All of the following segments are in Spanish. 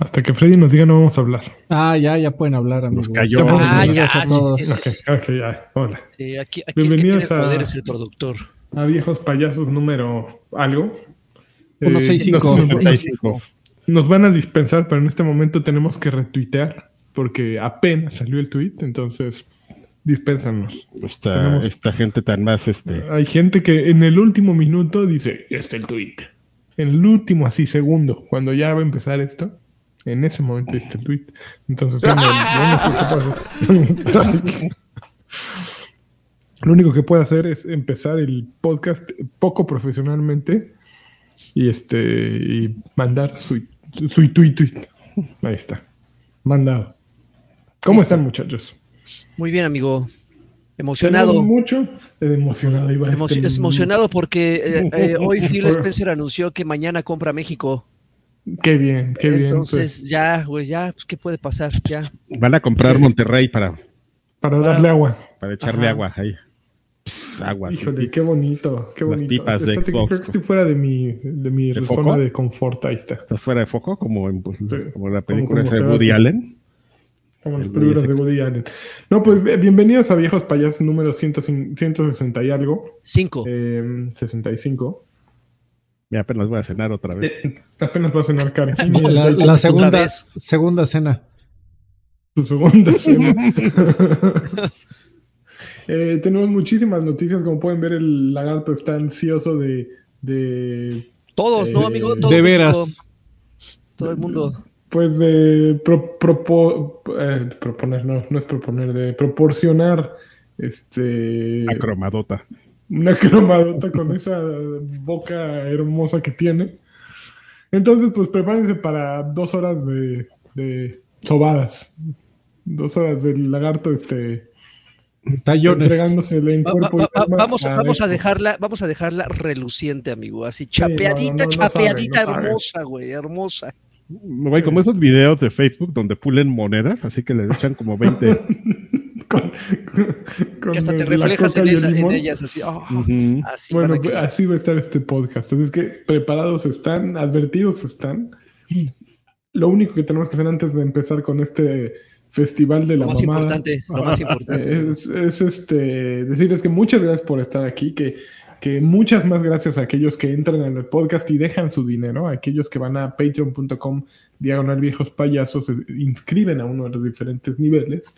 Hasta que Freddy nos diga no vamos a hablar. Ah, ya, ya pueden hablar, amigos. Nos cayó. Ah, ya, sí, sí, sí, sí. Ok, ok, ya, hola. Sí, aquí, aquí el que tiene Bienvenidos a- poder es el productor. A viejos payasos número algo. Eh, 165. nos- 65. Nos van a dispensar, pero en este momento tenemos que retuitear porque apenas salió el tweet, entonces dispénsanos. Esta, Tenemos- esta gente tan más, este. Hay gente que en el último minuto dice, ya está el tweet. En el último así segundo, cuando ya va a empezar esto, en ese momento está el tweet. Entonces, bueno, lo único que puedo hacer- lo único que puedo hacer es empezar el podcast poco profesionalmente y este y mandar su, su, su tweet, tweet. Ahí está. Mandado. ¿Cómo Listo. están, muchachos? Muy bien, amigo. Emocionado. Mucho emocionado. Iba Emo- este- es emocionado porque eh, eh, hoy Phil Spencer anunció que mañana compra México. Qué bien, qué bien. Entonces pues, ya, güey, ya, pues, ¿qué puede pasar? Ya. Van a comprar Monterrey para, para darle agua. para echarle Ajá. agua ahí. Pss, agua. sí. Híjole, qué bonito, qué Las bonito. pipas de Espérate, Xbox. Creo que estoy fuera de mi, de mi ¿De zona foco? de confort. Ahí está. ¿Estás fuera de foco? Como en, pues, como la película como de Woody. Allen. Como las El películas de Woody Allen. No, pues eh, bienvenidos a Viejos Payasos número 100 160 y algo. Cinco. eh, 65. Mira, apenas voy a cenar otra vez. Eh, apenas va a cenar Karen. La, la segunda, segunda cena. su segunda cena. Eh, tenemos muchísimas noticias. Como pueden ver, el lagarto está ansioso de. de Todos, ¿no, eh, amigo? Todo De México, veras. todo el mundo. pues de pro- propo- eh, proponer, no, no es proponer, de proporcionar este La cromadota. Una cromadota con esa boca hermosa que tiene. Entonces, pues prepárense para dos horas de, de sobadas. Dos horas del lagarto este Tallones. entregándosele en Va- cuerpo va- va- alma vamos, a vamos a dejarla, vamos a dejarla reluciente, amigo. Así, no, no, chapeadita, no, no chapeadita, no sabe. hermosa, güey, hermosa. Güey, como esos videos de Facebook donde pulen monedas, así que le echan como 20. Con- con Que hasta te la reflejas en, esa- ellas, así. ah, Ujú. así Bueno, así va a estar este podcast. Así es que preparados están, advertidos están. Lo único que tenemos que hacer antes de empezar con este festival de la Lo más mamada importante, lo más importante. es, es, este decirles que muchas gracias por estar aquí, que, que muchas más gracias a aquellos que entran en el podcast y dejan su dinero, a aquellos que van a patreon.com diagonal viejos payasos, se inscriben a uno de los diferentes niveles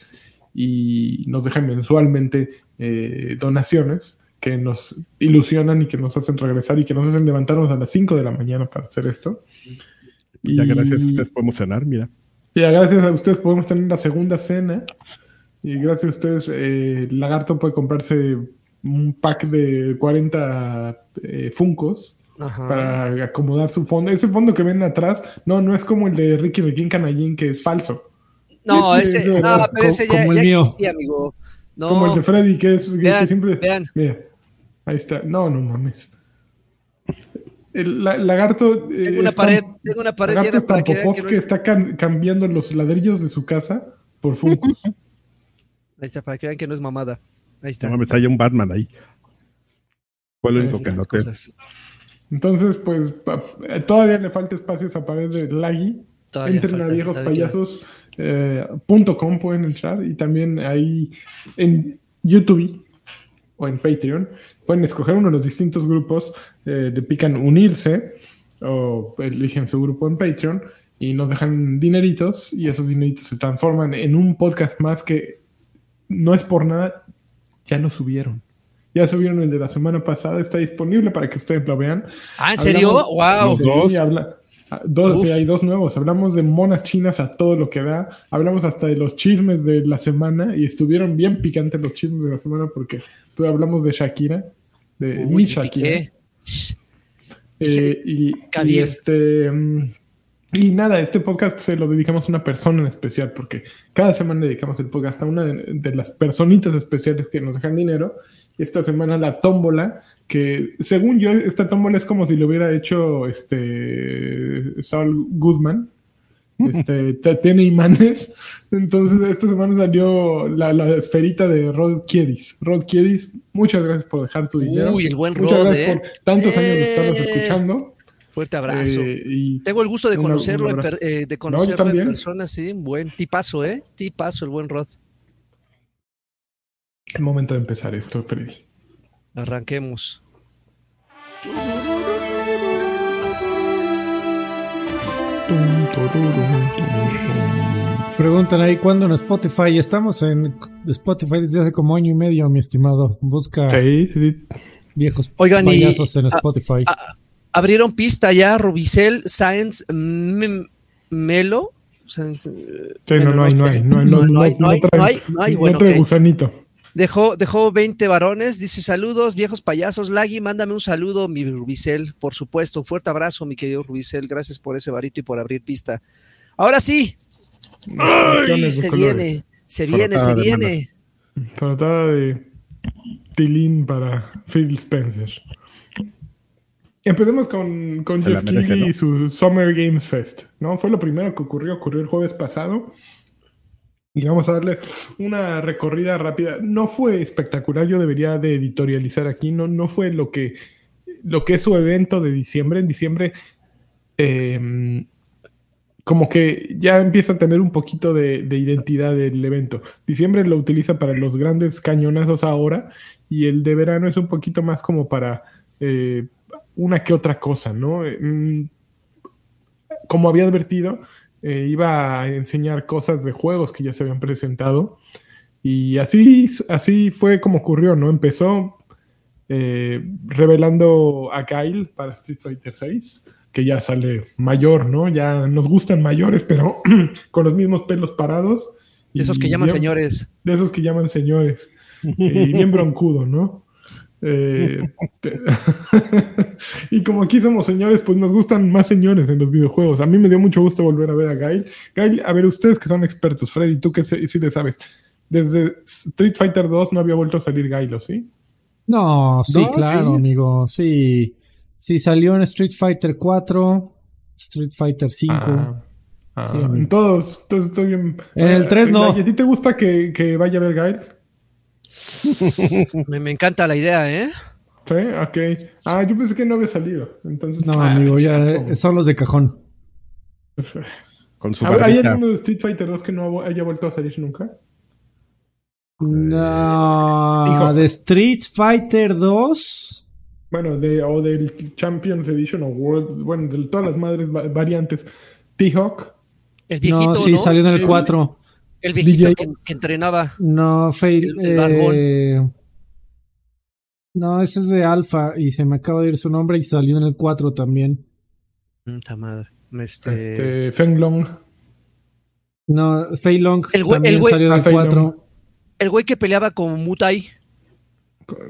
y nos dejan mensualmente eh, donaciones que nos ilusionan y que nos hacen regresar y que nos hacen levantarnos a las 5 de la mañana para hacer esto. Ya Y- gracias a ustedes podemos cenar, mira. y gracias a ustedes podemos tener la segunda cena. Y gracias a ustedes, eh, Lagarto puede comprarse un pack de 40 eh, Funcos Ajá. para acomodar su fondo. Ese fondo que ven atrás, no, no es como el de Ricky Riquín Canallín, que es falso. No, Ese- ese, ese- no, pero ese ya, como ya existía, amigo. No, como el de Freddy, que es que- que vean, siempre. vean. Mira, ahí está. No, no mames. El la- lagarto. eh, tengo una es tan- pared, tengo una pared lagarto llena para que vean que no que es- está cam- cambiando los ladrillos de su casa por Funkos. Ahí está, para que vean que no es mamada. Ahí está. No mames, hay un Batman ahí. Fue lo único que noté. Entonces, pues eh, todavía le falta espacio a esa pared de Laggy. Todavía Entren a viejospayasos.com, pueden entrar y también ahí en YouTube o en Patreon pueden escoger uno de los distintos grupos, eh, le pican unirse o eligen su grupo en Patreon y nos dejan dineritos y esos dineritos se transforman en un podcast más que no es por nada, ya lo subieron. Ya subieron el de la semana pasada, está disponible para que ustedes lo vean. Ah, ¿en serio? ¡Wow! Dos. habla- dos, Uf. sí, hay dos nuevos. Hablamos de monas chinas a todo lo que da. Hablamos hasta de los chismes de la semana y estuvieron bien picantes los chismes de la semana porque pues, hablamos de Shakira, de Uy, mi Shakira. Eh, y, y este mm, y nada, este podcast se lo dedicamos a una persona en especial porque cada semana dedicamos el podcast a una de, de las personitas especiales que nos dejan dinero. Esta semana la tómbola, que según yo, esta tómbola es como si lo hubiera hecho este Saul Goodman. Este, te- tiene imanes. Entonces, esta semana salió la, la esferita de Rod Kiedis. Rod Kiedis, muchas gracias por dejar tu dinero. Uy, el buen Muchas Rod, gracias ¿eh? por tantos años de estarnos Eh. escuchando. Fuerte abrazo. Eh, y Tengo el gusto de conocerlo, en, per- eh, de conocerlo en también. persona, sí, buen tipazo, ¿eh? Tipazo el buen Rod. es momento de empezar esto, Freddy. Arranquemos. Preguntan ahí cuándo en Spotify. Estamos en Spotify desde hace como año y medio, mi estimado. Busca Sí, sí. viejos Oigan, y- payasos en ah, Spotify. Abrieron pista ya, Rubicel, Science, M- Melo. Science, eh, Sí, bueno, no, no hay, no hay, no hay, no, no, no hay, no no hay, trae- no hay, no hay, no bueno, trae ok. gusanito. Dejó, dejó 20 varones, dice saludos, viejos payasos. Lagui, mándame un saludo, mi Rubicel, por supuesto. Un fuerte abrazo, mi querido Rubicel. Gracias por ese varito y por abrir pista. Ahora sí, de se viene, se viene, se de viene. Tratada de Tilín para Phil Spencer. Empecemos con, con Jeff merece, Keighley ¿no? y su Summer Games Fest. ¿no? Fue lo primero que ocurrió, ocurrió el jueves pasado. Y vamos a darle una recorrida rápida. No fue espectacular, yo debería de editorializar aquí. No, no fue lo que, lo que es su evento de diciembre. En diciembre, eh, como que ya empieza a tener un poquito de, de identidad el evento. Diciembre lo utiliza para los grandes cañonazos ahora y el de verano es un poquito más como para eh, una que otra cosa, ¿no? Mm, como había advertido, eh, iba a enseñar cosas de juegos que ya se habían presentado y así, así fue como ocurrió, ¿no? Empezó eh, revelando a Kyle para Street Fighter VI que ya sale mayor, ¿no? Ya nos gustan mayores, pero con los mismos pelos parados. De esos que llaman bien- señores. De esos que llaman señores. Y bien broncudo, ¿no? Eh, te- y como aquí somos señores, pues nos gustan más señores en los videojuegos. A mí me dio mucho gusto volver a ver a Gail. Gail, a ver, ustedes que son expertos, Freddy, tú que sí le sabes. Desde Street Fighter 2 no había vuelto a salir Gailo, ¿sí? No, sí, No, claro, sí. amigo. Sí. Sí, salió en Street Fighter 4, Street Fighter 5. Ah, ah, Sí, en todos, entonces estoy bien. En el Ah, 3 no. ¿Y a ti te gusta que, que vaya a ver Gail? Me, me encanta la idea, ¿eh? Sí, ok. Ah, yo pensé que no había salido. Entonces, No, Ah, amigo, ya eh, son los de cajón. Con su A ver, ¿Hay alguno de Street Fighter 2 que no haya vuelto a salir nunca? No, Hijo. de Street Fighter 2. Bueno, de, o del Champions Edition o World, bueno, de todas las madres va- variantes. T-Hawk, El viejito, No, ¿no? sí, salió en el El- 4. El viejito DJ. que, que entrenaba. No, barbón. eh, no, ese es de Alpha y se me acaba de ir su nombre y salió en el 4 también. Puta madre. Este, este, Feng Long. No, Fei Long El güey- también el güey- salió en Ah, el Fei 4. El güey que peleaba con Mutai.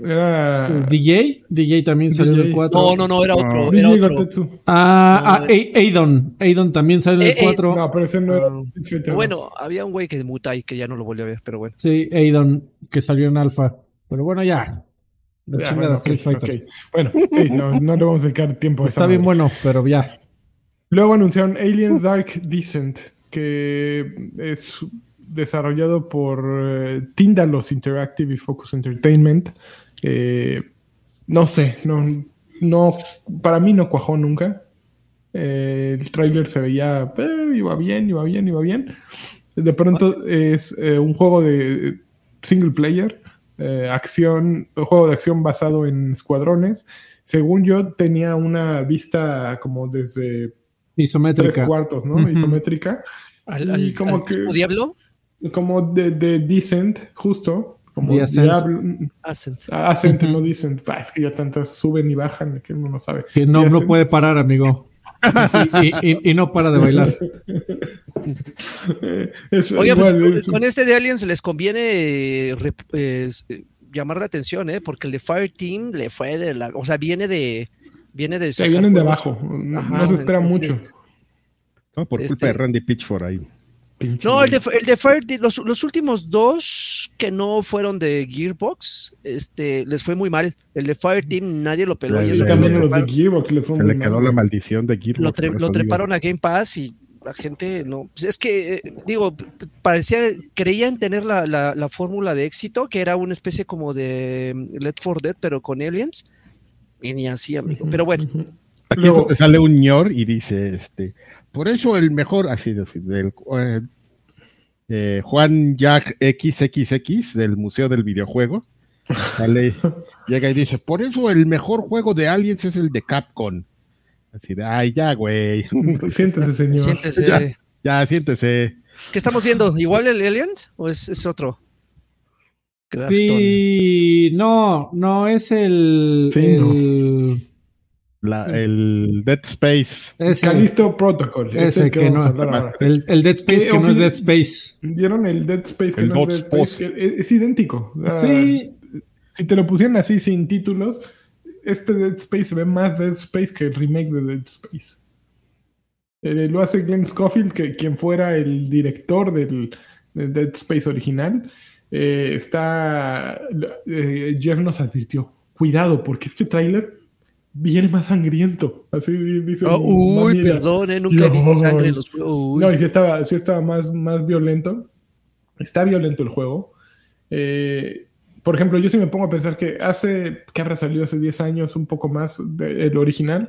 Era. DJ, DJ también salió en el DJ. 4. No, no, no, era otro. No. Era DJ otro. Gotetsu. Ah, ah, Aidon. Aidon también salió en Eh, el eh, 4. No, pero ese no era. Ah. Street Bueno, había un güey que de Mutai que ya no lo volví a ver, pero bueno. Sí, Aidon, que salió en Alpha. Pero bueno, ya. La 2. Ya, chingada bueno, Street ok, Fighter. Bueno, sí, no, no le vamos a dedicar tiempo a esa Está bien bueno, pero ya. Luego anunciaron Aliens Dark Descent, que es desarrollado por eh, Tindalos Interactive y Focus Entertainment. Eh, no sé, no, no, para mí no cuajó nunca. Eh, el tráiler se veía, eh, iba bien, iba bien, iba bien. De pronto es eh, un juego de single player, eh, acción, un juego de acción basado en escuadrones. Según yo, tenía una vista como desde tres Isométrica. cuartos, ¿no? Isométrica. Al, Y al- como al que- Diablo. Como de, de Decent, justo. Como The Ascent. Diablo- Ascent. Ascent, Ujú. no Decent. Ah, es que ya tantas suben y bajan que uno no sabe. Que no, no puede parar, amigo. Y, y- y- y no para de bailar. Es Oye, pues igual, con- es- con este de Aliens les conviene eh, eh, llamar la atención, ¿eh? Porque el de Fireteam le fue de la. O sea, viene de. Viene de. se sacar vienen de abajo. No, Ajá, no se espera entonces- No, por culpa Este- de Randy Pitchford ahí. Pinche No, el de, el de Fireteam, los, los últimos dos que no fueron de Gearbox, este, les fue muy mal. El de Fireteam nadie lo peló. Le- y le- también lo, los de treparon, Gearbox le fue Se muy le mal. quedó la maldición de Gearbox. lo tre- lo eso digo. treparon a Game Pass y la gente no. pues es que, eh, digo, parecía, creían tener la, la- la fórmula de éxito, que era una especie como de mm, Let for Dead, pero con aliens. Y ni así, amigo. Pero bueno. Aquí Luego- es donde sale un ñor y dice, este, por eso el mejor, así, del eh, eh, Juan Jack XXX del Museo del Videojuego, sale, llega y dice, por eso el mejor juego de Aliens es el de Capcom. Así de, ay, ya, güey. Siéntese, señor. Siéntese. Ya. ya, siéntese. ¿Qué estamos viendo? ¿Igual el Aliens o es, es otro? Crafton. Sí, no, no es el. Sí, el- La- el Dead Space. ese, Calisto Protocol. es ese que no. ahora. El, el Dead Space ¿Qué que no es Dead Space. ¿Vieron el Dead Space que El no es Dead Space? Que es, es idéntico. O sea, Sí, Si te lo pusieran así sin títulos, este Dead Space se ve más Dead Space que el remake de Dead Space. Eh, lo hace Glenn Scofield, que quien fuera el director del, del Dead Space original. Eh, está. eh, Jeff nos advirtió: cuidado, porque este tráiler viene más sangriento. Así dice. Oh, uy, perdón, eh, nunca he visto No. sangre en los juegos. Uy. No, y sí estaba, sí estaba más, más violento. Está violento el juego. Eh, por ejemplo, yo sí me pongo a pensar que hace, que habrá salido hace 10 años, un poco más del original,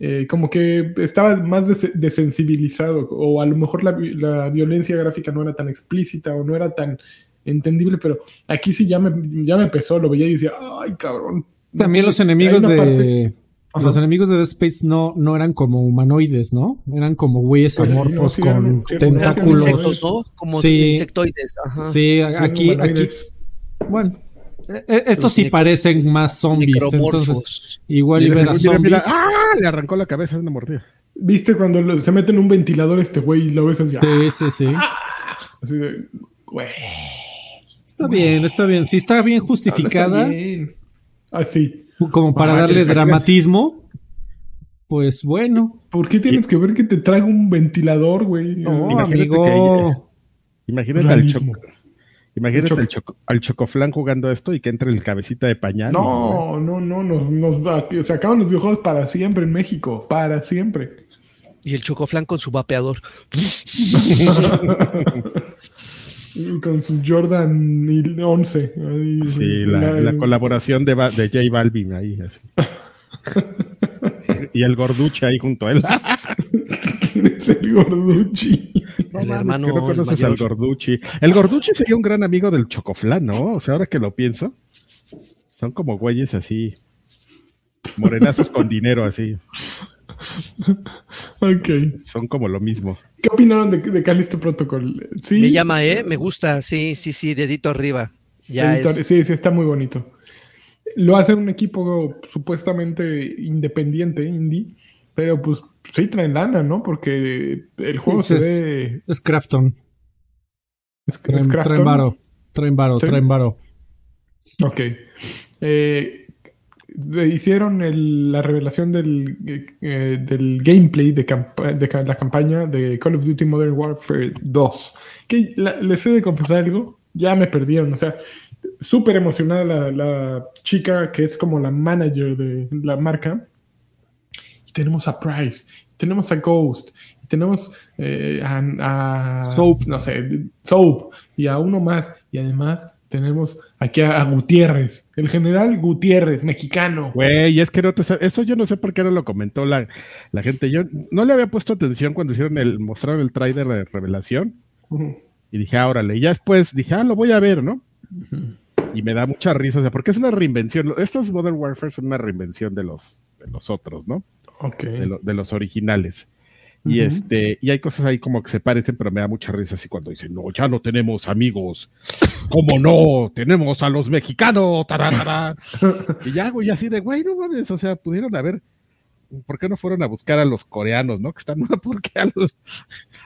eh, como que estaba más des- desensibilizado, o a lo mejor la, vi- la violencia gráfica no era tan explícita o no era tan entendible, pero aquí sí ya me, ya me pesó, lo veía y decía, ay, cabrón. también los enemigos parte- de. Ajá. Los enemigos de Dead Space no, no eran como humanoides, ¿no? Eran como güeyes Ah, sí, no, amorfos sí, con sí, Eran como tentáculos. insectos, ¿no? Como Sí. insectoides. Ajá. Sí, aquí, aquí, bueno, eh, eh, estos Los sí parecen más zombies, entonces igual y ver a mira, mira, zombies. ¡ah! Le arrancó la cabeza de una mordida. ¿Viste cuando lo- se mete en un ventilador este güey y lo ves así? Sí, sí, sí. así de, güey. Está bien, está bien. Si está bien justificada, Está bien. Así. Como para Ah, darle que- dramatismo, pues bueno. ¿Por qué tienes que ver que te traiga un ventilador, güey? No, Imagínate amigo. Imagínate al, choco, imagínate Choco. al, choco, al chocoflán jugando esto y que entre el cabecita de pañal. No, no, no, nos, nos aquí- se acaban los videojuegos para siempre en México, para siempre. Y el chocoflán con su vapeador. Con sus Jordan y 11. ahí, Sí, la, la colaboración de, de J Balvin ahí. así. y el gorduche ahí junto a él. ¿Quién es el Gorducci? No El mames, hermano, no el conoces al gorduchi. El gorduchi sería un gran amigo del chocoflán, ¿no? O sea, ahora que lo pienso, son como güeyes así, morenazos con dinero así. Ok. Son como lo mismo. ¿Qué opinaron de, de Callisto Protocol? Sí, Me llama, ¿eh? Me gusta. Sí, sí, sí, dedito arriba. Ya editor- es. Sí, sí, está muy bonito. Lo hace un equipo supuestamente independiente, indie, pero pues sí traen lana, ¿no? Porque el juego Sí, se pues, ve... Es Crafton. Es, Traen, es traen varo. Traen varo, traen varo. Ok. Eh, hicieron el- la revelación del, eh, del gameplay de, campa- de ca- la campaña de Call of Duty Modern Warfare 2. Que la- les he de confesar algo, ya me perdieron. O sea, súper emocionada la, la chica que es como la manager de la marca. Y tenemos a Price, tenemos a Ghost, tenemos eh, a, a- Soap. no sé, Soap, y a uno más. Y además tenemos aquí a, a Gutiérrez, el general Gutiérrez, mexicano. Güey, es que no te eso yo no sé por qué no lo comentó la, la gente. Yo no le había puesto atención cuando hicieron el, mostraron el trailer de revelación. Y dije, ah, órale. Y ya después dije, ah, lo voy a ver, ¿no? Y me da mucha risa, o sea, porque es una reinvención. Estos Modern Warfare son una reinvención de los, de los otros, ¿no? Ok. De, lo- de los originales. Y este, y hay cosas ahí como que se parecen, pero me da mucha risa así cuando dicen, no, ya no tenemos amigos. ¿Cómo no? Tenemos a los mexicanos. tará". y ya, güey, así de, güey, no mames, o sea, pudieron haber. ¿Por qué no fueron a buscar a los coreanos, no? Que están, ¿por qué a, los,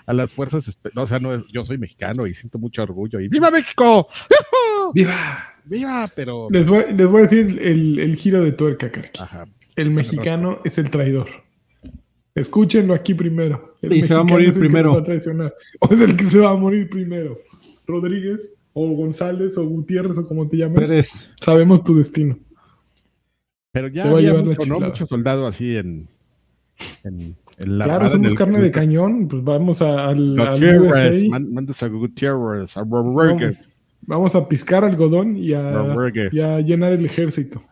a las fuerzas? No, o sea, no, es- yo soy mexicano y siento mucho orgullo. Y ¡Viva México! ¡Viva! ¡Viva! Pero. Les voy, les voy a decir el, el giro de tuerca, Karki. Ajá. El mexicano es el traidor. Escúchenlo aquí primero. El Y se va a morir es el que primero. nos va a traicionar. O es el que se va a morir primero. Rodríguez, o González, o Gutiérrez, o como te llames. Pérez. Sabemos tu destino. Pero ya Te va a había mucho, ¿no? Mucho soldado así en. en, en la claro, somos el- carne de cañón. Pues vamos a, al, al Gutiérrez, USA. man- mandas a Gutiérrez, a Rodríguez. Vamos, vamos a piscar algodón y a, Rodríguez. y a llenar el ejército.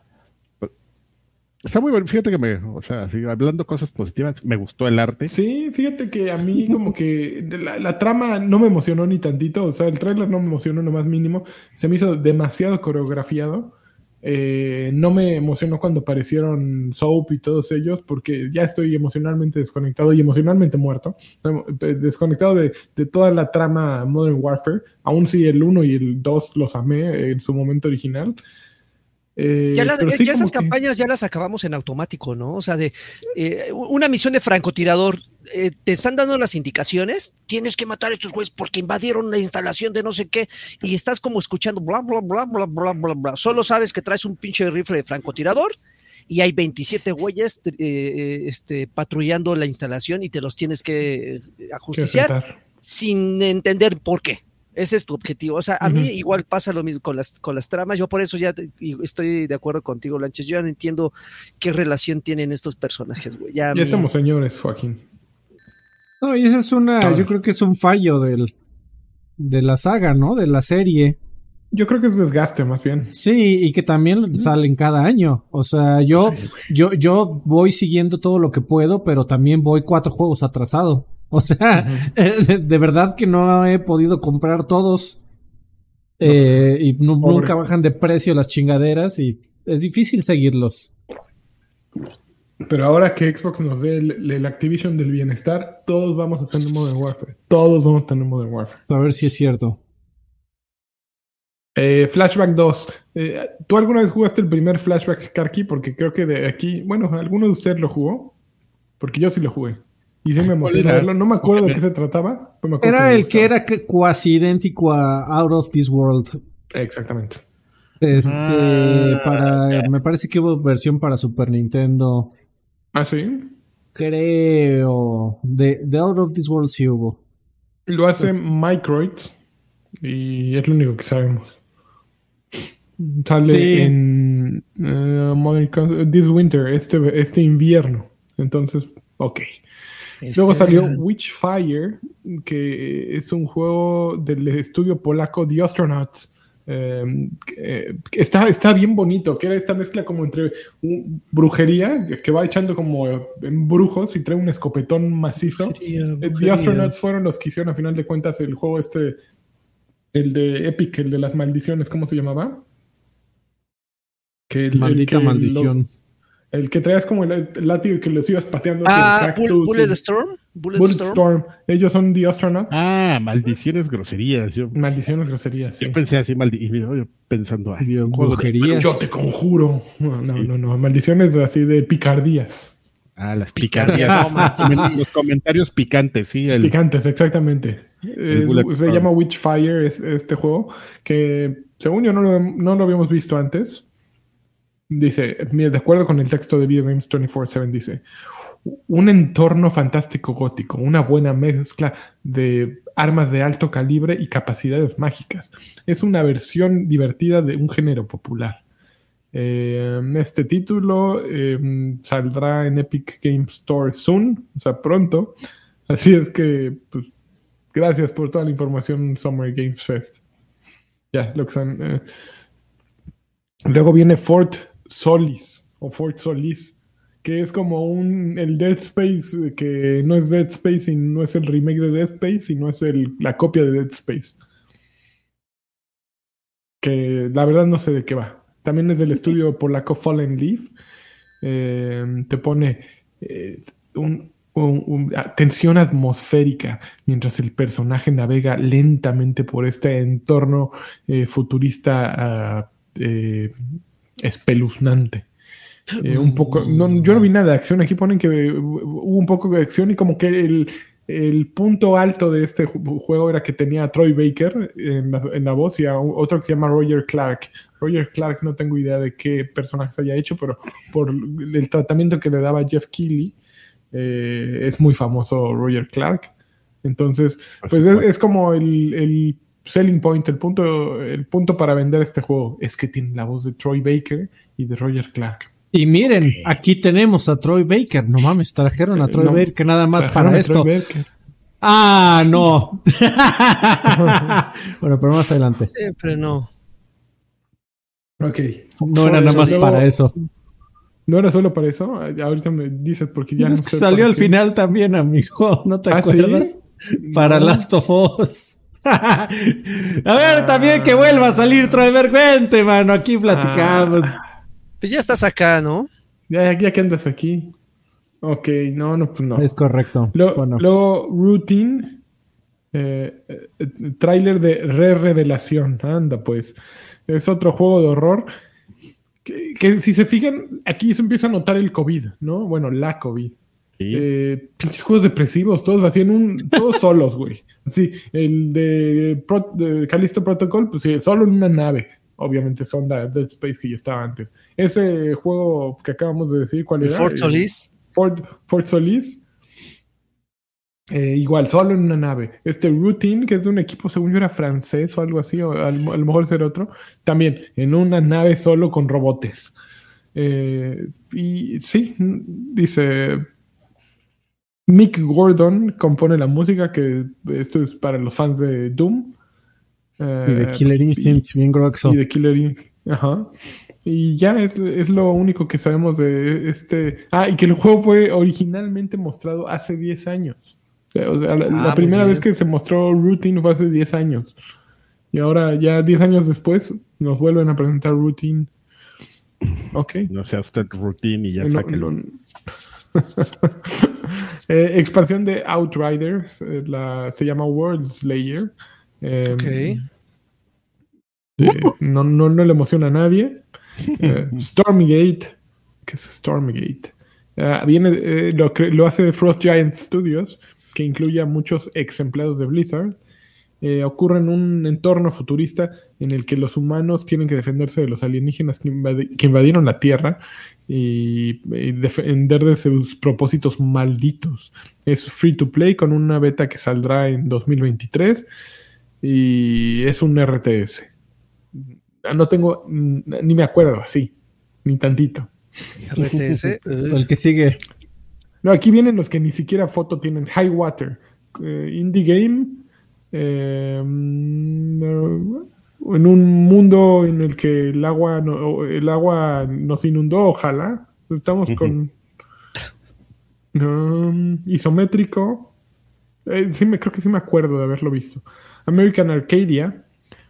Está muy bueno. Fíjate que me, o sea, si hablando cosas positivas, me gustó el arte. Sí, fíjate que a mí como que la, la trama no me emocionó ni tantito, o sea, el tráiler no me emocionó lo más mínimo, se me hizo demasiado coreografiado. Eh, no me emocionó cuando aparecieron Soap y todos ellos, porque ya estoy emocionalmente desconectado y emocionalmente muerto. Estoy Desconectado de, de toda la trama Modern Warfare, aún si el 1 y el 2 los amé en su momento original. Eh, Ya, las- pero ya sí esas que- campañas ya las acabamos en automático, ¿no? O sea, de eh, una misión de francotirador, eh, te están dando las indicaciones, tienes que matar a estos güeyes porque invadieron la instalación de no sé qué, y estás como escuchando bla, bla, bla, bla, bla, bla, bla. Solo sabes que traes un pinche rifle de francotirador y hay 27 güeyes eh, eh, este, patrullando la instalación y te los tienes que eh, ajusticiar sin entender por qué. Ese es tu objetivo. O sea, a mí igual pasa lo mismo con las, con las tramas. Yo por eso ya te- estoy de acuerdo contigo, Lanches. Yo ya no entiendo qué relación tienen estos personajes, güey. Ya, estamos señores, Joaquín. No, y ese es una, yo creo que es un fallo del, de la saga, ¿no? De la serie. Yo creo que es desgaste más bien. Sí, y que también salen cada año. O sea, yo, yo, yo voy siguiendo todo lo que puedo, pero también voy cuatro juegos atrasado. O sea, de, de verdad que no he podido comprar todos. Eh, y nunca bajan de precio las chingaderas y es difícil seguirlos. Pero ahora que Xbox nos dé el, el Activision del bienestar, todos vamos a tener Modern Warfare. Todos vamos a tener Modern Warfare. A ver si es cierto. Eh, Flashback 2. Eh, ¿Tú alguna vez jugaste el primer Flashback, Karki? Porque creo que de aquí, bueno, ¿alguno de ustedes lo jugó? Porque yo sí lo jugué. Y sí me emocionó era? verlo. No me acuerdo de qué se trataba. pero me acuerdo Era me el que era cuasi idéntico a Out of This World. Exactamente. Este, Ah, para, me parece que hubo versión para Super Nintendo. ¿Ah, sí? Creo. De, de Out of This World sí hubo. Lo hace Microid. Y es lo único que sabemos. Sale Sí. en Modern Cons- This Winter, este, este invierno. Entonces, ok. Este, Luego salió Witchfire, que es un juego del estudio polaco The Astronauts. eh, que- que está, está bien bonito, que era esta mezcla como entre un- brujería, que- va echando como en brujos y trae un escopetón macizo. Eh, The Astronauts fueron los que hicieron a final de cuentas el juego este, el de Epic, el de las maldiciones, ¿cómo se llamaba? Que el- el Maldita que maldición. lo- el que traías como el, el látigo y que los ibas pateando. Ah, el Bull- Bullet y- Storm. Bullet, Bullet Storm. Storm. Ellos son The Astronauts. Ah, maldiciones, groserías. Yo, Maldiciones, groserías, sí. yo pensé así, maldi y yo pensando, ay, de- brujerías. Yo te conjuro. No, no, no, no. Maldiciones así de picardías. Ah, las Picardías, Los comentarios picantes, sí. El, Picantes, exactamente. Es- se llama Witchfire es, este juego, que según yo no lo, no lo habíamos visto antes. Dice, de acuerdo con el texto de Video Games 24-7, dice, un entorno fantástico gótico, una buena mezcla de armas de alto calibre y capacidades mágicas. Es una versión divertida de un género popular. Eh, este título eh, saldrá en Epic Games Store soon, o sea, pronto. Así es que, pues, gracias por toda la información, Summer Games Fest. Ya, lo que son. eh. Luego viene Fort Solis, o Fort Solis, que es como un el Dead Space, eh, que no es Dead Space y no es el remake de Dead Space, sino es el, la copia de Dead Space. Que la verdad no sé de qué va. También es del estudio polaco Fallen Leaf. Eh, te pone eh, un, un- un- tensión atmosférica mientras el personaje navega lentamente por este entorno eh, futurista ah, eh, espeluznante. Eh, un poco, no, yo no vi nada de acción. Aquí ponen que eh, hubo un poco de acción y como que el, el punto alto de este ju- juego era que tenía a Troy Baker en la, en la voz y a otro que se llama Roger Clark. Roger Clark no tengo idea de qué personaje se haya hecho, pero por el tratamiento que le daba Jeff Keighley, eh, es muy famoso Roger Clark. Entonces, pues es, es como el, el selling point, el punto, el punto para vender este juego. Es que tiene la voz de Troy Baker y de Roger Clark. Y miren, aquí tenemos a Troy Baker. No mames, trajeron a Eh, Troy no, Baker nada más para esto. Baker. Ah, no. bueno, pero más adelante. Siempre no. Ok. No era nada más para eso. ¿No era solo para eso? Ah, Ahorita me dices porque ya Dices no que salió al qué. final también, amigo. ¿No te ¿Ah, sí? acuerdas? Para No. Last of Us. a ver, también que vuelva a salir Trevor Vente, mano. Aquí platicamos. Ah, Pues ya estás acá, ¿no? ya, ya que andas aquí. Ok, no, no, pues no. Es correcto. Lo- bueno, Luego, Routine. Eh, eh, tráiler de re-revelación. Anda, pues. Es otro juego de horror. Que, que si se fijan, aquí se empieza a notar el COVID, ¿no? Bueno, la COVID. Sí. Eh, pinches juegos depresivos, todos hacían un. Todos solos, güey. Sí, el de, Pro- de Callisto Protocol, pues sí, solo en una nave. Obviamente son de Dead Space que ya estaba antes. Ese juego que acabamos de decir, ¿cuál era? Fort Solis. Fort, Fort Solis. Eh, igual, solo en una nave. Este Routine, que es de un equipo, según yo era francés o algo así, o a lo a lo mejor ser otro, también en una nave solo con robotes. Eh, y sí, dice Mick Gordon compone la música, que esto es para los fans de Doom. y de Eh, Killer Instinct, bien grueso. y de Killer Instinct. Ajá. Y ya es, es lo único que sabemos de este. Ah, y que el juego fue originalmente mostrado hace 10 años. O sea, la, la muy primera bien. vez que se mostró Routine fue hace 10 años. Y ahora, ya 10 años después, nos vuelven a presentar Routine. Ok. No sea usted routine y ya No, sáquelo. no. Eh, expansión de Outriders, eh, la, se llama World Slayer. Eh, Ok. sí, no, no, no le emociona a nadie. Eh, Stormgate, ¿qué es Stormgate? Ah, viene, eh, lo, lo hace Frost Giant Studios, que incluye a muchos ex empleados de Blizzard. Eh, ocurre en un entorno futurista en el que los humanos tienen que defenderse de los alienígenas que, invadi- que invadieron la Tierra y, y defender de sus propósitos malditos. Es free to play con una beta que saldrá en 2023 y es un RTS. Ah, No tengo, mm, ni me acuerdo así, ni tantito. RTS. eh, El que sigue. No, aquí vienen los que ni siquiera foto tienen. High Water, eh, Indie Game, eh, mm, en un mundo en el que el agua, no- el agua nos inundó, ojalá. Estamos con um, isométrico. Eh, sí me, creo que sí me acuerdo de haberlo visto. American Arcadia,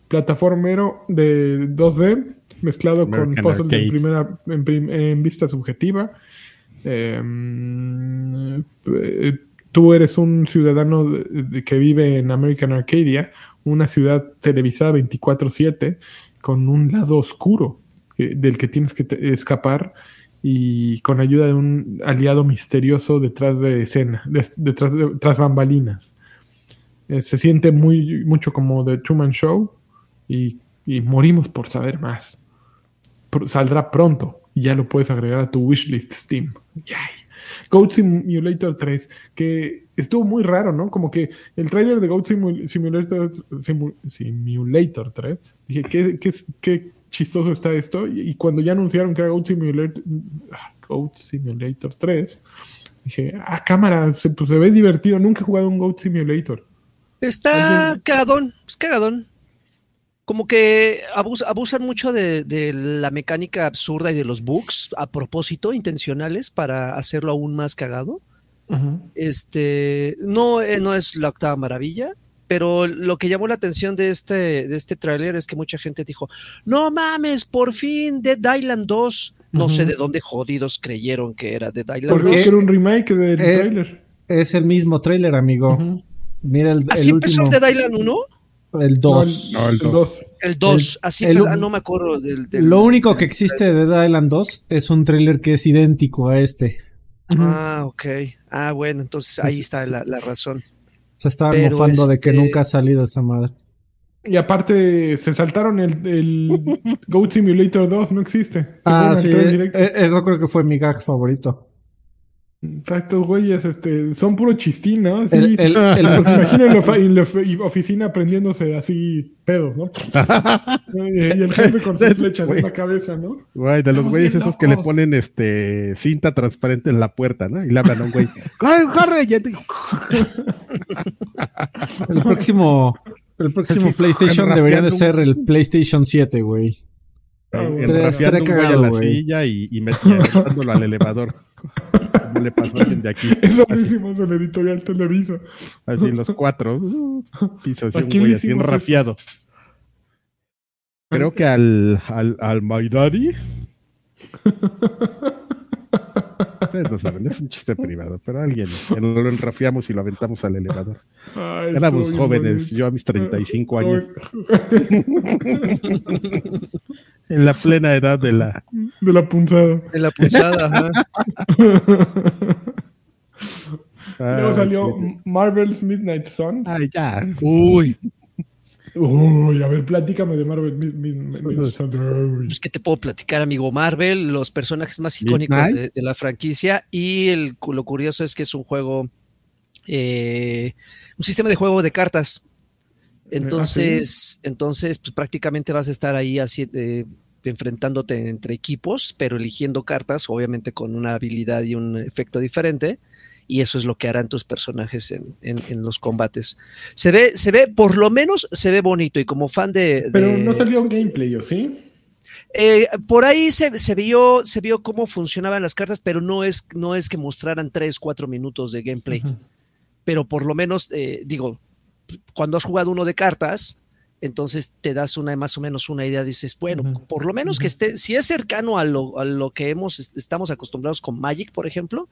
plataformero de 2D mezclado American con puzzles en primera en, prim- en vista subjetiva. Mm, eh, tú eres un ciudadano de- de- que vive en American Arcadia, una ciudad televisada 24/7 con un lado oscuro eh, del que tienes que escapar y con ayuda de un aliado misterioso detrás de escena, de- detrás de tras bambalinas. Eh, se siente muy mucho como The Truman Show y, y morimos por saber más. Saldrá pronto y ya lo puedes agregar a tu wishlist Steam. Yay. Goat Simulator 3, que estuvo muy raro, ¿no? Como que el trailer de Goat Simu- Simulator, Simu- Simulator 3, dije, ¿qué, qué, qué chistoso está esto? Y, y cuando ya anunciaron que era Goat Simulator, ah, Goat Simulator 3, dije, ah, cámara, se, pues, se ve divertido. Nunca he jugado un Goat Simulator. Está Alguien- cagadón, es cagadón. Como que abus- abusan mucho de, de la mecánica absurda y de los bugs a propósito, intencionales, para hacerlo aún más cagado. Este, no, eh, no es la octava maravilla, pero lo que llamó la atención de este, de este tráiler es que mucha gente dijo, no mames, por fin Dead Island 2. No sé de dónde jodidos creyeron que era Dead Island Porque 2. era un remake del Eh, trailer. Es el mismo trailer, amigo. Mira el, ¿Así el empezó último. Dead Island 1? El No, 2. No, el el dos. dos. El 2, así el u- ah, no me acuerdo del... del- Lo único que existe de Dead Island 2 es un trailer que es idéntico a este. Ah, ok. Ah, bueno, entonces ahí Es- está la, la razón. Se estaba Pero mofando de que este- nunca ha salido esa madre. Y aparte, se saltaron el, el Goat Simulator 2, no existe. Se Ah, sí. eh, Eso creo que fue mi gag favorito. O sea, estos güeyes este, son puro chistín, ¿no? El- el- el- imaginen ofi- oficina aprendiéndose así pedos, ¿no? y el jefe con sus flechas en la cabeza, ¿no? Güey, de los güeyes esos que le ponen este cinta transparente en la puerta, ¿no? Y le hablan a un güey. ¡Ay, corre! El próximo, el próximo Sí, PlayStation debería de ser el PlayStation 7, güey. Ah, Enrafiando estaría un güey a la güey. silla y, y metiéndolo al elevador. Como le pasó a alguien de aquí. Es lo mismo en editorial Televisa. así los cuatro. uh, Pisos ¿A y un güey así hicimos enrafiado. Creo que al, al, al My Daddy. Ustedes no saben, es un chiste privado, pero alguien lo enrafiamos y lo aventamos al elevador. Ay, Éramos jóvenes, bonito. yo a mis 35 años, en la plena edad de la... De la punzada. De la pulsada, ajá. Luego Ay, salió qué- Marvel's Midnight Suns. Ay, ya. Uy, Uy, a ver, platícame de Marvel Mid- Mid- Midnight Suns. Uy. pues que te puedo platicar, amigo Marvel, los personajes más icónicos de la franquicia y el, lo curioso es que es un juego, eh, un sistema de juego de cartas. Entonces, entonces pues, prácticamente vas a estar ahí así, eh, enfrentándote entre equipos, pero eligiendo cartas, obviamente con una habilidad y un efecto diferente. Y eso es lo que harán tus personajes en, en- en los combates. Se ve, se ve, por lo menos se ve bonito. Y como fan de. Pero no salió un gameplay, ¿o sí? eh, por ahí se, se vio, se vio cómo funcionaban las cartas, pero no es, no es que mostraran tres, cuatro minutos de gameplay. Pero por lo menos, eh, digo, cuando has jugado uno de cartas, entonces te das una más o menos una idea. Dices, bueno, por lo menos que esté, si es cercano a lo, a lo que hemos, estamos acostumbrados con Magic, por ejemplo,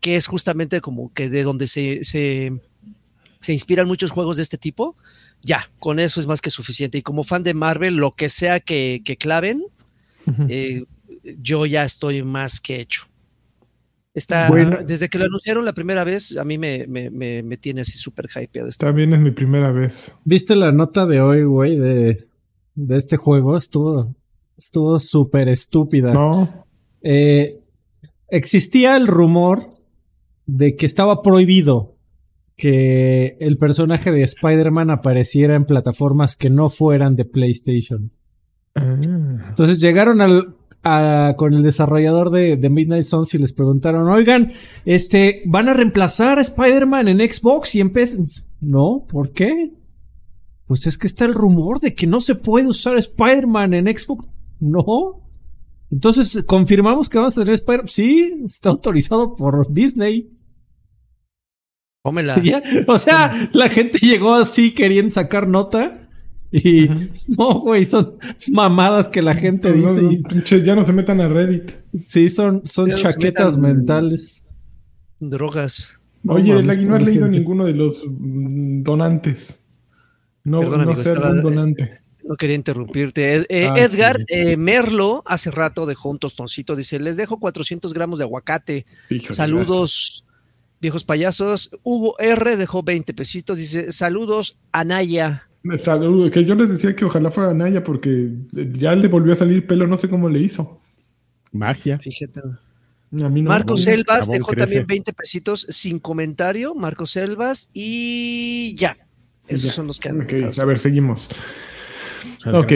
que es justamente como que de donde se, se, se inspiran muchos juegos de este tipo, ya, con eso es más que suficiente. Y como fan de Marvel, lo que sea que, que claven, eh, yo ya estoy más que hecho. Está, Bueno. desde que lo anunciaron la primera vez, a mí me, me, me, me tiene así súper hypeado. También es mi primera vez. ¿Viste la nota de hoy, güey, de, de este juego? Estuvo estuvo súper estúpida. No. Eh, existía el rumor de que estaba prohibido que el personaje de Spider-Man apareciera en plataformas que no fueran de PlayStation. Ah. Entonces llegaron al, a- con el desarrollador de, de Midnight Suns y les preguntaron, oigan, este, ¿van a reemplazar a Spider-Man en Xbox y en? No, ¿por qué? Pues es que está el rumor de que no se puede usar Spider-Man en Xbox. No. Entonces, ¿confirmamos que vamos a tener Spider-Man? Sí, está autorizado por Disney. Tómela. Ya, O sea, la gente llegó así queriendo sacar nota. Y no, güey, son mamadas que la gente No, dice. no, ya no se metan a Reddit. Sí, son, son Ya chaquetas mentales. Drogas. No Oye, Lagui, no has leído gente. ninguno de los mm, donantes. No, Perdón, no amigo, ser estaba- un donante. No quería interrumpirte. Ed- eh, Ah, Edgar sí. eh, Merlo hace rato dejó un tostoncito. Dice: Les dejo 400 gramos de aguacate. Híjole, Saludos, viejos payasos. Hugo R dejó 20 pesitos. Dice: Saludos, Anaya. Saludos, que yo les decía que ojalá fuera Naya porque ya le volvió a salir pelo, no sé cómo le hizo. Magia. Fíjate. A mí no. Marcos. Elvas dejó crece. también 20 pesitos sin comentario. Marcos Elvas y ya. Esos Ya. son los que han. Ok, ¿sabes? a ver, seguimos. Ok.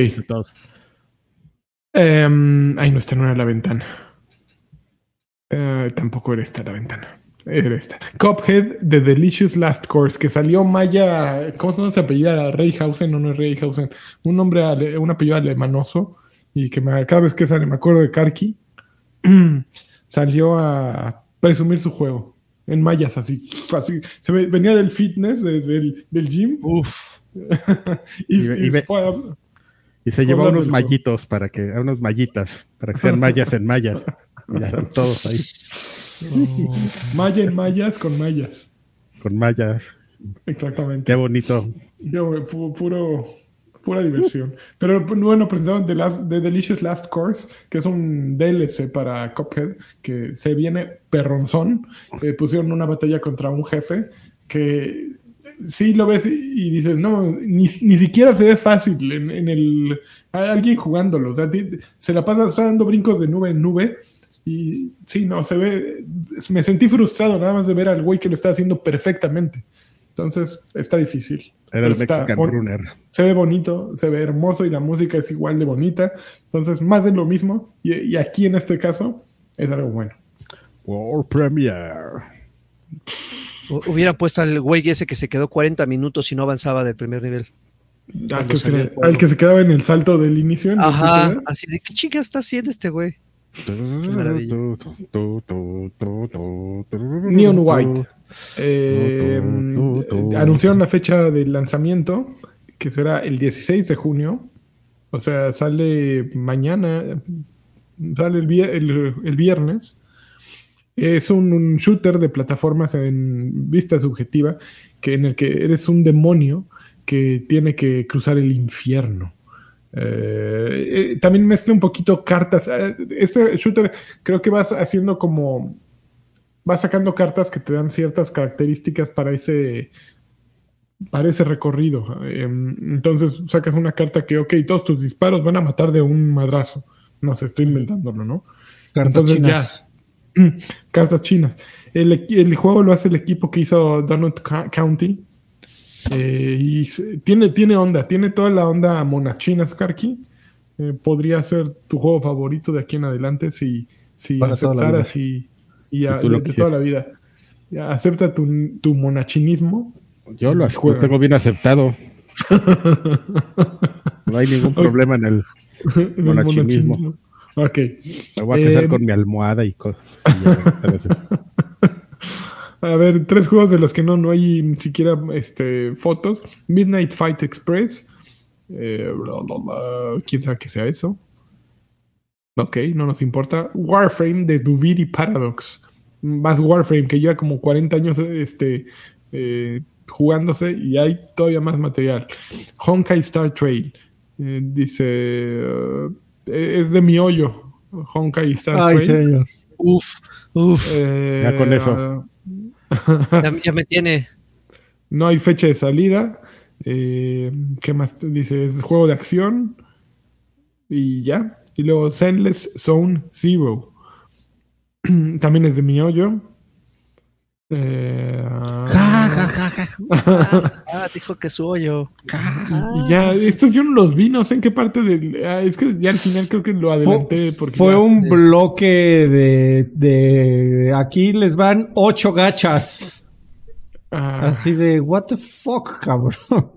Em, ay, no, esta no era la ventana. Eh, tampoco era esta la ventana. Esta. Cuphead The Delicious Last Course, que salió Maya. ¿Cómo se apellida? Reyhausen o no es Reyhausen. Un nombre, ale- un apellido alemanoso. Y que me- cada vez que sale, me acuerdo de Karki. salió a presumir su juego. En mayas, así. así. Se ve- venía del fitness, de- del, del gym. Uf. Y, Y- y a- Y se llevó unos mallitos para que, a unos mallitas, para que sean mallas en ya están todos ahí, Maya en mayas con mayas. con mallas. Exactamente. Qué bonito. Yo, pu- puro, pura diversión. Pero pues, bueno, presentaron The, Last- The Delicious Last Course, que es un DLC para Cuphead, que se viene perronzón. Eh, pusieron una batalla contra un jefe que sí lo ves y, dices, no, ni, ni siquiera se ve fácil en, en el a- alguien jugándolo. O sea, se la pasa está dando brincos de nube en nube. Y sí, no, se ve. Me sentí frustrado nada más de ver al güey que lo está haciendo perfectamente. Entonces, está difícil. Era el está Runner. Se ve bonito, se ve hermoso y la música es igual de bonita. Entonces, más de lo mismo. Y, y aquí en este caso, es algo bueno. World Premiere. Hu- Hubieran puesto al güey ese que se quedó 40 minutos y no avanzaba del primer nivel. Al que, al que se quedaba en el salto del inicio. Ajá, así de qué chica está haciendo este güey. Neon White. Eh, eh, anunciaron la fecha de lanzamiento, que será el 16 de junio. O sea, sale mañana, sale el, vier- el- el viernes. Es un, un shooter de plataformas en vista subjetiva, que en el que eres un demonio que tiene que cruzar el infierno. Eh, eh, también mezcla un poquito cartas. Eh, Este shooter creo que vas haciendo como vas sacando cartas que te dan ciertas características para ese para ese recorrido. Em, Entonces sacas una carta que, ok, todos tus disparos van a matar de un madrazo. No sé, estoy inventándolo, ¿no? Cartas Entonces, chinas. Cartas chinas. El, el juego lo hace el equipo que hizo Donut County. Eh, y se- tiene, tiene onda, tiene toda la onda monas chinas, Karki. Eh, podría ser tu juego favorito de aquí en adelante si, si Para aceptaras y, y a- de, de toda la vida. Acepta tu, tu monachinismo. Yo lo, tengo bien aceptado. No hay ningún problema en el. en el Monachinismo. Ok. Me voy a casar Eh, con mi almohada y cosas. A ver, tres juegos de los que no, no hay ni siquiera este, fotos. Midnight Fight Express. Eh, bla, bla, bla. ¿Quién sabe qué sea eso? Ok, no nos importa. Warframe de Duviri Paradox. Más Warframe, que lleva como 40 años este, eh, jugándose y hay todavía más material. Honkai Star Trail. Eh, dice... es de mi hoyo. Honkai Star Ay, Trail. señor. Uf, uf, Eh, Ya con eso. ya, me tiene. No hay fecha de salida. Eh, ¿Qué más? Dice, es juego de acción. Y ya. Y luego Zenless Zone Zero. También es de mi hoyo. Eh, Ah, dijo que su hoyo. y ya, estos yo no los vi, no sé en qué parte del. ah, es que ya al final creo que lo adelanté. Fue, Porque fue ya- un bloque de, de. Aquí les van ocho gachas. ah, Así de, what the fuck, cabrón.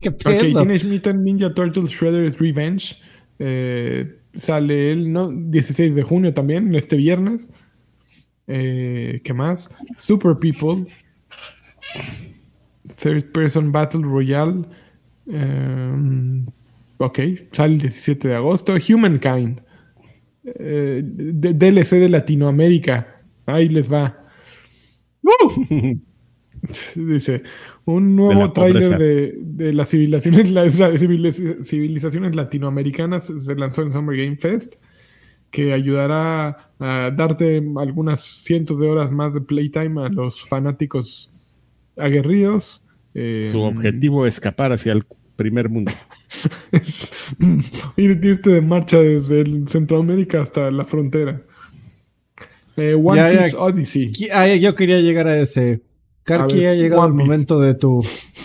¿Qué Ok, pedo? Teenage Mutant Ninja Turtles Shredder's Revenge. Eh, sale el ¿no? 16 de junio también, este viernes. Eh, ¿Qué más? Super People. Third Person Battle Royale. Eh, ok, sale el 17 de agosto. Humankind. Eh, de- DLC de Latinoamérica. Ahí les va. Dice, un nuevo tráiler de, de las civilizaciones, las civiliz- civilizaciones latinoamericanas se lanzó en Summer Game Fest, que ayudará a darte algunas cientos de horas más de playtime a los fanáticos aguerridos. Eh, Su objetivo es escapar hacia el primer mundo. es ir- irte de marcha desde el Centroamérica hasta la frontera. Eh, One Ya, ya. Piece Odyssey. Ah, yo quería llegar a ese. Karki, ha llegado el momento de tu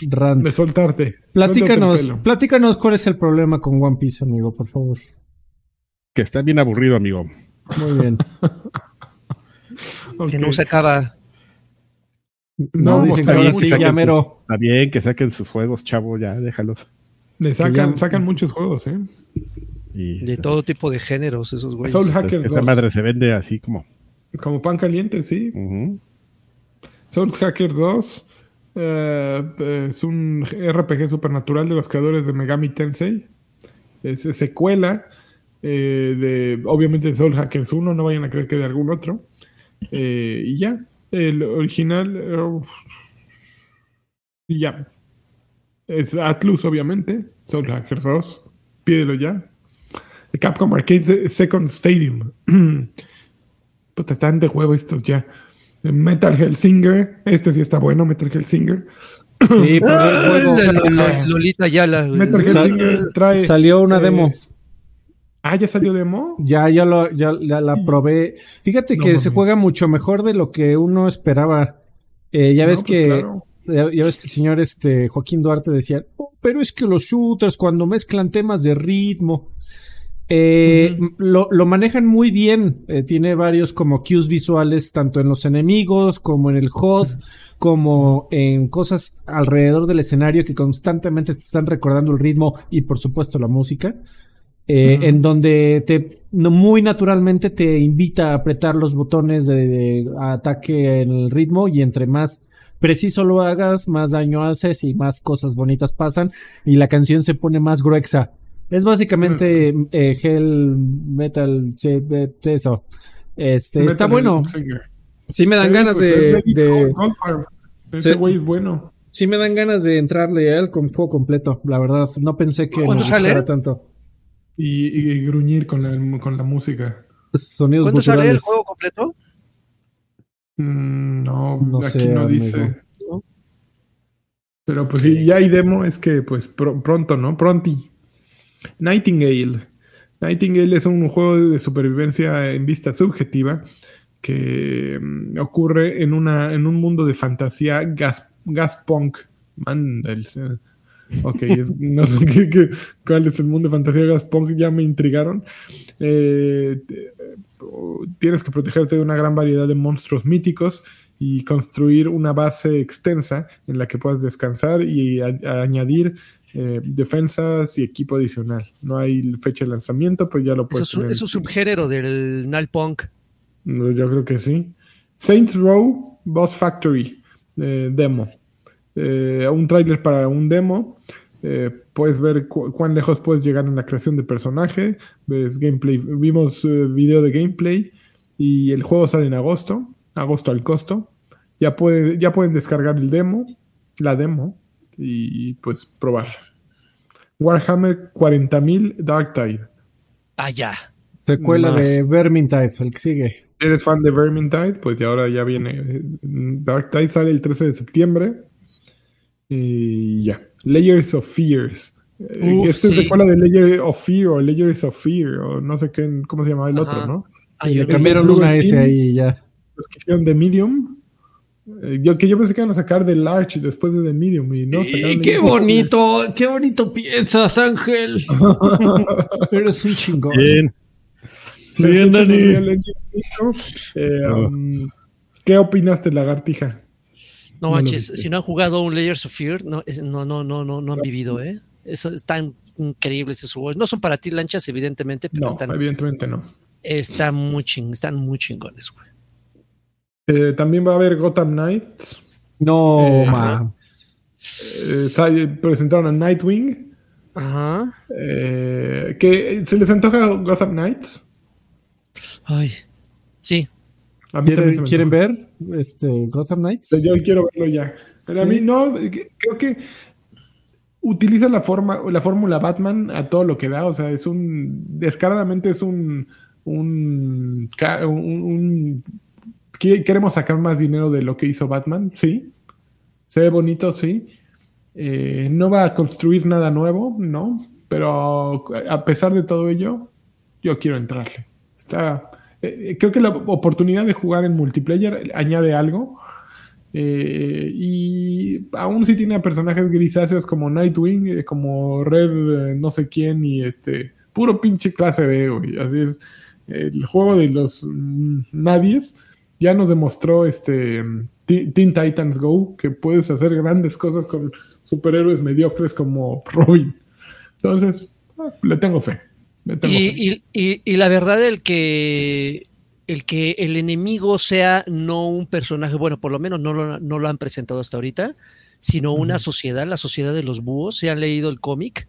rant. De soltarte. Platícanos, platícanos cuál es el problema con One Piece, amigo, por favor. Que está bien aburrido, amigo. Muy bien. Que no se acaba. No, No, dicen está que bien, sí, saquen. Está bien que saquen sus juegos, chavo, ya, déjalos. Le sacan, ya- sacan muchos juegos, ¿eh? Y, De todo tipo de géneros, esos güeyes. Soul Hackers esa 2. madre se vende así como. Como pan caliente, sí. ujú. Soul Hackers 2 eh, es un RPG supernatural de los creadores de Megami Tensei. Es secuela eh, de, obviamente, de Soul Hackers 1, no vayan a creer que de algún otro. Eh, y ya, el original. eh, y ya. Es Atlus, obviamente. Soul Hackers 2. Pídelo ya. Capcom Arcade Second Stadium. Puta, están de huevo estos ya. Metal Hellsinger. Este sí está bueno, Metal Hellsinger. Sí, pero el juego- la- la- la- Lolita Yala. Metal Sal- Hellsinger trae. Salió una eh, demo. Ah, ya salió demo. Ya, ya, lo, ya, ya la probé. Fíjate No que se juega mucho mejor de lo que uno esperaba. Eh, ya No, ves pues que claro. ya, ya ves que el señor este Joaquín Duarte decía, "Oh, pero es que los shooters cuando mezclan temas de ritmo. Eh, lo, lo manejan muy bien. Eh, tiene varios como cues visuales, tanto en los enemigos, como en el HUD, como en cosas alrededor del escenario que constantemente te están recordando el ritmo y por supuesto la música. Eh. En donde te no, muy naturalmente te invita a apretar los botones de, de ataque en el ritmo y entre más preciso lo hagas, más daño haces y más cosas bonitas pasan y la canción se pone más gruesa. Es básicamente eh, Hell Metal, eh, eso. Este, está bueno. Singer. Sí me dan ganas pues, de, es de-. Ese Sí. güey es bueno. sí me dan ganas de entrarle a él con juego completo. La verdad, no pensé que ¿Cuándo me gustara tanto. Y, y gruñir con la, con la música. Sonidos ¿Cuándo sale el juego completo? Mm, no, No aquí sé, no dice. ¿No? Pero pues sí, ya hay demo, es que pues pr- pronto, ¿no? Pronti. Nightingale. Nightingale es un juego de supervivencia en vista subjetiva que mm, ocurre en, una, en un mundo de fantasía gas, gas punk. Manda el- Ok, es- no sé qué- qué- cuál es el mundo de fantasía gas punk, ya me intrigaron. Eh, tienes que protegerte de una gran variedad de monstruos míticos y construir una base extensa en la que puedas descansar y a- a añadir eh, defensas y equipo adicional. No hay fecha de lanzamiento, pues ya lo Eso puedes es, un- tener. es un subgénero del Nile Punk. No, Yo creo que sí. Saints Row Boss Factory eh, demo. Eh, un tráiler para un demo. Eh, puedes ver cu- cuán lejos puedes llegar en la creación de personaje. Ves gameplay. Vimos eh, video de gameplay y el juego sale en agosto. Agosto al costo. Ya, puede, ya pueden descargar el demo, la demo y pues probar. Warhammer 40.000 Dark Tide. Ah, ya. Secuela Más. de Vermintide, el que sigue. eres fan de Vermintide, pues ya ahora ya viene. eh, Dark Tide sale el 13 de septiembre. Y ya. Layers of Fears. Eh, Uf, Esto es sí. secuela de Layers of Fear o Layers of Fear o no sé qué, cómo se llamaba el Ajá. otro, ¿no? Ah, le cambiaron una S ahí y ya. Los que hicieron The Medium. Eh, yo que yo pensé que iban a sacar The Large después de The Medium y no Y qué bonito, qué bonito piensas, Ángel. Eres un chingón. Bien. Bien, sí, Dani. el Engine 5, eh, Ah. um, ¿Qué opinaste, Lagartija? No manches, si no han jugado un Layers of Fear, no, no, no, no, no, no han vivido, ¿eh? Eso, están increíbles esos juegos. No son para ti lanchas, evidentemente, pero No, están, evidentemente no. están muy ching, están muy chingones, güey. Eh, también va a haber Gotham Knights. No, Eh, ma. Eh, sale- presentaron a Nightwing. Ajá. eh, que ¿Se les antoja Gotham Knights? Ay. Sí. A mí también se ¿Quieren, quieren ver este Gotham Knights? Yo quiero verlo ya. Pero a mí no, creo que utiliza la forma, la fórmula Batman a todo lo que da. O sea, es un. Descaradamente es un. Un. queremos sacar más dinero de lo que hizo Batman, sí. Se ve bonito, sí. Eh, no va a construir nada nuevo, no. Pero a pesar de todo ello, yo quiero entrarle. Está. Eh, creo que la oportunidad de jugar en multiplayer añade algo. Eh, y aún si tiene personajes grisáceos como Nightwing, eh, como Red, no sé quién, y este, puro pinche clase B, güey. Así es. El juego de los mm, nadies ya nos demostró este Teen Titans Go que puedes hacer grandes cosas con superhéroes mediocres como Robin. Entonces, ah, le tengo fe. Y, y- y- y la verdad, el que el que el enemigo sea no un personaje, bueno, por lo menos no lo, no lo han presentado hasta ahorita, sino una sociedad, la sociedad de los búhos. Si han leído el cómic,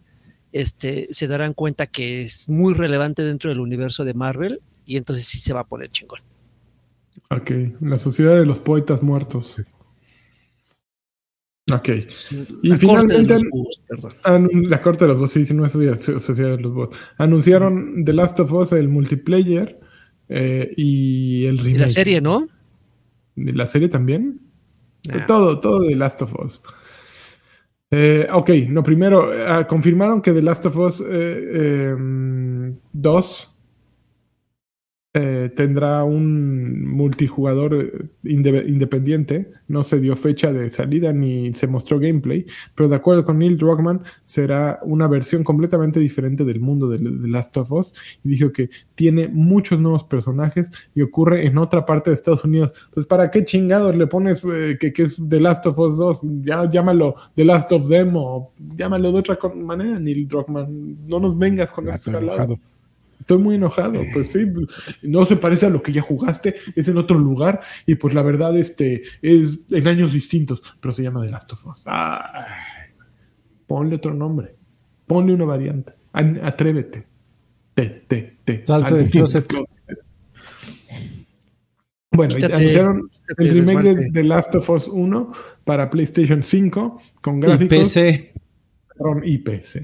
este, se darán cuenta que es muy relevante dentro del universo de Marvel y entonces sí se va a poner chingón. Ok, la sociedad de los poetas muertos. Ok. Y La corte de finalmente los búhos, la corte de los bots, sí, sí, no es Sociedad de los bots. Anunciaron The Last of Us, el multiplayer eh, y el Y remake. la serie, ¿no? ¿De la serie también? Ah. Todo, todo de Last of Us. Eh, ok, no, primero, eh, confirmaron que The Last of Us 2 eh, tendrá un multijugador eh, inde- independiente. No se dio fecha de salida ni se mostró gameplay, pero de acuerdo con Neil Druckmann, será una versión completamente diferente del mundo de, de Last of Us. Y dijo que tiene muchos nuevos personajes y ocurre en otra parte de Estados Unidos. Pues, ¿para qué chingados le pones eh, que, que es The Last of Us 2? Ya, llámalo The Last of Them o llámalo de otra manera, Neil Druckmann. No nos vengas con estos estoy muy enojado, pues sí, no se parece a lo que ya jugaste, es en otro lugar y pues la verdad este es en años distintos, pero se llama The Last of Us. Ay, ponle otro nombre, ponle una variante, An- atrévete, te, te, te. Salte sal del closet. Bueno, y Quítate, anunciaron quítate el remake de. The Last of Us 1 para PlayStation 5 con Y gráficos PC, con IPS.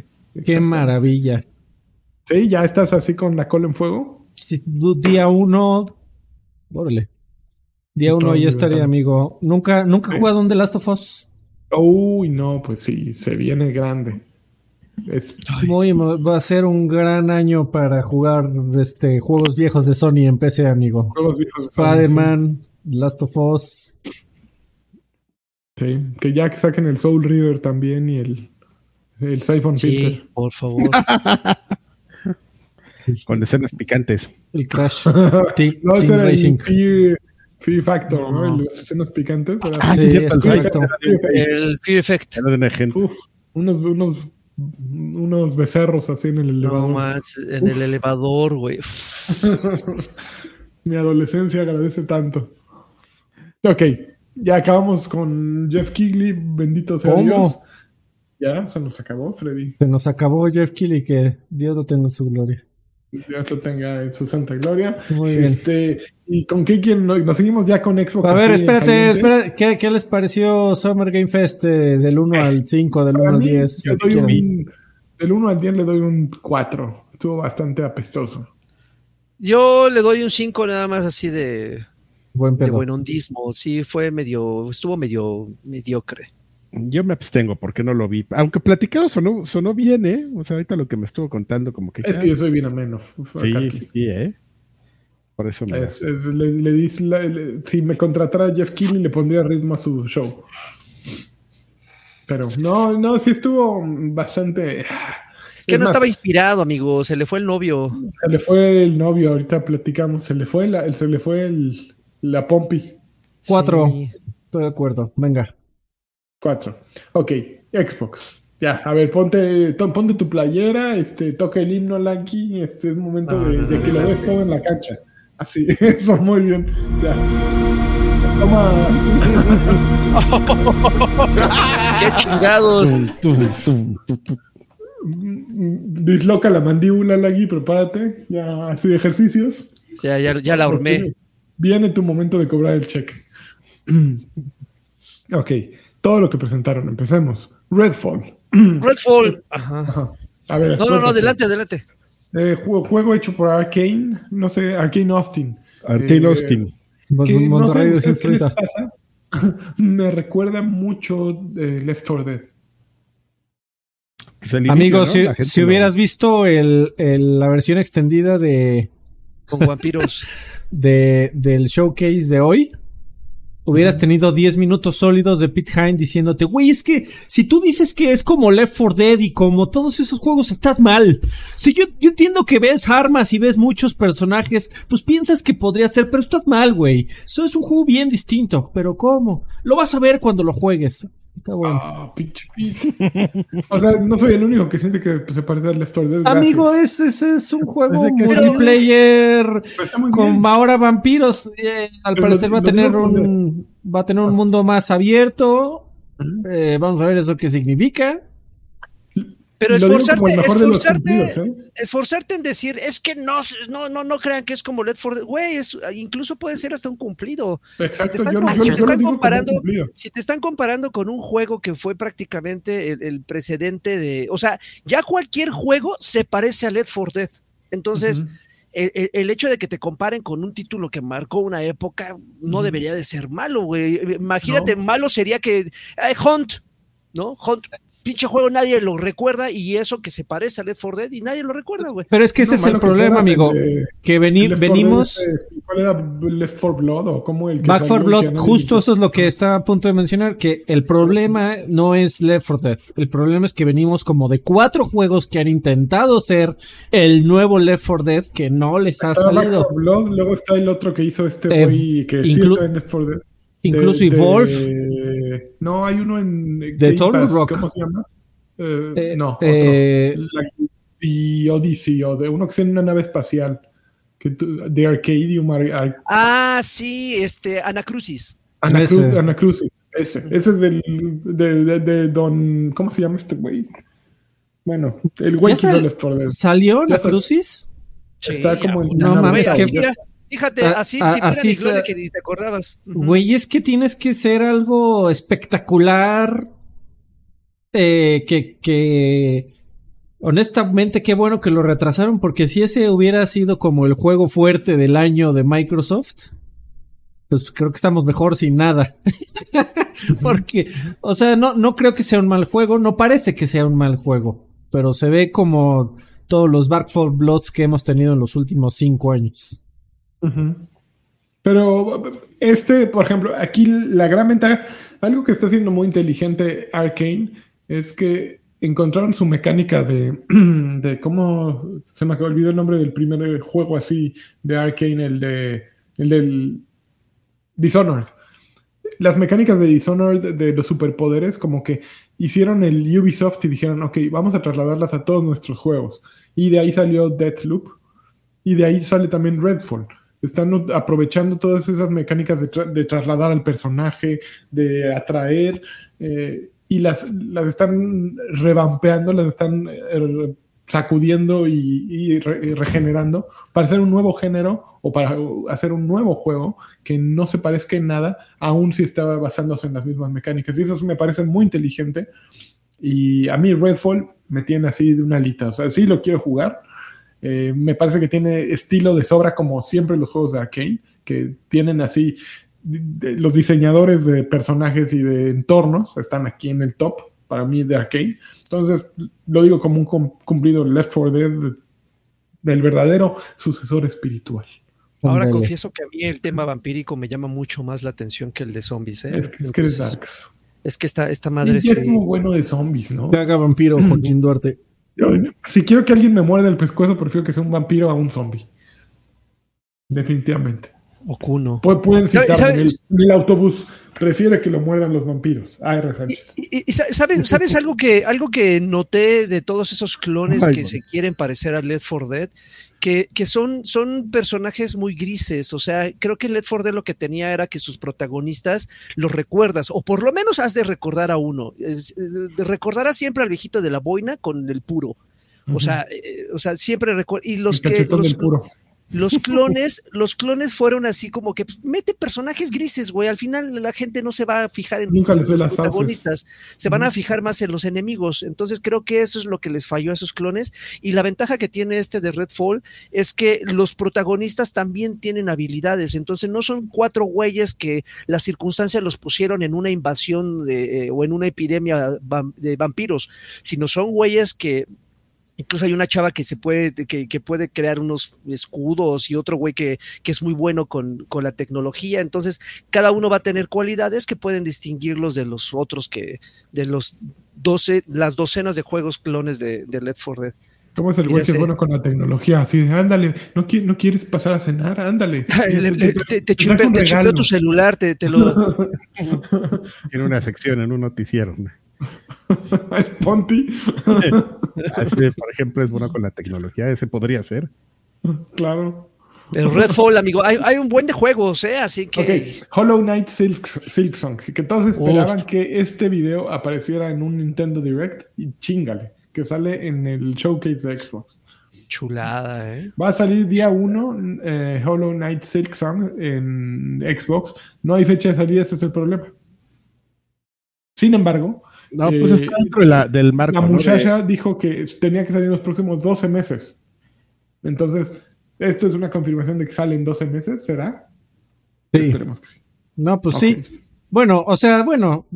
qué maravilla. Sí, ya estás así con la cola en fuego. Si- Día uno, órale. Día uno todo ya estaría, amigo. Nunca, nunca he Sí. jugado un The Last of Us. Uy, no, pues sí, se viene grande. Es, Muy, va a ser un gran año para jugar este juegos viejos de Sony en PC, amigo. juegos viejos de Sony, Spider-Man, Last of Us. Sí, Sí, que ya que saquen el Soul River también y el, el Siphon Filter. Sí, por favor. Con escenas picantes. El Crash. Team, No, ese Team era Racing. el Fear, Factor, ¿no? No. Las escenas picantes. Era- Ah, sí, Sí, cierto, es el. Fear Factor. El Fear Effect. Unos, unos, unos becerros así en el No elevador. más, en el elevador, güey. Mi adolescencia agradece tanto. Ok, ya acabamos con Jeff Kigley, bendito sea ¿Cómo? Dios. Ya, se nos acabó, Freddy. Se nos acabó Jeff Keighley, que Dios lo tenga en su gloria. Dios lo tenga en su santa gloria. Muy bien. Este, ¿Y con qué quieren? Nos seguimos ya con Xbox. A ver, espérate, espera, ¿qué, qué les pareció Summer Game Fest eh, del 1 al 5, del 1 Para al mí, 10? le lo que doy un, del 1 al 10 le doy un 4. Estuvo bastante apestoso. Yo le doy un 5 nada más así de, Buen de pedo. buen hondismo. Sí, fue medio, estuvo medio mediocre. Yo me abstengo porque no lo vi. Aunque platicado sonó, sonó bien, ¿eh? O sea, ahorita lo que me estuvo contando, como que. Es que yo soy bien ameno. sí, sí, sí, ¿eh? Por eso me. Es- es- le, le dis- la- le- si me contratara Jeff Keighley le pondría ritmo a su show. Pero no, no, sí estuvo bastante. Es que no más, estaba inspirado, amigo. Se le fue el novio. Se le fue el novio, ahorita platicamos. Se le fue la, se le fue el, la pompi. Cuatro. Sí. Estoy de acuerdo. Venga. Cuatro. Ok, Xbox. Ya, a ver, ponte, to- ponte tu playera, este, toca el himno Lanky, este es momento No, de, no, de no, que lo ves todo en la cancha. Así, eso, muy bien. Ya. Toma. ¡Qué chingados! Disloca la mandíbula, Lagui, prepárate. Ya, así de ejercicios. Ya, ya, ya la hormé. Viene tu momento de cobrar el cheque. ok, todo lo que presentaron, empecemos. Redfall. Redfall. Ajá. Ajá. A ver, No, no, no, adelante, adelante. Eh, juego, juego hecho por Arkane, no sé, Arkane Austin. Arcane Eh, Austin. que no Monterrey sé, de ¿qué les 30. pasa? Me recuerda mucho de Left 4 Dead. Inicio, Amigo, ¿no? si, hubieras visto el, el- la versión extendida de, Con vampiros. de- del showcase de hoy, hubieras tenido 10 minutos sólidos de Pete Hine diciéndote, güey, es que si tú dices que es como Left 4 Dead y como todos esos juegos, estás mal. Si yo, yo entiendo que ves armas y ves muchos personajes, pues piensas que podría ser, pero estás mal, güey. Eso es un juego bien distinto, pero ¿cómo? Lo vas a ver cuando lo juegues. Está bueno. Ah, pinche Pete. O sea, no soy el único que siente que pues, se parece al Left 4 Dead. Amigo, es, es, es un juego multiplayer Pero con bien. ahora vampiros. eh, al Pero parecer lo- va a lo tener un va a tener un mundo más abierto. Eh, vamos a ver eso qué significa. Pero esforzarte, esforzarte, ¿eh? esforzarte en decir, es que no, no, no, no crean que es como Left 4 Dead. Güey, es- incluso puede ser hasta un cumplido. Exacto, yo- si yo te están comparando- cumplido. Si te están comparando con un juego que fue prácticamente el, el precedente de, o sea, ya cualquier juego se parece a Left 4 Dead. Entonces, el, el- el hecho de que te comparen con un título que marcó una época no debería de ser malo, güey. Imagínate, malo sería que eh, Hunt, ¿no? Hunt pinche juego nadie lo recuerda y eso que se parece a Left 4 Dead y nadie lo recuerda, güey. Pero es que ese No, es el problema, amigo. de- Que veni- Left 4 Dead, venimos. ¿Cuál era Left 4 Blood o cómo el que Back salió 4 y Blood, que justo eso es lo que estaba a punto de mencionar, que el problema no es Left 4 Dead, el problema es que venimos como de cuatro juegos que han intentado ser el nuevo Left 4 Dead que no les ha Back salido. 4 Blood, luego está el otro que hizo este Eh, güey que sí está en Left 4 Dead. De- Incluso de- No, hay uno en De Game Turtle Pass, Rock. ¿Cómo se llama? Eh, Eh, no, eh, otro. La- The Odyssey o de uno que está en una nave espacial. Que de Arcadium. Ar- Ar- Ah, sí, este, Anacrucis. Anacru- Ese. Anacrucis. Ese. Ese es del, de, de- de Don. ¿Cómo se llama este güey? Bueno, el güey ¿Ya que sal- 4 Dead. ¿Salió Ya la sal- Crucis? Está como en No mames, que- mira, fíjate, A- así, a- sí, mira así se- que ni te acordabas. Güey, es que tienes que ser algo espectacular. eh, que, que. Honestamente, qué bueno que lo retrasaron, porque si ese hubiera sido como el juego fuerte del año de Microsoft, pues creo que estamos mejor sin nada. porque, o sea, no, no creo que sea un mal juego, no parece que sea un mal juego, pero se ve como todos los Back 4 Bloods que hemos tenido en los últimos cinco años. Pero este, por ejemplo, aquí la gran ventaja, algo que está haciendo muy inteligente Arkane es que encontraron su mecánica de, de cómo se me olvidó el nombre del primer juego así de Arkane, el de el del Dishonored. Las mecánicas de Dishonored de los superpoderes, como que hicieron el Ubisoft y dijeron, ok, vamos a trasladarlas a todos nuestros juegos. Y de ahí salió Deathloop. Y de ahí sale también Redfall. Están aprovechando todas esas mecánicas de, tra- de trasladar al personaje, de atraer, eh, y las, las están revampeando, las están eh, sacudiendo y, y re- y regenerando para hacer un nuevo género o para hacer un nuevo juego que no se parezca en nada, aun si estaba basándose en las mismas mecánicas. Y eso me parece muy inteligente. Y a mí Redfall me tiene así de una alita. O sea, sí lo quiero jugar. Eh, me parece que tiene estilo de sobra como siempre los juegos de Arkane, que tienen así de- los diseñadores de personajes y de entornos están aquí en el top para mí de Arkane. Entonces, lo digo como un cum- cumplido Left 4 Dead de- del verdadero sucesor espiritual. Ahora confieso que a mí el tema vampírico me llama mucho más la atención que el de zombies. ¿eh? Es que, es que eres Darks. Es que esta, esta Y madre ya sí- estuvo bueno de zombies, ¿no? Que haga vampiro, Joaquín Duarte. Yo, si quiero que alguien me muerda el pescuezo, prefiero que sea un vampiro a un zombie. Definitivamente. Okuno. Pu- Pueden ¿Sabes- citarme en el, autobús. Prefiere que lo muerdan los vampiros. A.R. Sánchez. y- y sa- ¿sabes, ¿Sabes algo que, algo que noté de todos esos clones Ay, que se quieren parecer a Left 4 Dead? Que, que son, son personajes muy grises. O sea, creo que 4 Dead lo que tenía era que sus protagonistas los recuerdas, o por lo menos has de recordar a uno. Eh, Recordarás siempre al viejito de la boina con el puro. O sea, eh, o sea, siempre recuerdo. Y los El que. Los, del puro. Los clones, los clones fueron así como que pues, mete personajes grises, güey. Al final la gente no se va a fijar en Nunca los protagonistas, se van a fijar más en los enemigos. Entonces creo que eso es lo que les falló a esos clones. Y la ventaja que tiene este de Redfall es que los protagonistas también tienen habilidades. Entonces no son cuatro güeyes que las circunstancias los pusieron en una invasión de, eh, o en una epidemia de vampiros, sino son güeyes que Incluso hay una chava que se puede, que, que puede crear unos escudos y otro güey que, que es muy bueno con, con la tecnología. Entonces, cada uno va a tener cualidades que pueden distinguirlos de los otros que, de los 12, las docenas de juegos clones de, de Left 4 Dead. ¿Cómo es el güey que es bueno con la tecnología? Así de, ándale, ¿no, qui- no quieres pasar a cenar? Ándale. Le- le- te, te regalo. tu celular, te, te lo. Tiene una sección en un noticiero. Es Ponti. Por ejemplo, es bueno con la tecnología. Ese podría ser. claro. Pero Redfall, amigo, hay, hay un buen de juegos, ¿eh? Así que. Ok, Hollow Knight Silk, Silksong, que todos esperaban Uf. que este video apareciera en un Nintendo Direct y chingale, que sale en el showcase de Xbox. Chulada, ¿eh? Va a salir día 1 Hollow Knight Silksong en Xbox. No hay fecha de salida, ese es el problema. Sin embargo, No, pues Eh, está dentro de la- del marco. la ¿no? De- muchacha dijo que tenía que salir en los próximos 12 meses. Entonces, esto es una confirmación de que sale en 12 meses, ¿será? Sí. Esperemos que sí. No, pues Ok. sí. Bueno, o sea, bueno.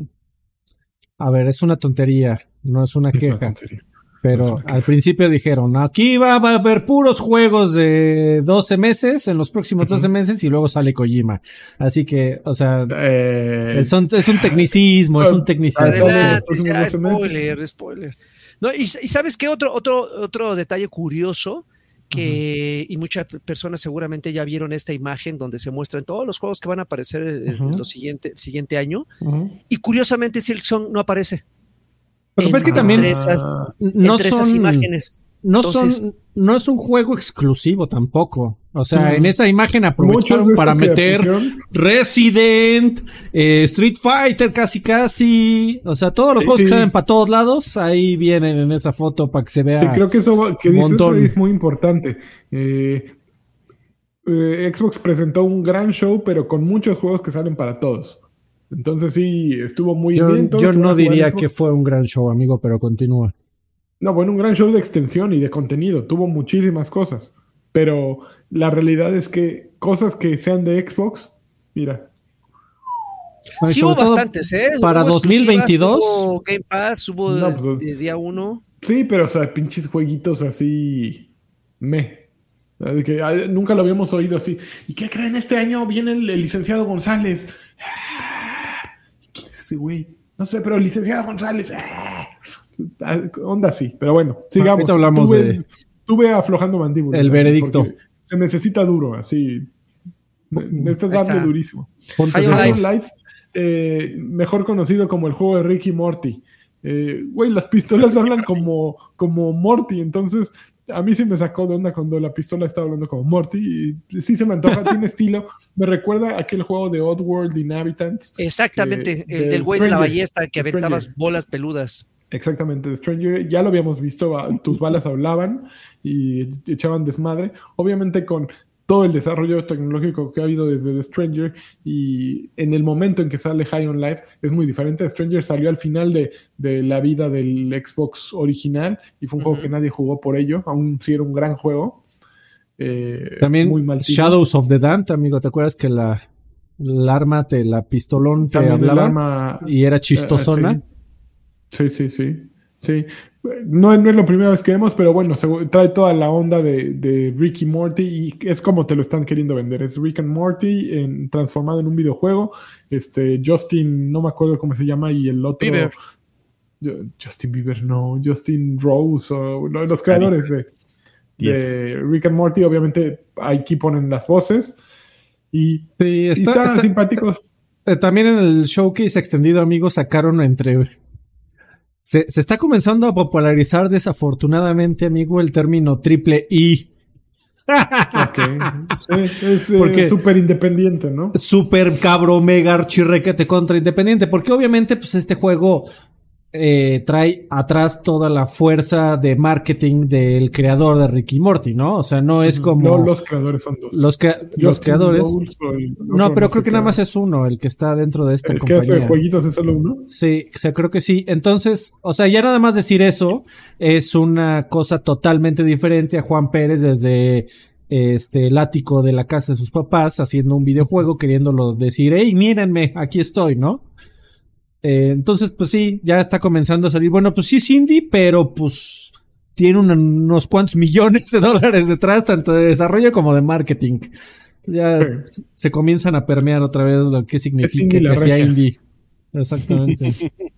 A ver, es una tontería, no es una Es una queja. tontería. Pero al principio dijeron, aquí va, va a haber puros juegos de 12 meses, en los próximos 12 meses, y luego sale Kojima. Así que, o sea, Eh, es un, es un tecnicismo, es un tecnicismo. Adelante. todos los Adelante, próximos ya, 12 meses. spoiler, spoiler. No, y, y sabes qué otro, otro, otro detalle curioso que y muchas personas seguramente ya vieron esta imagen donde se muestran todos los juegos que van a aparecer en, en siguiente, el siguiente año Ujú. y curiosamente Silksong no aparece. Lo que pasa es que Entre también esas- no entre esas son, imágenes. no Entonces- son, no es un juego exclusivo tampoco. O sea, en esa imagen aprovecharon para meter Resident, eh, Street Fighter casi casi, o sea, todos los Sí, juegos que salen para todos lados, ahí vienen en esa foto para que se vea. creo que eso que dices montón. es muy importante. Eh, eh, Xbox presentó un gran show, pero con muchos juegos que salen para todos. Entonces sí, estuvo muy yo bien. yo no diría que fue un gran show, amigo, pero continúa. No, bueno, un gran show de extensión y de contenido. Tuvo muchísimas cosas. Pero la realidad es que cosas que sean de Xbox, mira, Bueno, y Sí hubo todo- bastantes, ¿eh? para Hubo exclusivas, 2022. Hubo Game Pass, hubo No, pues- de día uno. Sí, pero o sea, pinches jueguitos así. Me. Que, nunca lo habíamos oído así. ¿Y qué creen? Este año viene el, el licenciado González. Ah, ¿Quién es ese güey? No sé, pero el licenciado González. ah. Ah, Onda así. Pero bueno, sigamos. Ahorita hablamos Tuve- de- tuve aflojando mandíbula. El veredicto. Se necesita duro, así. Ne- Necesitas Ahí darle está. durísimo. On Life, eh, mejor conocido como el juego de Ricky Morty. Eh, Güey, las pistolas hablan como, como Morty, entonces a mí sí me sacó de onda cuando la pistola estaba hablando como Morty. Y sí se me antoja, tiene estilo. Me recuerda a aquel juego de Oddworld Inhabitants. Exactamente, Que- el de del güey de la ballesta que aventabas Stranger. bolas peludas. Exactamente, Stranger. Ya lo habíamos visto, tus balas hablaban y echaban desmadre. Obviamente con todo el desarrollo tecnológico que ha habido desde The Stranger y en el momento en que sale High on Life es muy diferente. The Stranger salió al final de, de la vida del Xbox original y fue un juego que nadie jugó por ello, aún si era un gran juego. Eh, También muy mal. Shadows of the Damned, amigo, ¿te acuerdas que la, el arma, te, la pistolón te hablaba arma- y era Eh, chistosona? sí, sí, sí. sí. sí. No, no es la primera vez que vemos, pero bueno, segu- trae toda la onda de, de Ricky Morty y es como te lo están queriendo vender. Es Rick and Morty en- transformado en un videojuego. Este, Justin, no me acuerdo cómo se llama, y el otro. Bieber. Justin Bieber, no, Justin Rose, o no, los creadores de, de Rick and Morty, obviamente aquí ponen las voces. Y, Sí, y está, están está- simpáticos. eh, también en el showcase extendido, amigos, sacaron entre... Se, se está comenzando a popularizar desafortunadamente, amigo, el término triple I. Ok. Sí, es eh, Porque- súper independiente, ¿no? Super cabro mega archirrequete contra independiente. Porque obviamente, pues este juego eh, trae atrás toda la fuerza de marketing del creador de Ricky Morty, ¿no? O sea, no es como No, los creadores son dos. los, crea- los creadores. No, pero creo que nada más es uno el que está dentro de esta El que hace compañía. jueguitos es solo uno. Sí, o sea, creo que sí. Entonces, o sea, ya nada más decir eso es una cosa totalmente diferente a Juan Pérez desde este el ático de la casa de sus papás haciendo un videojuego queriéndolo decir, hey, mírenme, aquí estoy, ¿no? Eh, entonces, pues sí, ya está comenzando a salir. Bueno, pues sí es indie, pero pues tiene un- unos cuantos millones de dólares detrás, tanto de desarrollo como de marketing. Ya Sí. se comienzan a permear otra vez lo que significa que sea indie. Exactamente.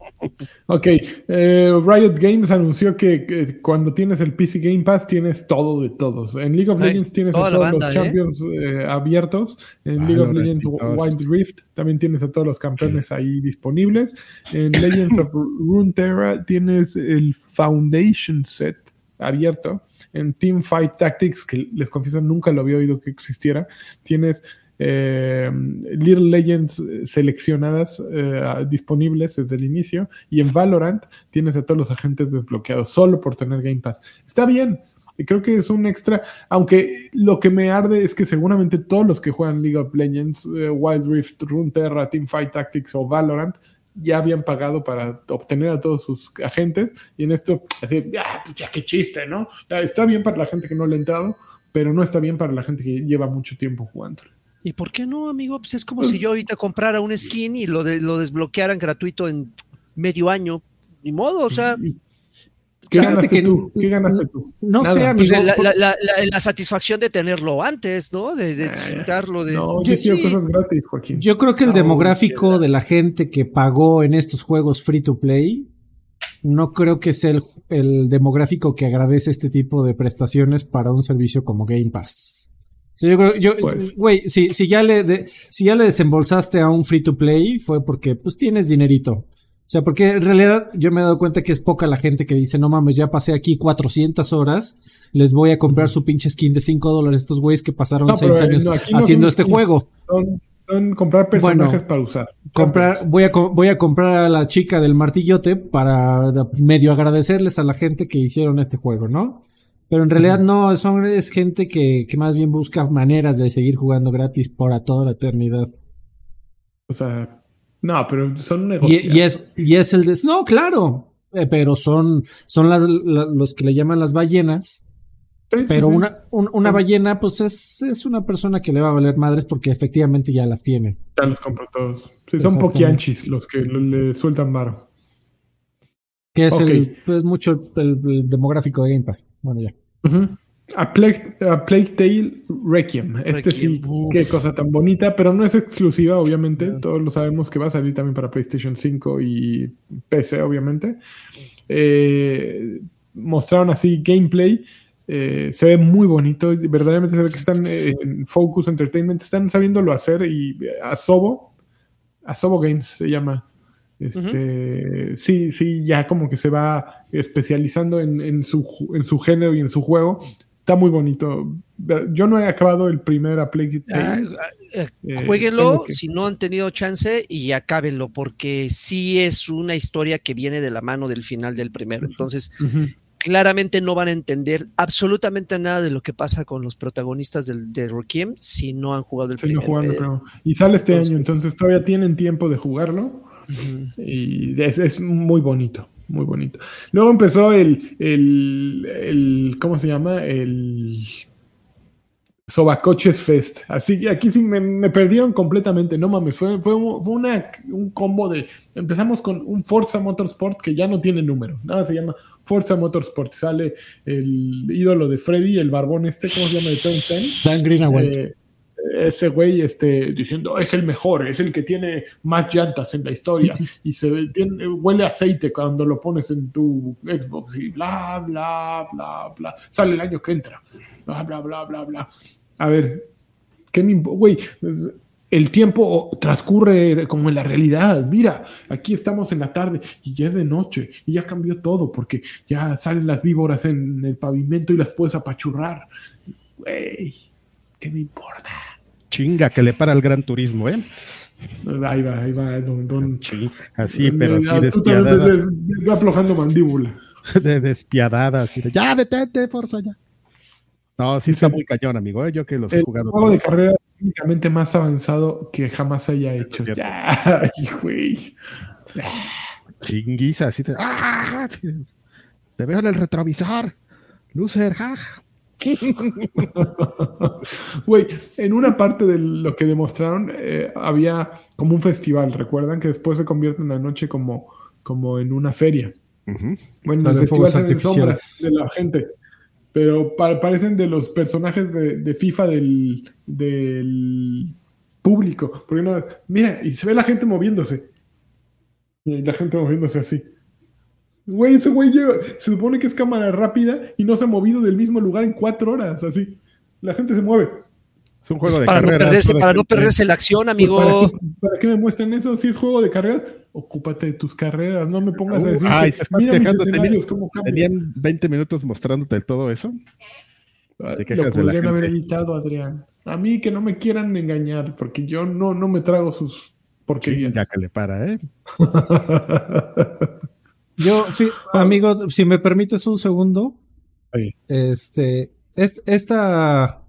Ok, eh, Riot Games anunció que, que cuando tienes el PC Game Pass tienes todo de todos. En League of Ay, Legends tienes a todos banda, los ¿eh? champions eh, abiertos. En Ah, League of Legends. Wild Rift también tienes a todos los campeones ahí disponibles. En Legends of Runeterra tienes el Foundation Set abierto. En Team Fight Tactics, que les confieso nunca lo había oído que existiera, tienes eh, Little Legends eh, seleccionadas eh, disponibles desde el inicio. Y en Valorant tienes a todos los agentes desbloqueados solo por tener Game Pass. Está bien. Creo que es un extra, aunque lo que me arde es que seguramente todos los que juegan League of Legends, eh, Wild Rift, Runeterra, Teamfight Tactics o Valorant ya habían pagado para obtener a todos sus agentes y en esto, así, "Ah, pues ya qué chiste, ¿no? Está bien para la gente que no le ha entrado, pero no está bien para la gente que lleva mucho tiempo jugando. ¿Y por qué no, amigo? Pues es como si yo ahorita comprara un skin y lo, de- lo desbloquearan gratuito en medio año, ni modo, o sea. ¿Qué ganaste que- tú? ¿Qué ganaste tú? No Nada. sé, Pues amigo. la, por- la- la- la- la satisfacción de tenerlo antes, ¿no? De, de disfrutarlo. De, No, Yo yo quiero sí. cosas gratis, Joaquín. Yo creo que el Ah, demográfico de la gente que pagó en estos juegos free to play, no creo que sea el, el demográfico que agradece este tipo de prestaciones para un servicio como Game Pass. Sea, yo creo, yo, Pues. güey, si, si ya le, de- si ya le desembolsaste a un free to play, fue porque, pues tienes dinerito. O sea, porque en realidad yo me he dado cuenta que es poca la gente que dice, no mames, ya pasé aquí 400 horas, les voy a comprar su pinche skin de 5 dólares estos güeyes que pasaron No, 6 pero, años no, aquí no haciendo este skins. juego. Son, son comprar personajes Bueno, para usar. comprar, voy a, voy a comprar a la chica del martillote para medio agradecerles a la gente que hicieron este juego, ¿no? Pero en realidad no, son, es gente que, que más bien busca maneras de seguir jugando gratis para toda la eternidad. O sea, no, pero son negocios. y es, y es el de, no, claro, eh, pero son, son las, la- los que le llaman las ballenas, pero una, un- una ballena, pues es, es una persona que le va a valer madres porque efectivamente ya las tiene. Ya los compro todos. Sí, son poquianchis los que le, le sueltan varo. Que es el, pues mucho el, el demográfico de Game Pass. Bueno, ya. A Plague, a Plague Tale Requiem. Este Requiem, sí, uf. qué cosa tan bonita, pero no es exclusiva, obviamente. Todos lo sabemos que va a salir también para PlayStation 5 y PC, obviamente. Eh, mostraron así gameplay. eh, se ve muy bonito. Verdaderamente se ve que están eh, en Focus Entertainment. Están sabiéndolo hacer. Y Asobo, Asobo Games se llama. Este, Sí, sí, ya como que se va especializando en, en su, en su género y en su juego. Está muy bonito. Yo no he acabado el primer A Plague Ah, Tale. eh, Eh, Jueguenlo tengo que- si no han tenido chance y acábenlo, porque sí es una historia que viene de la mano del final del primero. Entonces, claramente no van a entender absolutamente nada de lo que pasa con los protagonistas del, de Requiem si no han jugado el no primero. jugaron, Eh, pero- Y sale este entonces- año, entonces todavía tienen tiempo de jugarlo. Y es, es muy bonito, muy bonito. Luego empezó el, el, el- ¿cómo se llama? El Sobacoches Fest. Así que aquí sí me, me perdieron completamente, no mames, fue, fue, un- fue una, un combo de... Empezamos con un Forza Motorsport que ya no tiene número, nada, se llama Forza Motorsport. Sale el ídolo de Freddy, el barbón este, ¿cómo se llama? De Turn 10. Dan Greenaway. Eh, ese güey este, diciendo es el mejor, es el que tiene más llantas en la historia y se tiene- huele aceite cuando lo pones en tu Xbox y bla, bla, bla, bla. Sale el año que entra. Bla, bla, bla, bla, bla. A ver, ¿qué me Güey, el tiempo transcurre como en la realidad. Mira, aquí estamos en la tarde y ya es de noche y ya cambió todo porque ya salen las víboras en el pavimento y las puedes apachurrar. Güey, ¿qué me importa? Chinga, que le para el gran turismo, ¿eh? Ahí va, ahí va, don. don Sí, así, pero así Ah, tú despiadada, aflojando mandíbula. de despiadada, así de, ya, detente, Forza, ya. No, sí está muy cañón, amigo, ¿eh? yo que los he El jugado. juego de carrera técnicamente más avanzado que jamás haya hecho. Ya, güey. Chinguiza, así de, ¡ah! Te veo en el retrovisor, loser, ja. Güey, en una parte de lo que demostraron eh, había como un festival, ¿recuerdan? Que después se convierte en la noche como, como en una feria. Bueno, Salen el festival ven sombras de la gente. Pero pa- parecen de los personajes de, de FIFA del, del público. Porque una, mira, y se ve la gente moviéndose. Y la gente moviéndose así. Güey, ese güey lleva, se supone que es cámara rápida y no se ha movido del mismo lugar en cuatro horas, así. La gente se mueve. Es un juego de para, no carreras. perderse, todo para no perderse la acción, Pues, amigo. ¿para, qué, para qué me muestran eso? Si es juego de carreras, ocúpate de tus carreras. No me pongas a decir Ay, que, te estás mira mis quejando, escenarios, tenía- cómo cambian". Tenían 20 minutos mostrándote todo eso. te Lo de la podrían haber evitado, Adrián. A mí que no me quieran engañar, porque yo no, no me trago sus porquerías. Ya que le para, ¿eh? Yo, fi- amigo, si me permites un segundo. Sí. Este, es- esta.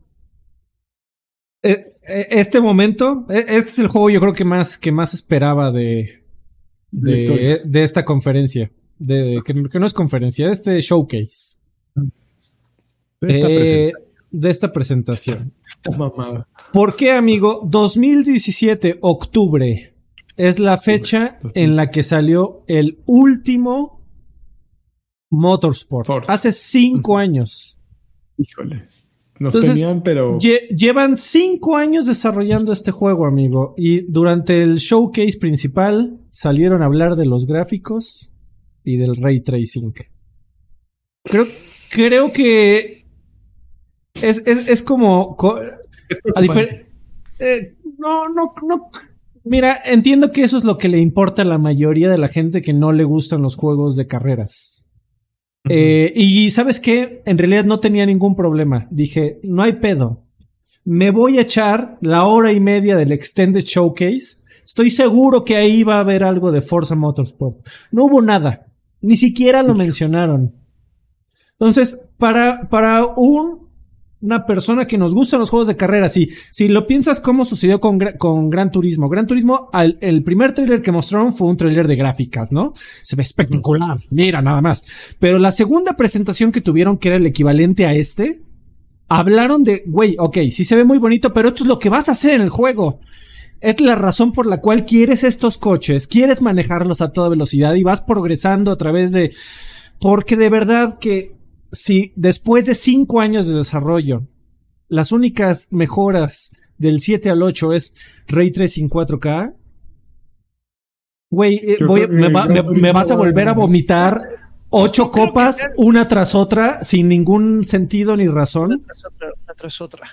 e- e- Este momento, e- este es el juego yo creo que más, que más esperaba de, De de, de esta conferencia. De, que, que no es conferencia, de este showcase. Esta Eh, de esta presentación. Esta mamada. ¿Por qué, amigo? 2017, octubre. Es la fecha en la que salió el último Motorsport. Ford. Hace cinco años. Híjole. Nos Entonces, tenían, pero. Lle- llevan cinco años desarrollando este juego, amigo. Y durante el showcase principal salieron a hablar de los gráficos y del ray tracing. Creo, creo que es, es, es como. co- es eh, no, no, no. Mira, entiendo que eso es lo que le importa a la mayoría de la gente que no le gustan los juegos de carreras. Eh, y sabes qué, en realidad no tenía ningún problema. Dije, no hay pedo. Me voy a echar la hora y media del Extended Showcase. Estoy seguro que ahí va a haber algo de Forza Motorsport. No hubo nada. Ni siquiera lo mencionaron. Entonces, para, para un, una persona que nos gustan los juegos de carrera, si, si lo piensas como sucedió con, con Gran Turismo. Gran Turismo, al- el primer tráiler que mostraron fue un tráiler de gráficas, ¿no? Se ve espectacular. Mira, nada más. Pero la segunda presentación que tuvieron, que era el equivalente a este, hablaron de, güey, ok, sí se ve muy bonito, pero esto es lo que vas a hacer en el juego. Es la razón por la cual quieres estos coches, quieres manejarlos a toda velocidad y vas progresando a través de... Porque de verdad que si después de cinco años de desarrollo, las únicas mejoras del 7 al 8 es Ray Tracing 4K, güey, eh, voy- me, va- me- me vas a volver a vomitar ocho copas una tras otra sin ningún sentido ni Una razón. tras otra, una tras otra.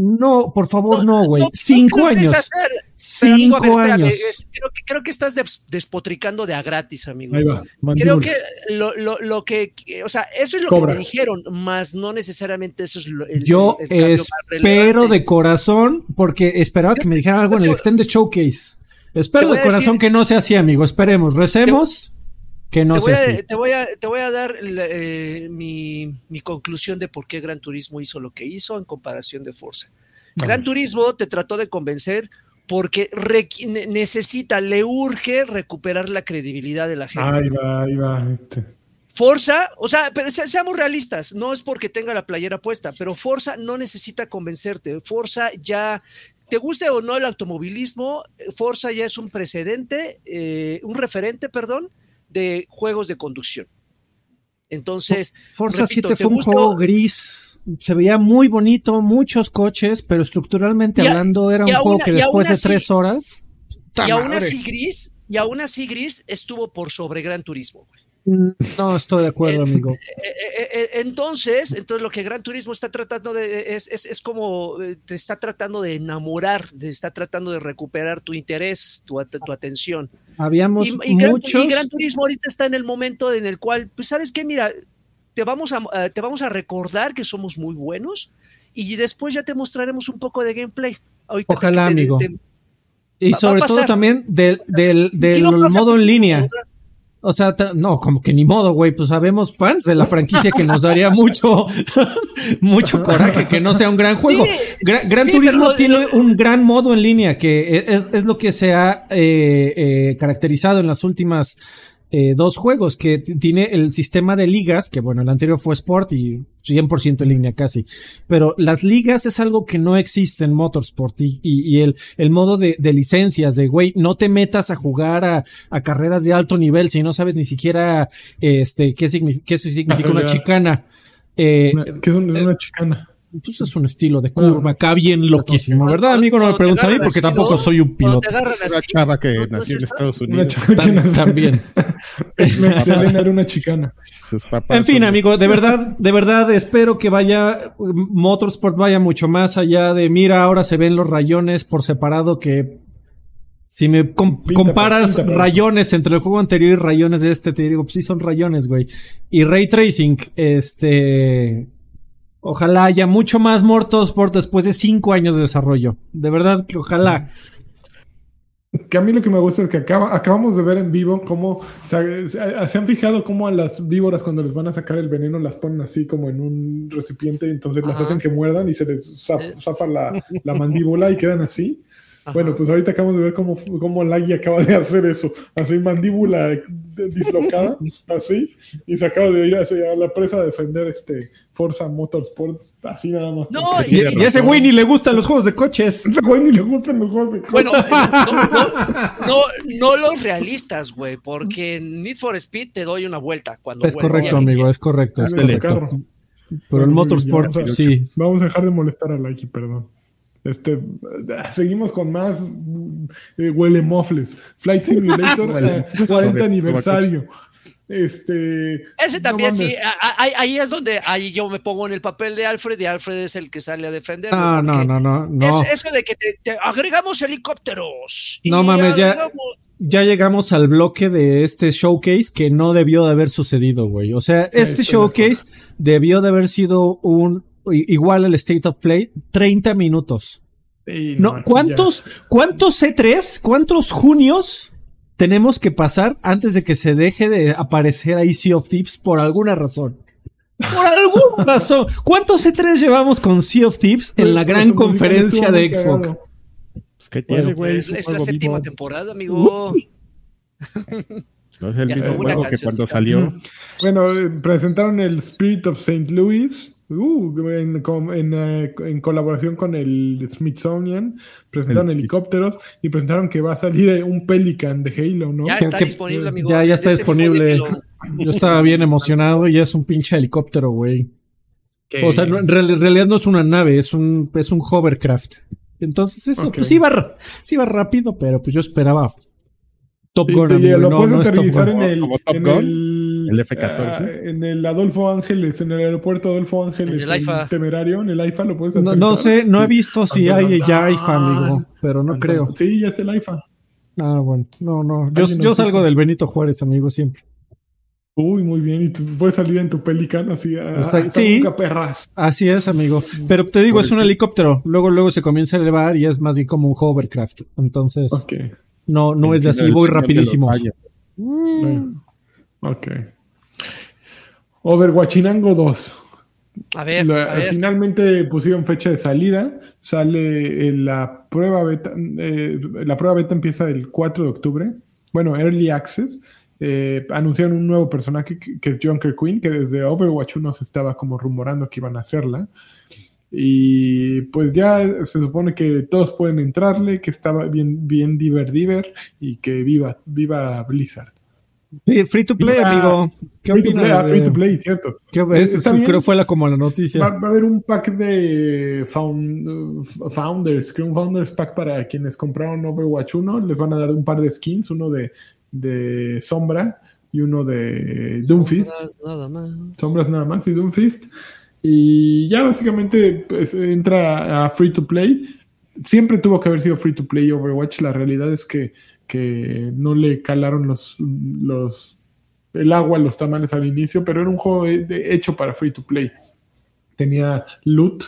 No, por favor, no, güey. No, no Cinco años. hacer- amigo, ver, Cinco espérame, años. creo, que, creo que estás des- despotricando de a gratis, amigo. Ahí va. Creo que lo, lo, lo que, o sea, eso es lo Cobra. que me dijeron, más no necesariamente eso es lo, el, Yo el- el cambio más espero de corazón, porque esperaba que me dijeran algo en el te- Extended Showcase. Espero de corazón decir- que no sea así, amigo. Esperemos, recemos que no te, voy a, así. te, voy a, te voy a dar eh, mi, mi conclusión de por qué Gran Turismo hizo lo que hizo en comparación de Forza. Gran Turismo te trató de convencer porque necesita, le urge recuperar la credibilidad de la gente. Ahí va, ahí va. este. Forza, o sea, pero se- seamos realistas, no es porque tenga la playera puesta, pero Forza no necesita convencerte. Forza ya, te guste o no el automovilismo, Forza ya es un precedente, eh, un referente, perdón, de juegos de conducción. Entonces, Forza repito, 7 ¿te fue un juego gris. Se veía muy bonito, muchos coches, pero estructuralmente a- hablando era un juego que después de tres horas. y aún madre! así Gris, y aún así Gris estuvo por sobre Gran Turismo. güey. No estoy de acuerdo, amigo. Eh, eh, eh, entonces, entonces lo que Gran Turismo está tratando de es, es, es como te está tratando de enamorar, te está tratando de recuperar tu interés, tu, tu atención. Habíamos Y, y Gran, muchos. y Gran Turismo ahorita está en el momento en el cual, pues sabes qué, mira, te vamos a eh, te vamos a recordar que somos muy buenos y después ya te mostraremos un poco de gameplay. Ahorita Ojalá, te- amigo. te- y va sobre todo también del, del, del si no pasa, modo pues, en línea. no, O sea, no, como que ni modo, güey. Pues sabemos fans de la franquicia que nos daría mucho, mucho coraje que no sea un gran juego. Sí, Gra- gran sí, Turismo pero- tiene un gran modo en línea que es, es lo que se ha eh, eh, caracterizado en las últimas eh, dos juegos, que tiene el sistema de ligas, que bueno, el anterior fue Sport y 100% en línea casi. Pero las ligas es algo que no existe en Motorsport y, y, y el, el modo de, de licencias, de güey, no te metas a jugar a, a carreras de alto nivel si no sabes ni siquiera este qué, significa qué significa una chicana. Eh, Una- que es un- una chicana. Pues es un estilo de curva acá bien loquísimo, ¿verdad, amigo? No me preguntes a mí porque tampoco soy un piloto. Una chava que ¿no- no nació en esta? Estados Una Unidos. también. Era una chicana. Sus papás En fin, amigo, de verdad, de verdad espero que vaya, Motorsport vaya mucho más allá de, mira, ahora se ven los rayones por separado que si me com- Pinta, comparas pinta, pinta. rayones entre el juego anterior y rayones de este, te digo, pues sí son rayones, güey. Y Ray Tracing, este, ojalá haya mucho más Motorsport después de cinco años de desarrollo. De verdad que ojalá. Que a mí lo que me gusta es que acaba, acabamos de ver en vivo cómo se, han fijado cómo a las víboras cuando les van a sacar el veneno las ponen así como en un recipiente y entonces las Ajá. hacen que muerdan y se les zaf- Eh. zafa la, la mandíbula y quedan así. Ajá. Bueno, pues ahorita acabamos de ver cómo, cómo Lagui acaba de hacer eso. Así, mandíbula dislocada, así, y se acaba de ir hacia la presa a defender este Forza Motorsport Así nada más. No, Y, y a ese güey ni le gustan los juegos de coches. Ese güey ni le gustan los juegos de coche. Bueno, no, no, no, no los realistas, güey, porque en Need for Speed te doy una vuelta cuando Es vuelvo correcto, amigo, es correcto, es correcto. Pero el Motorsport, ya, o sea, sí. Vamos a dejar de molestar a Laiki, perdón. Este, seguimos con más eh, huele mofles. Flight Simulator, Huele- eh, 40 sobre- aniversario. Este. Ese no también sí, ahí, ahí es donde ahí yo me pongo en el papel de Alfred y Alfred es el que sale a defender. No, no, no, no, no. Es, eso de que te, te agregamos helicópteros. y No mames, ya- Ya llegamos al bloque de este showcase que no debió de haber sucedido, güey. O sea, este estoy showcase debió de haber sido un igual al State of Play, 30 minutos. Sí, No, ¿cuántos, cuántos C3, cuántos junios tenemos que pasar antes de que se deje de aparecer ahí Sea of Thieves por alguna razón? Por alguna razón. ¿Cuántos C3 llevamos con Sea of Thieves ya- en la Pero gran conferencia de Xbox? Pues, ¿Qué tiene, Bueno, güey? es, la séptima vivo. temporada, amigo. No es el mismo juego que cuando salió. Bueno, eh, presentaron el Spirit of St. Louis. Uh, en, en, eh, en colaboración con el Smithsonian, presentaron El- helicópteros y presentaron que va a salir un Pelican de Halo, ¿no? Ya está que- disponible, amigo. ya- ya está disponible. lo- Yo estaba bien emocionado y es un pinche helicóptero, güey. O sea, no, en, real- en realidad no es una nave, es un, es un hovercraft. Entonces eso, pues iba, sí iba rápido, pero pues yo esperaba Top Gun, amigo, y lo no, puedes no es Top Gun. en el, El, ¿El F-14? ah, en el Adolfo Ángeles, en el aeropuerto Adolfo Ángeles, En el AIFA. temerario, en el AIFA lo puedes No, no sé, no he visto si hay ya tan. IFA, amigo, pero no creo. Sí, ya está el AIFA. Ah, bueno, no, no. Yo, yo salgo del Benito Juárez, amigo, siempre. Uy, muy bien. Y tú puedes salir en tu Pelican así. a- Sí. nunca perras. Así es, amigo. Pero te digo, es un helicóptero. Luego, luego se comienza a elevar y es más bien como un hovercraft. Entonces, no, no es de así, voy rapidísimo. Bueno, Ok. Overwatchinango 2. A ver, La- a ver. Finalmente pusieron fecha de salida. Sale la prueba beta. eh, la prueba beta empieza el 4 de octubre. Bueno, Early Access. Eh, anunciaron un nuevo personaje que, que es Junker Queen, que desde Overwatch 1 se estaba como rumorando que iban a hacerla. Y pues ya se supone que todos pueden entrarle, que estaba bien, bien diver diver y que viva, viva Blizzard. Free to play, Ah, amigo. ¿Qué Free to play, ah, free to play, cierto. ¿Qué Eso bien. creo fue la, como la noticia. Va, va a haber un pack de found- uh, Founders, creo un Founders pack para quienes compraron Overwatch 1. Les van a dar un par de skins, uno de, de Sombra y uno de Doomfist. Nada más. Sombras nada más y Doomfist. Y ya básicamente pues, entra a free to play. Siempre tuvo que haber sido free to play Overwatch. La realidad es que, que no le calaron los, los el agua los tamales al inicio, pero era un juego hecho para free to play. Tenía loot,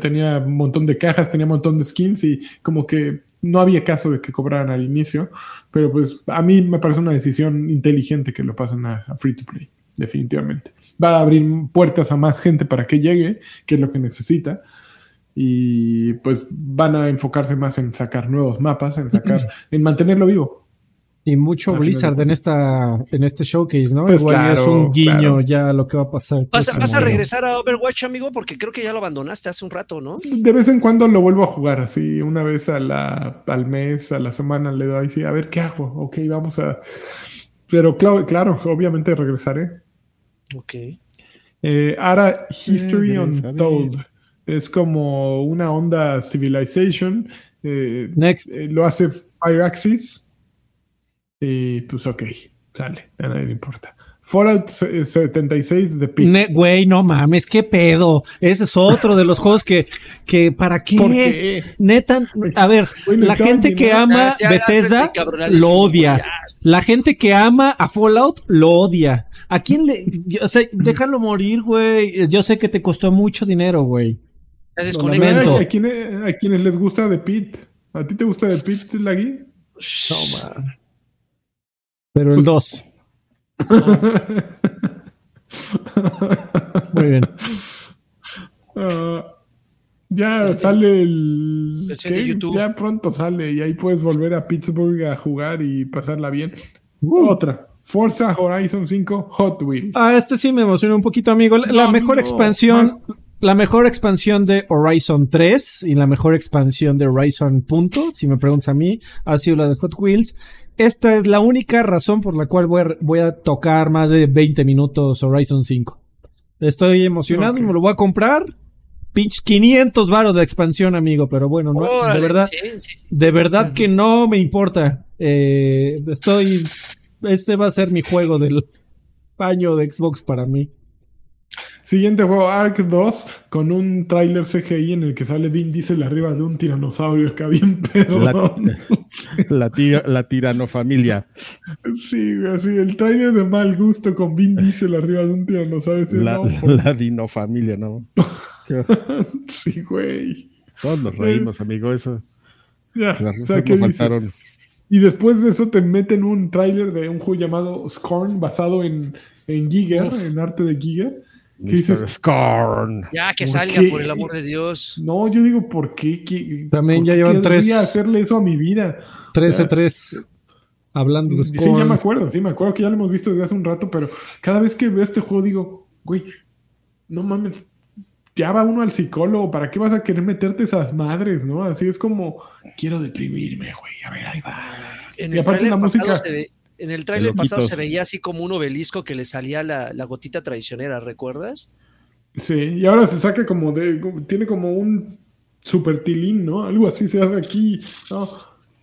tenía un montón de cajas, tenía un montón de skins y como que no había caso de que cobraran al inicio, pero pues a mí me parece una decisión inteligente que lo pasen a free to play, definitivamente. Va a abrir puertas a más gente para que llegue, que es lo que necesita. Y pues van a enfocarse más en sacar nuevos mapas, en sacar, en mantenerlo vivo. Y mucho Blizzard en esta, en este showcase, ¿no? Pues Igual claro, es un guiño claro. ya a lo que va a pasar. ¿Vas, a- próximo vas a año. regresar a Overwatch, amigo? Porque creo que ya lo abandonaste hace un rato, ¿no? De vez en cuando lo vuelvo a jugar, así una vez a la, al mes, a la semana le doy así, a ver qué hago. Ok, vamos a. Pero claro, claro obviamente regresaré. Ok. Eh, Ara History Eh, Untold. Es como una onda Civilization. eh, Next. eh, lo hace Fireaxis. Y pues ok, sale, a nadie le importa. Fallout eh, 76 de Pit. Ne- Güey, no mames, qué pedo. Ese es otro de los juegos que, que ¿para qué? ¿Por qué? Neta, a ver, Bueno, la gente que ama Ya, ya, Bethesda lo odia. ya. La gente que ama a Fallout lo odia. ¿A quién le.? yo- o sea, déjalo morir, güey. Yo sé que te costó mucho dinero, güey. No. ¿a, quienes, a quienes les gusta de Pit. ¿A ti te gusta de Pit, Lagui? Pero el Pues- 2. Muy bien. Ah, ya sale el. De YouTube. Ya pronto sale y ahí puedes volver a Pittsburgh a jugar y pasarla bien. Uh. Otra. Forza Horizon 5 Hot Wheels. Ah, este sí me emociona un poquito, amigo. La, la No, mejor amigo, expansión. más- la mejor expansión de Horizon 3 y la mejor expansión de Horizon punto, si me preguntas a mí, ha sido la de Hot Wheels. Esta es la única razón por la cual voy a, voy a tocar más de 20 minutos Horizon 5. Estoy emocionado me lo voy a comprar. Pinch 500 varos de expansión, amigo, pero bueno, no, de verdad, sí, sí, sí. de verdad que no me importa. Eh, estoy, este va a ser mi juego del año de Xbox para mí. Siguiente juego, Ark 2, con un tráiler CGI en el que sale Vin Diesel arriba de un tiranosaurio acá bien pedo. La, la, tira- la tiranofamilia. Sí, güey, así, el tráiler de mal gusto con Vin Diesel arriba de un tiranosaurio. así, La, no, por- la dinofamilia, ¿no? Sí, güey. Todos nos reímos, amigo. Eso. Ya, Las o sea, risas ¿qué no dices? faltaron. Y después de eso te meten un tráiler de un juego llamado Scorn basado en, en Giger, en arte de Giger. ¿Qué Mr. dices? Scorn. Ya que ¿Por salga, qué? por el amor de Dios. No, yo digo, ¿por qué? ¿Qué- También por ya qué llevan tres- hacerle eso a mi vida? 13-3. Hablando de Sí, ya me Scorn. acuerdo, sí, me acuerdo que ya lo hemos visto desde hace un rato, pero cada vez que veo este juego digo, güey, no mames, ya va uno al psicólogo, ¿para qué vas a querer meterte esas madres, no? Así es como, quiero deprimirme, güey, a ver, ahí va. En Y el aparte la música- se ve- en el tráiler pasado se veía así como un obelisco que le salía la, la gotita traicionera, ¿recuerdas? Sí, y ahora se saca como de, tiene como un super tilín, ¿no? Algo así se hace aquí, no,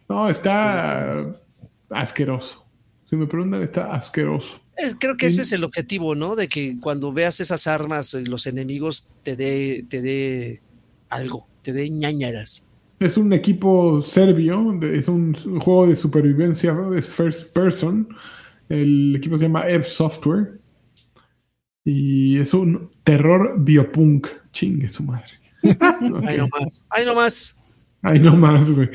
no, está asqueroso. Si me preguntan, está asqueroso. Es- creo que ese es el objetivo, ¿no? De que cuando veas esas armas y los enemigos te dé te dé algo, te dé ñañaras. Es un equipo serbio, de- es un, un juego de supervivencia, es first person. El equipo se llama Ebb Software. Y es un terror biopunk. Chingue su madre. Ahí nomás. Ahí nomás. Ay, no más, güey.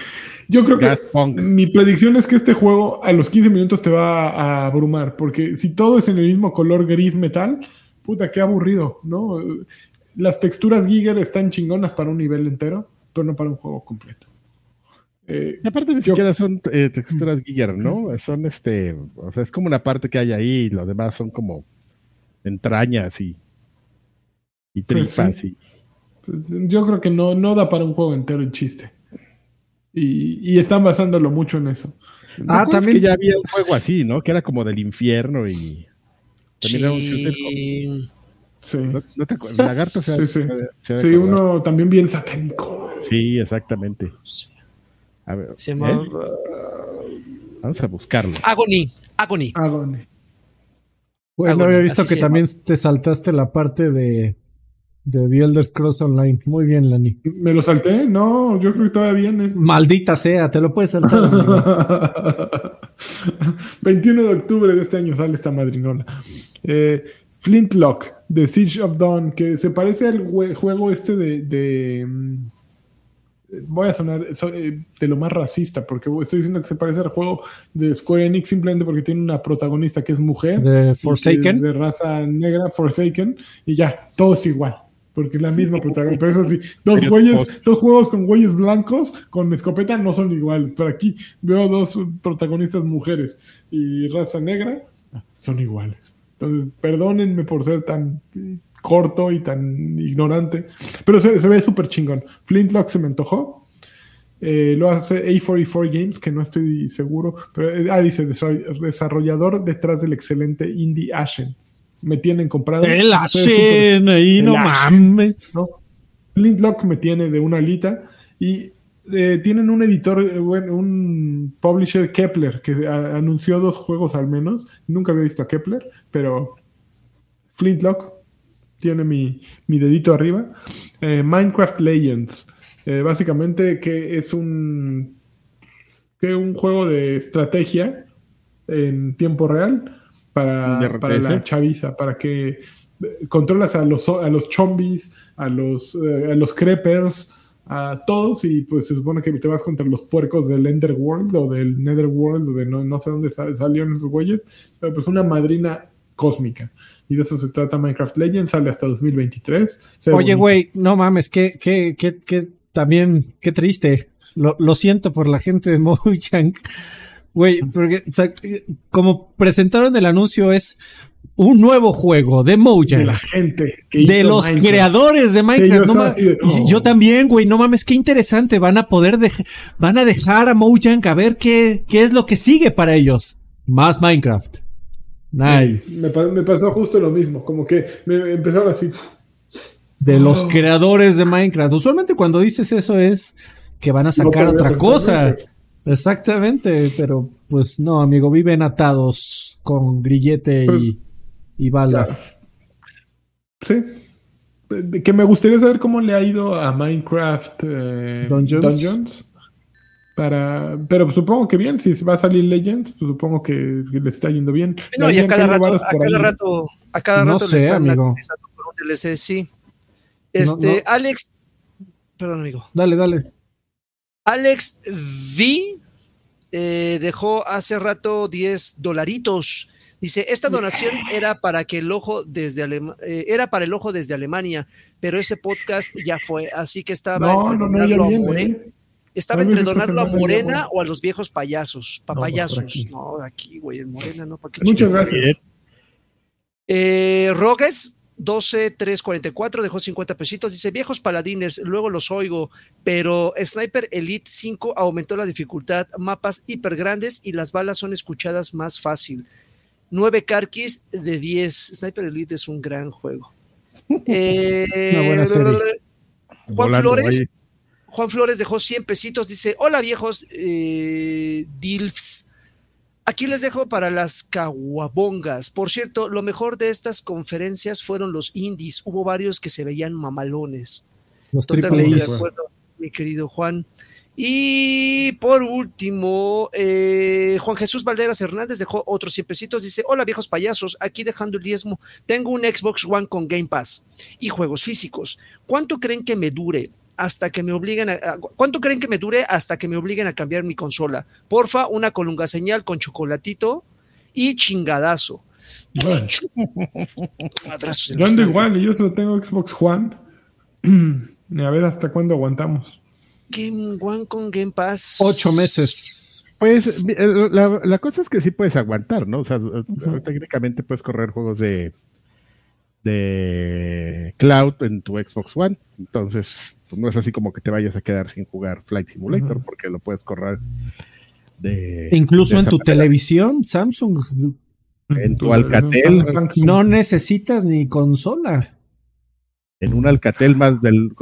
Yo creo que mi predicción es que este juego a los 15 minutos te va a abrumar. Porque si todo es en el mismo color gris metal, puta, qué aburrido, ¿no? Las texturas Giger están chingonas para un nivel entero, pero no para un juego completo. Eh, Y aparte ni Yo- siquiera son eh, texturas Giger, ¿no? Son este, o sea, es como una parte que hay ahí y los demás son como entrañas y, y Pues tripas sí. y Yo creo que no, no da para un juego entero el chiste. Y, y están basándolo mucho en eso. Ah, ¿Te acuerdas también- que ya había un juego así, ¿no? Que era como del infierno y también era un Sí. ¿No, no te acuerdas? Lagarto se ha- Sí, sí. se ha de Sí, uno también bien satánico. Sí, exactamente. A ver, Se ¿eh? llama Vamos a buscarlo. Agony. Agony. Agony. Bueno, había visto que también te saltaste la parte de, de The Elder Scrolls Online. Muy bien, Lani. ¿Me lo salté? No, yo creo que todavía viene. Maldita sea, te lo puedes saltar. amigo. 21 de octubre de este año sale esta madrinola. Eh, Flintlock, The Siege of Dawn, que se parece al jue- juego este de. de, mm, voy a sonar so- eh, de lo más racista, porque estoy diciendo que se parece al juego de Square Enix simplemente porque tiene una protagonista que es mujer. De Forsaken. De raza negra, Forsaken, y ya, todo es igual. Porque es la misma protagonista. Pero eso sí, dos güeyes, todos- dos juegos con güeyes blancos con escopeta no son iguales. Pero aquí veo dos protagonistas mujeres y raza negra, son iguales. Entonces, perdónenme por ser tan corto y tan ignorante. Pero se, se ve súper chingón. Flintlock se me antojó. Eh, lo hace A44 Games, que no estoy seguro. Pero, eh, ah, dice desa- desarrollador detrás del excelente Indie Ashen. Me tienen comprado. El Ashen, ahí El no Ashen. mames. ¿no? Flintlock me tiene de una alita y eh, tienen un editor, eh, bueno, un publisher Kepler que a- anunció dos juegos al menos. Nunca había visto a Kepler, pero Flintlock tiene mi, mi dedito arriba. Eh, Minecraft Legends, eh, básicamente que es un que un juego de estrategia en tiempo real para, para la chaviza, para que controlas a los, a los zombies, a los, eh, a los creepers, a todos y pues se supone que te vas contra los puercos del Enderworld o del Netherworld o de no, no sé dónde sal- salieron esos güeyes, pero pues una madrina cósmica. Y de eso se trata Minecraft Legends, sale hasta 2023. Se ve Oye, güey, no mames, que, que, que, que también, qué triste. Lo, lo siento por la gente de Mojang. Güey, porque o sea, como presentaron el anuncio es un nuevo juego de De Mojang. la gente. que De hizo los Minecraft. creadores de Minecraft. yo no de, y- "Oh". Yo también, güey. No mames, qué interesante. Van a poder van a dejar a Mojang a ver qué, qué es lo que sigue para ellos. Más Minecraft. Nice. Me, pa- me pasó justo lo mismo. Como que me empezaron así. de los Oh. creadores de Minecraft. Usualmente cuando dices eso es que van a sacar No, otra cosa. Exactamente, pero pues no, amigo, viven atados con grillete y, y bala. Claro. Sí. De- Que me gustaría saber cómo le ha ido a Minecraft eh, Dungeons. Para, pero supongo que bien, si va a salir Legends, pues supongo que, que le está yendo bien. No, y a cada rato, a cada rato, a cada No rato sé, le están amigo. actualizando por un DLC, sí. Este, no. Alex, perdón, amigo. Dale, dale. Alex V eh, dejó hace rato 10 dolaritos. Dice, esta donación era para que el ojo desde Alema- eh, era para el ojo desde Alemania, pero ese podcast ya fue, así que estaba No, no, no, donarlo ya a viene. ¿Eh? estaba entre donarlo a Morena o a los viejos payasos, papayasos. aquí. No, aquí, güey, en Morena, no, ¿para qué Muchas chingados? gracias. Eh, Rogues 12344 dejó 50 pesitos. Dice: Viejos paladines, luego los oigo, pero Sniper Elite 5 aumentó la dificultad, mapas hiper grandes y las balas son escuchadas más fácil. 9 carquis de 10. Sniper Elite es un gran juego. Eh, Una buena serie. Juan Volando Flores. ahí. Juan Flores dejó 100 pesitos. Dice: Hola viejos eh, DILFs. Aquí les dejo para las caguabongas. Por cierto, lo mejor de estas conferencias fueron los indies. Hubo varios que se veían mamalones. Los Totalmente de acuerdo, mi querido Juan. Y por último, eh, Juan Jesús Valderas Hernández dejó otros 100 pesitos. Dice: Hola viejos payasos, aquí dejando el diezmo. Tengo un Xbox One con Game Pass y juegos físicos. ¿Cuánto creen que me dure? Hasta que me obliguen a, a- ¿Cuánto creen que me dure hasta que me obliguen a cambiar mi consola? Porfa, una colunga señal con chocolatito y chingadazo. Bueno, yo ando igual, y yo solo tengo Xbox One. A ver hasta cuándo aguantamos. Game One con Game Pass. Ocho meses. Pues eh, la, la cosa es que sí puedes aguantar, ¿no? O sea, técnicamente puedes correr juegos de, de cloud en tu Xbox One. Entonces, pues no es así como que te vayas a quedar sin jugar Flight Simulator, porque lo puedes correr de. Incluso de en tu manera. televisión, Samsung, En tu Alcatel. Samsung. no necesitas ni consola. En un Alcatel más del.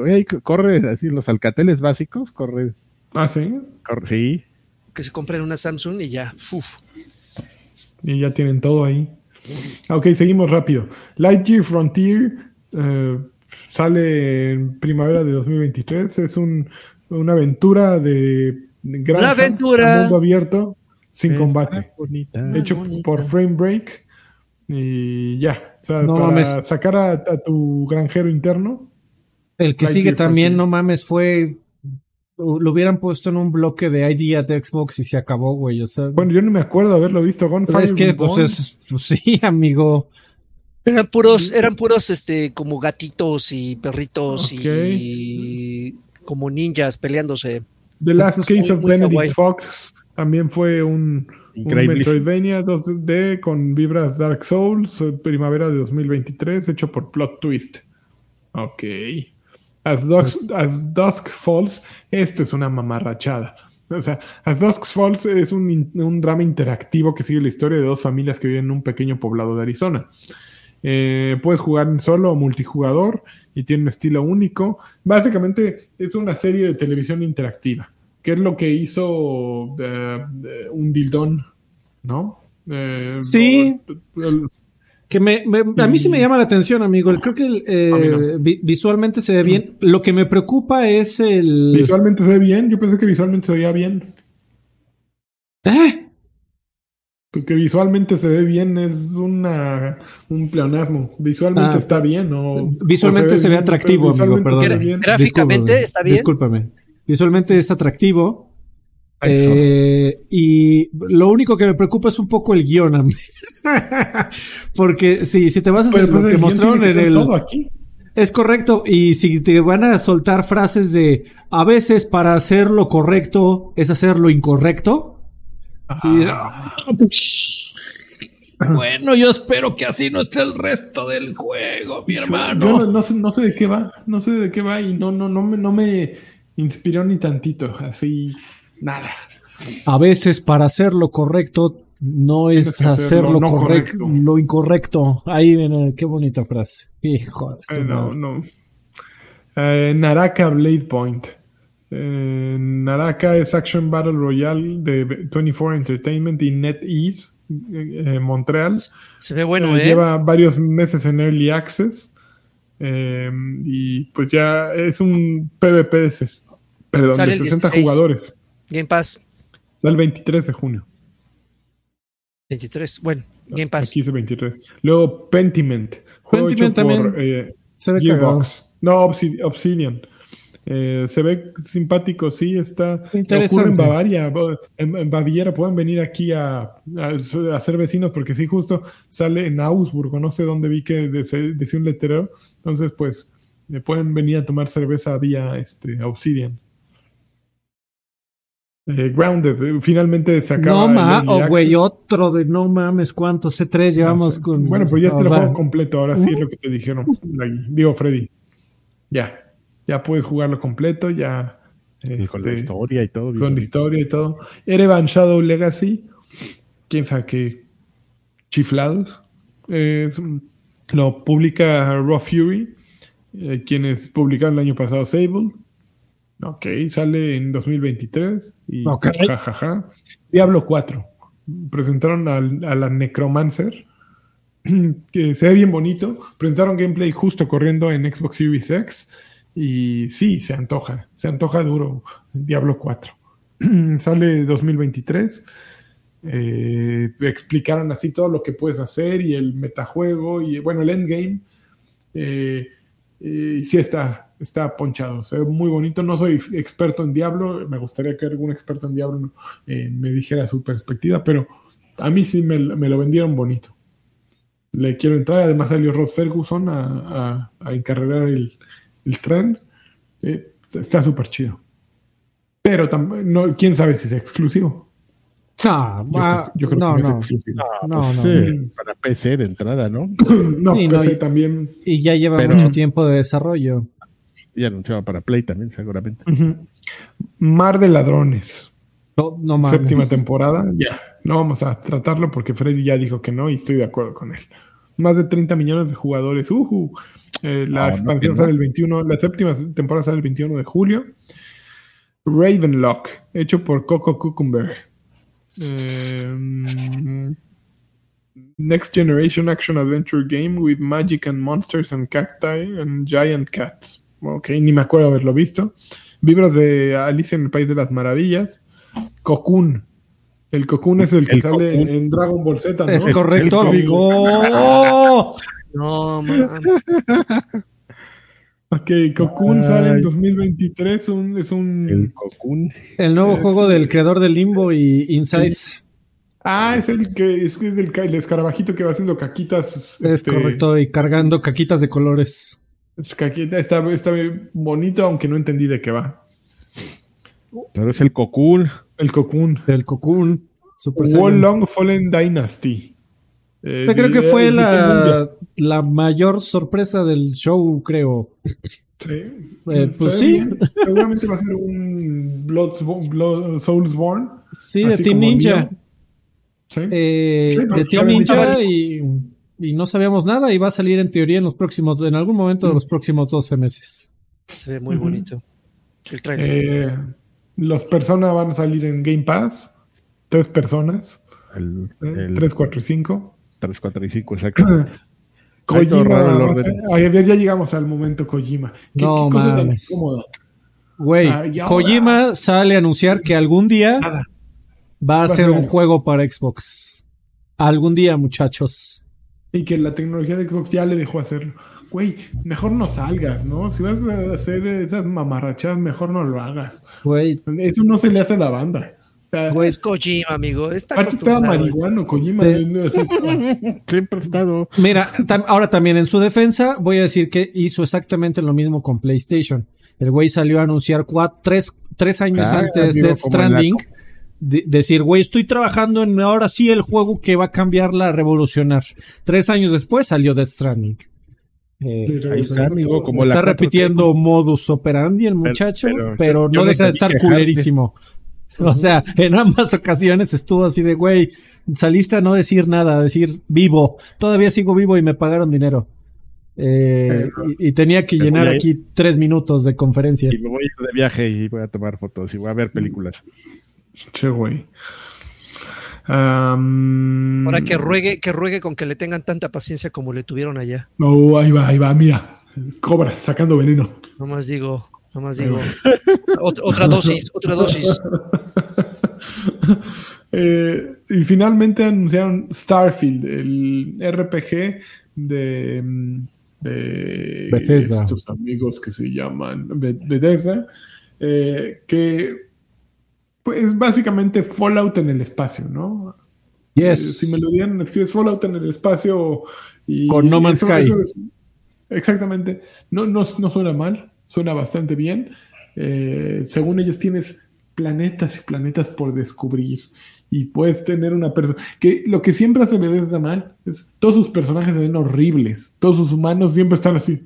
Corre así, los Alcateles básicos, corre. Ah, sí. corre sí. Que se compren una Samsung y ya. Uf. Y ya tienen todo ahí. Ah, Ok, seguimos rápido. Lightyear Frontier eh, sale en primavera de 2023. Es un, una aventura de Una aventura. mundo abierto sin combate. bonita. Hecho bonita. por Frame Break. Y ya. O sea, No para mames. sacar a, a tu granjero interno. El que sigue también, no mames, fue. Lo hubieran puesto en un bloque de ID de Xbox y se acabó, güey. O sea, Bueno, yo no me acuerdo haberlo visto. Gunfire es que, pues, es, pues sí, amigo. Eran puros, eran puros, este, como gatitos y perritos y como ninjas peleándose. The Last Case of muy Benedict kawaii. Fox también fue un, un. Metroidvania 2D con vibras Dark Souls, eh, primavera de 2023, hecho por Plot Twist. Ok. As Dusk, As Dusk Falls, esto es una mamarrachada. O sea, As Dusk Falls es un, un drama interactivo que sigue la historia de dos familias que viven en un pequeño poblado de Arizona. Eh, puedes jugar en solo o multijugador y tiene un estilo único. Básicamente es una serie de televisión interactiva, que es lo que hizo eh, un dildón, ¿no? Eh, Sí. el- Que me, me- a mí sí me llama la atención, amigo. Creo que eh, no. vi- visualmente se ve bien. Lo que me preocupa es el. visualmente se ve bien. Yo pensé que visualmente se veía bien. ¿Eh? Porque visualmente se ve bien, es una, un pleonasmo. Visualmente Ah. está bien, o Visualmente o se ve bien, atractivo, amigo, perdón. Gráficamente Discúlpame, está bien. Discúlpame. Visualmente es atractivo. Eh, y lo único que me preocupa es un poco el guion. a mí. Porque si, si te vas a hacer Pero, pues, lo que mostraron que en el. todo aquí. Es correcto. Y si te van a soltar frases de a veces para hacer lo correcto es hacer lo incorrecto. Sí. Bueno, yo espero que así no esté el resto del juego, mi hermano. Yo no, no sé, no sé de qué va, no sé de qué va y no, no, no, me, no me inspiró ni tantito, así, nada. A veces para hacer lo correcto no es hacer hacer lo lo, no correcto, correcto. lo incorrecto. Ahí viene, qué bonita frase. Hijo Eh, no, no. Eh, Naraka Blade Point. Eh, Naraka es Action Battle Royale de 24 Entertainment y NetEase, eh, eh, Montreal. Se ve bueno, Eh, ¿eh? Lleva varios meses en Early Access. eh, y pues ya es un PvP de, ses- perdón, de el 60 16. jugadores. Game Pass Sale el 23 de junio. 23. Bueno, Game Pass. Aquí dice 23. Luego Pentiment. Juego Pentiment hecho por, también eh, Se ve. Gearbox. No, Obsi- Obsidian. Eh, se ve simpático, sí, está. Interesante. Ocurre en Bavaria, en, en Baviera. Pueden venir aquí a, a- a ser vecinos, porque sí, justo sale en Augsburgo. No sé dónde vi que decía un letrero. Entonces, pues, eh, pueden venir a tomar cerveza vía este, Obsidian. Eh, Grounded, finalmente se acaba. No el ma, Early oh güey, otro de no mames, ¿cuántos C3 llevamos No sé. con? Bueno, pues ya está el Ah, juego completo. Ahora sí es lo que te dijeron. Digo, Freddy. Ya. Ya puedes jugarlo completo. Ya. Con la este, historia y todo. con la bonito. historia y todo. Erevan Shadow Legacy. Quién sabe qué chiflados. Lo publica Raw Fury. eh, quienes publicaron el año pasado Sable. Ok, sale en 2023. Y Ok. jajaja. Diablo 4. Presentaron al- a la Necromancer. Que se ve bien bonito. Presentaron gameplay justo corriendo en Xbox Series X. Y sí, se antoja. Se antoja duro Diablo 4. Sale 2023. Eh, explicaron así todo lo que puedes hacer y el metajuego y bueno, el endgame. Eh, eh, sí está, está ponchado. Se ve muy bonito. No soy experto en Diablo. Me gustaría que algún experto en Diablo eh, me dijera su perspectiva, pero a mí sí me, me lo vendieron bonito. Le quiero entrar. Además salió Rod Ferguson a, a, a encargar el, el tren. Eh, está súper chido. Pero no, quién sabe si es exclusivo. Ah, Yo, creo, yo creo no, que no, no. es exclusivo. Ah, No, pues no. sí, para PC de entrada, ¿no? No, Sí, no, PC y- también. Y ya lleva Pero- mucho tiempo de desarrollo. Y anunciaba para Play también, seguramente. Mar de Ladrones. No, no mames. Séptima temporada. Ya. No vamos a tratarlo porque Freddy ya dijo que no y estoy de acuerdo con él. Más de 30 millones de jugadores. Eh, la Ah, expansión no. sale el 21. La séptima temporada sale el 21 de julio. Ravenlock, hecho por Coco Cucumber. Eh, Next Generation Action Adventure Game with Magic and Monsters and Cacti and Giant Cats. Ok, ni me acuerdo haberlo visto. Vibras de Alicia en el País de las Maravillas. Cocoon. El Cocoon es el que El sale Cocoon. en Dragon Ball Z, ¿no? Es correcto, el- amigo. ¡Oh! No, man. Ok, Cocoon Ay. sale en 2023. un- es un. El Cocoon. El nuevo Es- juego del creador de Limbo y Inside. Ah, es el que es, es el, el escarabajito que va haciendo caquitas. Es este, correcto, y cargando caquitas de colores. es caquita, está, está bonito, aunque no entendí de qué va. Pero es el Cocoon. El Cocoon. El Cocoon. Super Saiyan. Wolong Fallen Dynasty. Eh, Esa creo que fue la, la mayor sorpresa del show, creo. Sí. Eh, pues sí. bien. Seguramente va a ser un Bloodsborne- Blood, Soulsborne. Sí, de Team Ninja. Sí. Eh, Sí, no, de Team Ninja y, y no sabíamos nada y va a salir en teoría en los próximos, en algún momento de los próximos 12 meses. Se ve muy bonito. El trailer. Eh, los personas van a salir en Game Pass. Tres personas. El, ¿eh? el Tres, cuatro y cinco. 3, 4 y 5, exacto. Kojima. a ver, ya llegamos al momento Kojima. ¿Qué, No qué cosa tan mames. incómoda? Güey, Ah, ahora- Kojima sale a anunciar que algún día Nada. va a ser un juego para Xbox. Algún día, muchachos. Y que la tecnología de Xbox ya le dejó hacerlo. Güey, mejor no salgas, ¿no? Si vas a hacer esas mamarrachadas, mejor no lo hagas. Güey, Eso no se le hace a la banda. O sea, Güey, es Kojima, amigo. Está aparte estaba marihuano, Kojima. Sí. no, Siempre ha estado. Mira, tam- ahora también en su defensa voy a decir que hizo exactamente lo mismo con PlayStation. El güey salió a anunciar tres, tres años Ah, antes digo, Death Stranding. de- decir, güey, estoy trabajando en ahora sí el juego que va a cambiarla, a revolucionar. Tres años después salió Death Stranding. Eh, Ahí está, amigo, como está la 4T. repitiendo modus operandi el muchacho, pero, no deja de estar quejando. culerísimo. O sea, en ambas ocasiones estuvo así de, güey, saliste a no decir nada, a decir vivo. Todavía sigo vivo y me pagaron dinero. Eh, y, y tenía que Me llenar aquí tres minutos de conferencia. Y me voy a ir de viaje y voy a tomar fotos y voy a ver películas. Che, güey. Ahora que ruegue, que ruegue con que le tengan tanta paciencia como le tuvieron allá. No, ahí va, ahí va, mira. Cobra, sacando veneno. Nomás digo, nomás digo. Ot- otra dosis, otra dosis. Eh, y finalmente anunciaron Starfield, el RPG de, de Bethesda. estos amigos que se llaman Be- Bethesda, eh, que pues básicamente Fallout en el espacio, ¿no? Eh, Yes. si me lo dieran, escribes Fallout en el espacio y Con No Man's Sky. es- exactamente. No, no, no suena mal, suena bastante bien. Eh, según ellos tienes planetas y planetas por descubrir y puedes tener una persona que lo que siempre hace Bethesda mal es todos sus personajes se ven horribles, todos sus humanos siempre están así.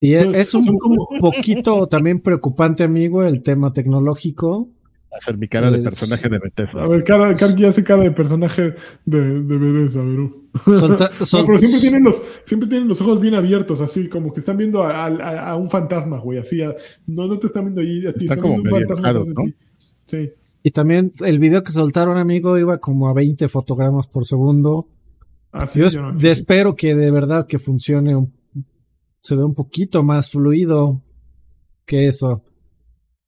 Y e- Son- es un como- poquito también preocupante, amigo, el tema tecnológico. Hacer mi cara de personaje de Bethesda. A ver, cara, Karki hace cara de personaje de, de Bethesda, Verú. Solta- No, sol- pero siempre tienen los, siempre tienen los ojos bien abiertos, así como que están viendo a, a- a un fantasma, güey, así. a- no, no te están viendo ahí a ti, Están están como viendo un fantasma ¿no? ti. Sí. Y también el video que soltaron, amigo, iba como a 20 fotogramas por segundo. Así Yo yo no- espero que de verdad que funcione, un- se ve un poquito más fluido que eso.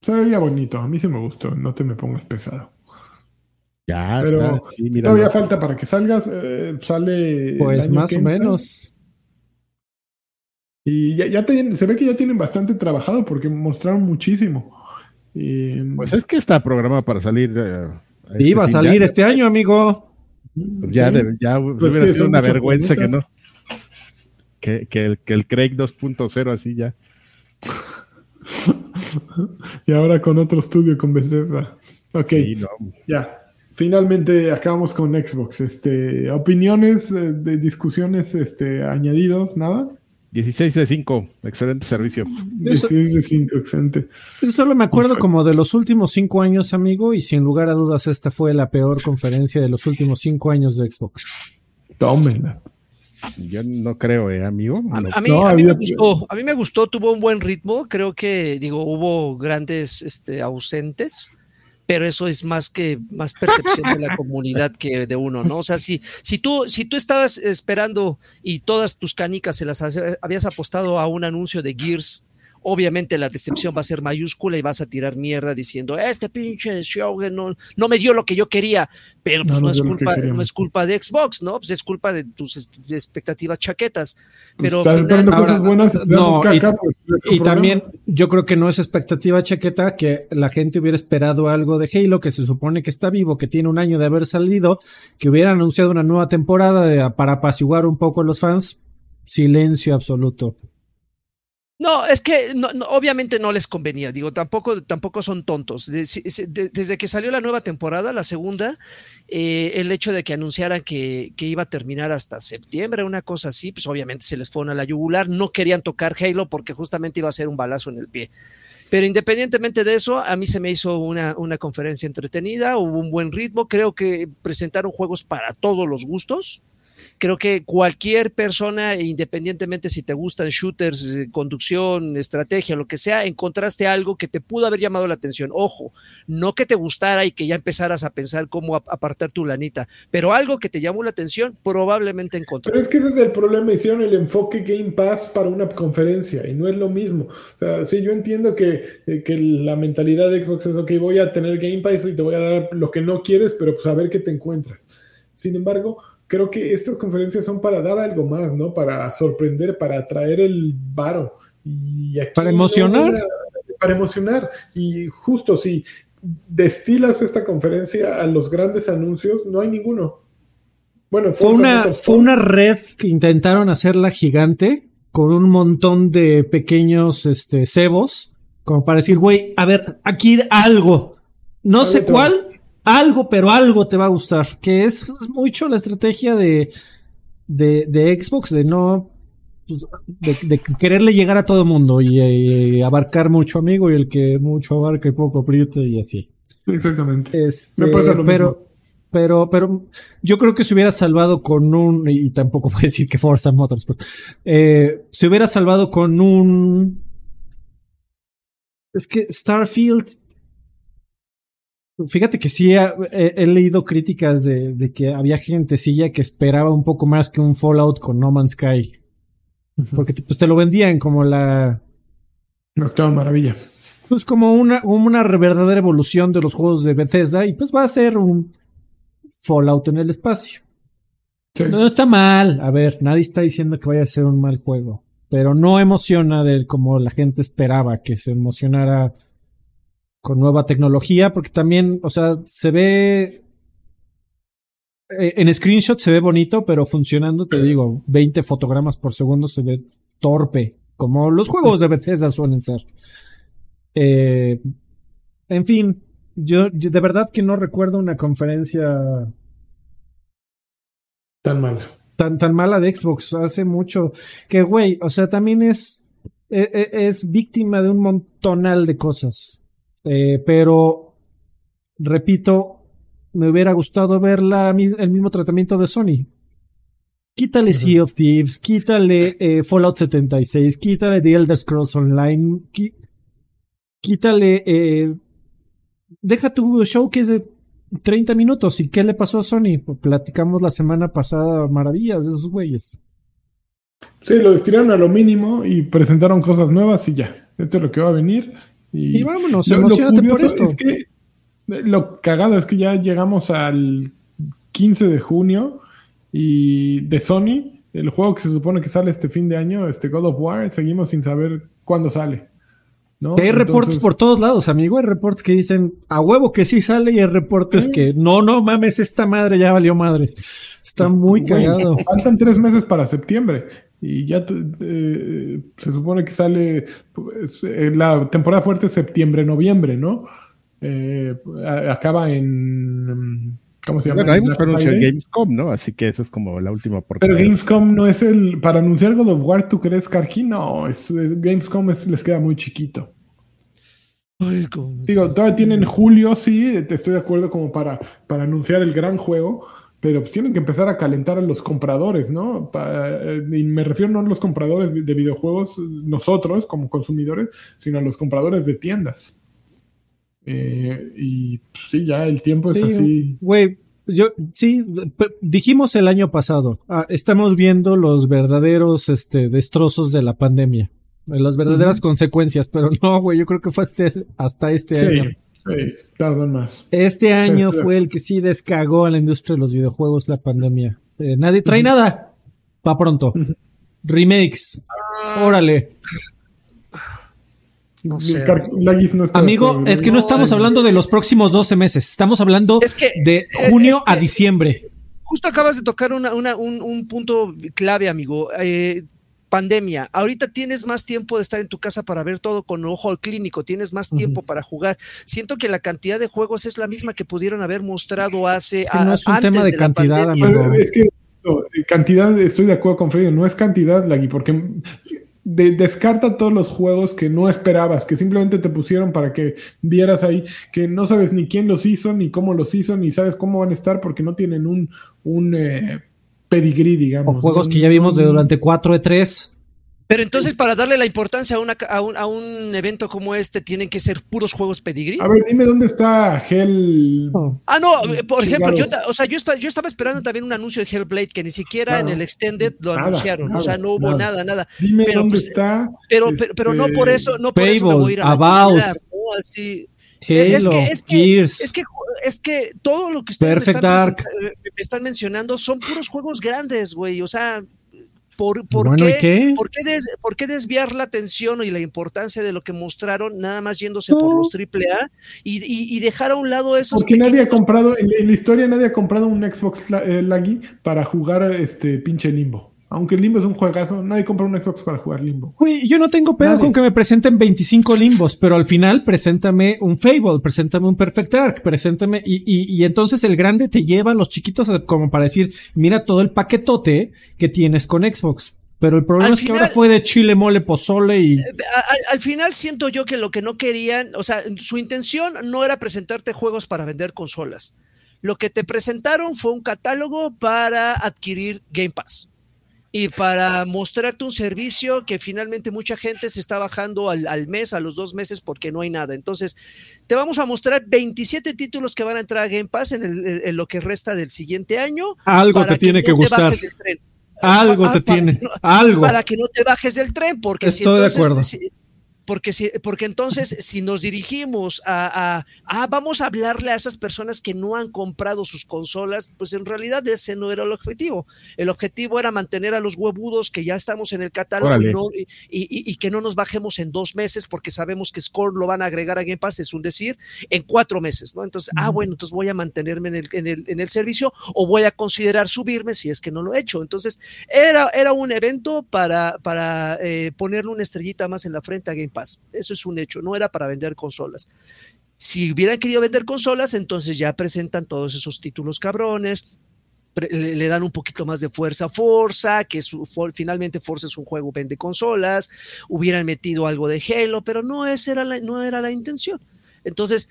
Se veía bonito, a mí sí me gustó, no te me pongas pesado. Ya Pero está. Sí. Todavía falta para que salgas, eh, sale. Pues más o menos. Y ya, ya tienen- se ve que ya tienen bastante trabajado porque mostraron muchísimo. Y, Pues es que está programado para salir. eh, este Iba a salir este año, amigo. Pues ya, sí. de- ya Pues sido son una vergüenza que no. Que, que el, que el Craig 2.0 así ya. y ahora con otro estudio con Bethesda. Ok. Sí, no. Ya, finalmente acabamos con Xbox. Este, opiniones eh, de discusiones este, añadidos, nada. 16 de 5, excelente servicio. Eso- 16 de 5, excelente. Yo solo me acuerdo como de los últimos cinco años, amigo, y sin lugar a dudas esta fue la peor conferencia de los últimos cinco años de Xbox. Tómenla. Yo no creo, eh, amigo. A, No. a mí, No, a mí me gustó, a mí me gustó, tuvo un buen ritmo, creo que, digo, hubo grandes este, ausentes, pero eso es más que más percepción de la comunidad que de uno, ¿no? O sea, si, si tú, si tú estabas esperando y todas tus canicas se las habías apostado a un anuncio de Gears, obviamente la decepción va a ser mayúscula y vas a tirar mierda diciendo, este pinche show no, no me dio lo que yo quería, pero pues No es dio lo que culpa, queríamos. no es culpa de Xbox, ¿no? Pues es culpa de tus expectativas chaquetas. Pero Estás final- Ahora, cosas buenas no, y- pues, Y también yo creo que no es expectativa chaqueta que la gente hubiera esperado algo de Halo, que se supone que está vivo, que tiene un año de haber salido, que hubiera anunciado una nueva temporada de- para apaciguar un poco a los fans. Silencio absoluto. No, es que no- obviamente no les convenía, digo, tampoco, tampoco son tontos. Desde que salió la nueva temporada, la segunda, eh, el hecho de que anunciaran que, que iba a terminar hasta septiembre, una cosa así, pues obviamente se les fueron a la yugular, no querían tocar Halo porque justamente iba a ser un balazo en el pie. Pero independientemente de eso, a mí se me hizo una, una conferencia entretenida, hubo un buen ritmo, creo que presentaron juegos para todos los gustos. Creo que cualquier persona, independientemente si te gustan shooters, eh, conducción, estrategia, lo que sea, encontraste algo que te pudo haber llamado la atención. Ojo, no que te gustara y que ya empezaras a pensar cómo ap- apartar tu lanita, pero algo que te llamó la atención, probablemente Pero es encontraste. que ese es el problema, hicieron el enfoque Game Pass para una conferencia y no es lo mismo. O sea, sí, yo entiendo que, eh, que la mentalidad de Xbox es, ok, voy a tener Game Pass y te voy a dar lo que no quieres, pero pues a ver qué te encuentras. Sin embargo, creo que estas conferencias son para dar algo más, ¿no? Para sorprender, para atraer el varo. Y aquí Para no emocionar. para emocionar. Y justo si destilas esta conferencia a los grandes anuncios, no hay ninguno. Bueno, Fue una, fue una red que intentaron hacerla gigante con un montón de pequeños este, cebos, como para decir, güey, a ver, aquí algo. no sé cuál, algo, pero algo te va a gustar. Que es, es mucho la estrategia de, de, de Xbox, de no. pues, De, de quererle llegar a todo mundo y, abarcar mucho amigo y el que mucho abarca y poco aprieta y así. Exactamente. Este, Me pasa lo pero, mismo. pero, pero yo creo que se hubiera salvado con un, y tampoco voy a decir que Forza Motorsport, eh, se hubiera salvado con un, es que Starfield, fíjate que sí he, he- he leído críticas de, de que había gentecilla que esperaba un poco más que un Fallout con No Man's Sky, porque te- pues te lo vendían como la, No, estaba maravilla. pues como una, una verdadera evolución de los juegos de Bethesda y pues va a ser un Fallout en el espacio. Sí. No está mal, a ver, nadie está diciendo que vaya a ser un mal juego, pero no emociona de como la gente esperaba que se emocionara con nueva tecnología, porque también, o sea, se ve eh, en screenshot se ve bonito, pero funcionando, te digo, 20 fotogramas por segundo se ve torpe, como los juegos de Bethesda suelen ser. Eh, en fin, yo, yo de verdad que no recuerdo una conferencia Tan mala. tan, tan mala de Xbox hace mucho que, güey, o sea, también es, e- e- es, víctima de un montonal de cosas. Eh, pero, repito, me hubiera gustado ver la, el mismo tratamiento de Sony. Quítale Sea of Thieves, quítale eh, Fallout 76, quítale The Elder Scrolls Online, qui- quítale... Eh, deja tu show que es de 30 minutos. ¿Y qué le pasó a Sony? Pues platicamos la semana pasada maravillas de esos güeyes. Sí, lo estiraron a lo mínimo y presentaron cosas nuevas y ya. Esto es lo que va a venir. Y, Y vámonos, Lo- lo emocionate por esto. Es que lo cagado es que ya llegamos al 15 de junio y de Sony, el juego que se supone que sale este fin de año, este God of War, seguimos sin saber cuándo sale. ¿no? hay reportes por todos lados, amigo. Hay reportes que dicen a huevo que sí sale y hay reportes que no, no mames, esta madre ya valió madres. Está muy Güey, cagado. Faltan tres meses para septiembre y ya te- eh, se supone que sale pues, eh, la temporada fuerte es septiembre-noviembre, ¿no? Eh, a- acaba en... mm, ¿Cómo se llama? Bueno, hay Black mucho anuncio en Friday. Gamescom, ¿no? Así que eso es como la última Pero oportunidad. Gamescom no es el... Para anunciar God of War, ¿tú crees, Karki? No, es, es- Gamescom es- les queda muy chiquito. Ay, como- Digo, todavía tienen julio, sí, te estoy de acuerdo como para, para anunciar el gran juego, pero pues tienen que empezar a calentar a los compradores, ¿no? Pa- eh, y me refiero no a los compradores de videojuegos, nosotros como consumidores, sino a los compradores de tiendas. Eh, y pues, sí, ya el tiempo es Sí, así. Güey, yo, sí, dijimos el año pasado, ah, estamos viendo los verdaderos este, destrozos de la pandemia, las verdaderas consecuencias, pero no, güey, yo creo que fue este- hasta este Sí, año. Sí, tardan más. Este año sí. fue el que sí descagó a la industria de los videojuegos la pandemia. Eh, nadie trae nada. Pa' pronto. Remakes. Órale. No sé. No Amigo, es que no No, estamos es- hablando de los próximos 12 meses. Estamos hablando Es que- de es- junio es que- a diciembre. Justo acabas de tocar una- una- un, un punto clave, amigo. Eh, pandemia. Ahorita tienes más tiempo de estar en tu casa para ver todo con ojo clínico, tienes más tiempo para jugar. Siento que la cantidad de juegos es la misma que pudieron haber mostrado hace que no a- es un antes tema de la cantidad, pandemia. amigo. Pero Es que no, eh, cantidad, estoy de acuerdo con Freddy, no es cantidad, Lagui, porque de- descarta todos los juegos que no esperabas, que simplemente te pusieron para que vieras ahí, que no sabes ni quién los hizo, ni cómo los hizo, ni sabes cómo van a estar, porque no tienen un, un eh, pedigrí, digamos. O juegos que ya vimos de durante 4 E3. Pero entonces, para darle la importancia a, una ca- a, un, a un evento como este, tienen que ser puros juegos pedigrí. A ver, dime dónde está Hell. Oh. Ah, no, eh, por ejemplo, yo, o sea, yo, esta- yo estaba esperando también un anuncio de Hellblade que ni siquiera Claro. en el Extended lo Nada, anunciaron. o sea, no hubo nada. nada, nada. Dime Pero, dónde pues, está. Pero, pero, pero no por este, eso, no por eso me voy a ir a la About. yugular, ¿no? Así. Halo, es que, es que, es que, es que todo lo que ustedes me están, Dark. eh, me están mencionando son puros juegos grandes, güey. O sea, ¿por, por bueno, ¿y qué? qué? ¿Por qué, des- por qué desviar la atención y la importancia de lo que mostraron, nada más yéndose por los AAA y, y, y dejar a un lado esos Porque nadie ha comprado, en la, en la historia nadie ha comprado un Xbox eh, Laggy para jugar este pinche limbo. Aunque Limbo es un juegazo, nadie compra un Xbox para jugar Limbo. Güey, yo no tengo pedo Nadie. con que me presenten 25 limbos, pero al final preséntame un Fable, preséntame un Perfect Dark, preséntame. Y, y, y entonces el grande te lleva a los chiquitos a- como para decir, mira todo el paquetote que tienes con Xbox. Pero el problema Al es que ahora fue de chile, mole, pozole y. Al, al final siento yo que lo que no querían, o sea, su intención no era presentarte juegos para vender consolas. Lo que te presentaron fue un catálogo para adquirir Game Pass y para mostrarte un servicio que finalmente mucha gente se está bajando al, al mes, a los dos meses, porque no hay nada. Entonces, te vamos a mostrar 27 títulos que van a entrar a Game Pass en, el- en- lo que resta del siguiente año. Algo te tiene no que gustar. Algo Ah, te tiene. no- Algo. para que no te bajes del tren, porque si Estoy de entonces, acuerdo. si- porque, si, porque entonces si nos dirigimos a, a, ah, vamos a hablarle a esas personas que no han comprado sus consolas, pues en realidad ese no era el objetivo. El objetivo era mantener a los huevudos que ya estamos en el catálogo y, Órale. no- y- y- y que no nos bajemos en dos meses porque sabemos que Score lo van a agregar a Game Pass, es un decir, en cuatro meses, ¿no? Entonces, ah, bueno, entonces voy a mantenerme en el, en el, en el servicio o voy a considerar subirme si es que no lo he hecho. Entonces, era, era un evento para, para eh, ponerle una estrellita más en la frente a Game Eso es un hecho, no era para vender consolas. Si hubieran querido vender consolas, entonces ya presentan todos esos títulos cabrones, le, dan un poquito más de fuerza a Forza, que finalmente Forza es un juego vende consolas, hubieran metido algo de Halo, pero no, era la, no era la intención. Entonces,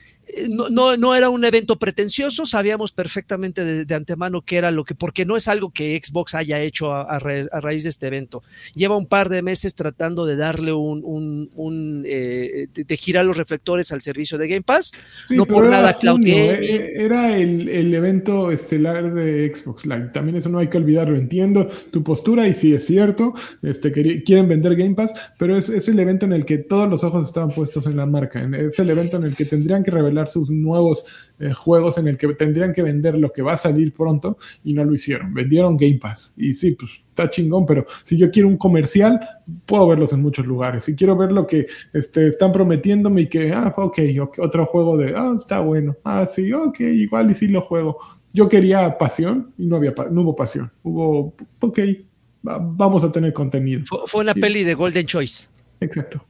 no, no, no era un evento pretencioso, sabíamos perfectamente de, de antemano que era lo que, porque no es algo que Xbox haya hecho a, a ra- a raíz de este evento. Lleva un par de meses tratando de darle un, un, un, eh, de, de girar los reflectores al servicio de Game Pass. Sí, No por nada Cloud junio, Gaming. eh, Era el, el evento estelar de Xbox Live. También eso no hay que olvidarlo. Entiendo tu postura y sí es cierto. Este, quieren vender Game Pass, pero es, es el evento en el que todos los ojos estaban puestos en la marca. Es el evento en el que tendrían que revelar sus nuevos eh, juegos, en el que tendrían que vender lo que va a salir pronto y no lo hicieron. Vendieron Game Pass. Y sí, pues está chingón, pero si yo quiero un comercial, puedo verlos en muchos lugares. Si quiero ver lo que este, están prometiéndome y que, ah, ok, otro juego de, ah, está bueno, ah, sí, ok, igual y sí lo juego. Yo quería pasión y no, había, no hubo pasión. Hubo, ok, va- vamos a tener contenido. Fue, fue una Sí. peli de Golden Choice. Exacto,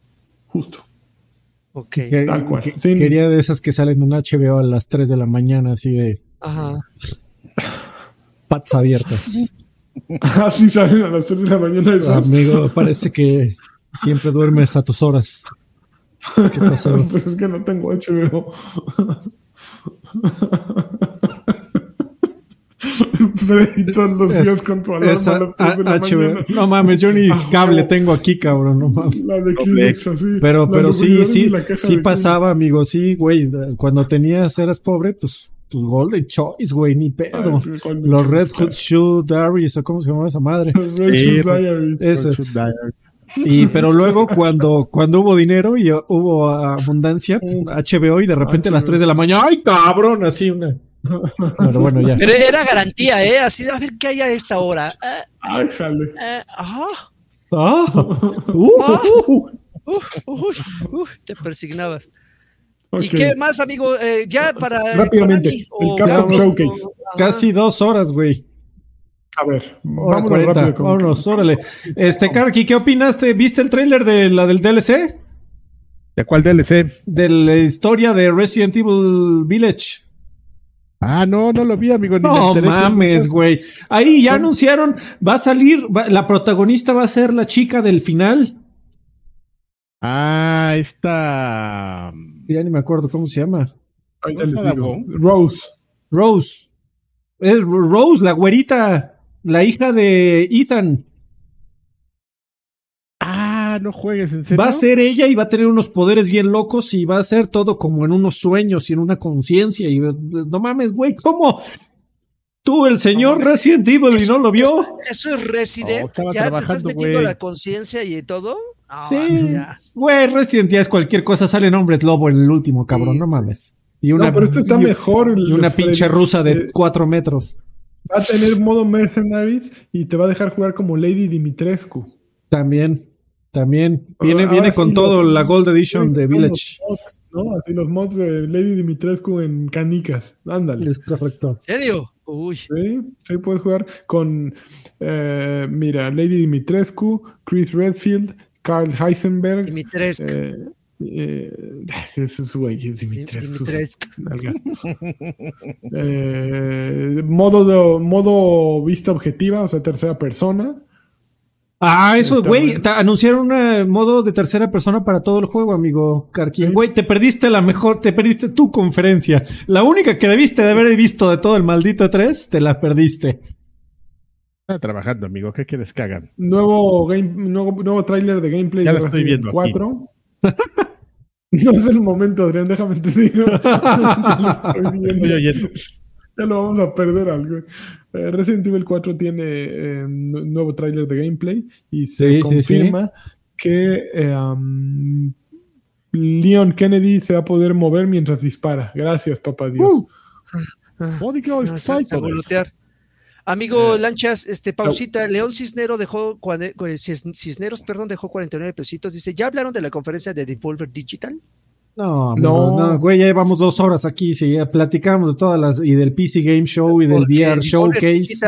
justo. Ok. que- tal cual. que- Sí. Quería de esas que salen en HBO a las 3 de la mañana, así de Ajá. patas abiertas. Así salen a las 3 de la mañana. esos. Amigo, parece que siempre duermes a tus horas. ¿Qué pasó? pues es que no tengo HBO. Freddy todos los Es- días con su alarma Esa- a las 3 de la a- HBO. mañana. No mames, yo ni Ah, cable tengo aquí, cabrón, no mames. La de Kleenex, así. Pero, La pero sí, sí, sí pasaba, amigo, sí, güey. Cuando tenías, eras pobre, pues, tus Golden Choice, güey, ni pedo. Sí, Los Red Hood. Shoe Diaries, o cómo se llamaba esa madre. Rachel's Sí, pues, Diaries. Ese. Diary. Y, pero luego, cuando, cuando hubo dinero y hubo abundancia, HBO y de repente a las HBO. 3 de la mañana, ¡ay, cabrón! Así una. Pero bueno, ya. Pero era garantía, ¿eh? Así de a ver qué hay a esta hora. Eh, Ay, jale. eh, ajá. ¡Ah! ¡Uh! uh, uh. Uf, uy, uy, te persignabas. Ok. ¿Y qué más, amigo? Eh, ya para. Rápidamente, Konami, el o- Capcom Showcase. Casi dos horas, güey. A ver, Hora vámonos 40. rápido con- Vámonos, órale. Este, Karki, ¿qué opinaste? ¿Viste el tráiler de la del DLC? ¿De cuál DLC? De la historia de Resident Evil Village. Ah, no, no lo vi, amigo. ni No mames, güey. Ahí ya anunciaron, va a salir, va- la protagonista va a ser la chica del final. Ah, esta. Ya ni me acuerdo cómo se llama. Rose. Rose. Es Ro- Rose, la güerita, la hija de Ethan. No juegues, ¿en serio? Va a ser ella y va a tener unos poderes bien locos y va a ser todo como en unos sueños y en una conciencia. Y no mames, güey, ¿cómo? Tú, el señor. Resident Evil, y no lo vio. Eso, eso es Resident. Estaba ya te estás metiendo la conciencia y todo. No, Sí, güey, Resident ya es cualquier cosa. Salen hombres lobo en el último, cabrón, Sí. no mames. Y una, no, pero esto está y- mejor. y una Freddy. pinche rusa de Eh, cuatro metros. Va a tener modo Mercenaries y te va a dejar jugar como Lady Dimitrescu. También, también. Viene, Ahora viene sí con los- todo la Gold Edition de Village. los mods, ¿no? Así los mods de Lady Dimitrescu en canicas. Ándale. Es correcto. ¿En serio? Uy. Sí, sí, puedes jugar con, eh, mira, Lady Dimitrescu, Chris Redfield, Carl Heisenberg. Dimitrescu. Eh, eh, esos güeyes, Dimitrescu. Dimitrescu. Eh, modo, de- modo vista objetiva, o sea, tercera persona. Ah, eso, güey. Anunciaron un modo de tercera persona para todo el juego, amigo Karkin. Sí. Güey, te perdiste la mejor, te perdiste tu conferencia. La única que debiste de haber visto de todo el maldito 3, te la perdiste. Está trabajando, amigo. ¿Qué quieres que hagan? Nuevo, game, nuevo, nuevo tráiler de gameplay Ya de lo estoy viendo aquí. 4. no es el momento, Adrián, déjame te digo. Lo estoy viendo. Estoy oyendo. Ya lo vamos a perder algo. Eh, Resident Evil 4 tiene eh, nu- nuevo tráiler de gameplay y se Sí, sí, sí. confirma que eh, um, Leon Kennedy se va a poder mover mientras dispara. Gracias, papá Dios. Uh. No, se-. Amigo Lanchas, este pausita, León Cisnero dejó Cisneros, perdón, dejó 49 pesitos. Dice, ¿ya hablaron de la conferencia de Devolver Digital? No, No. no, no, güey, ya llevamos dos horas aquí, sí, ya platicamos de todas las, y del PC Game Show y del Porque VR Showcase. Es-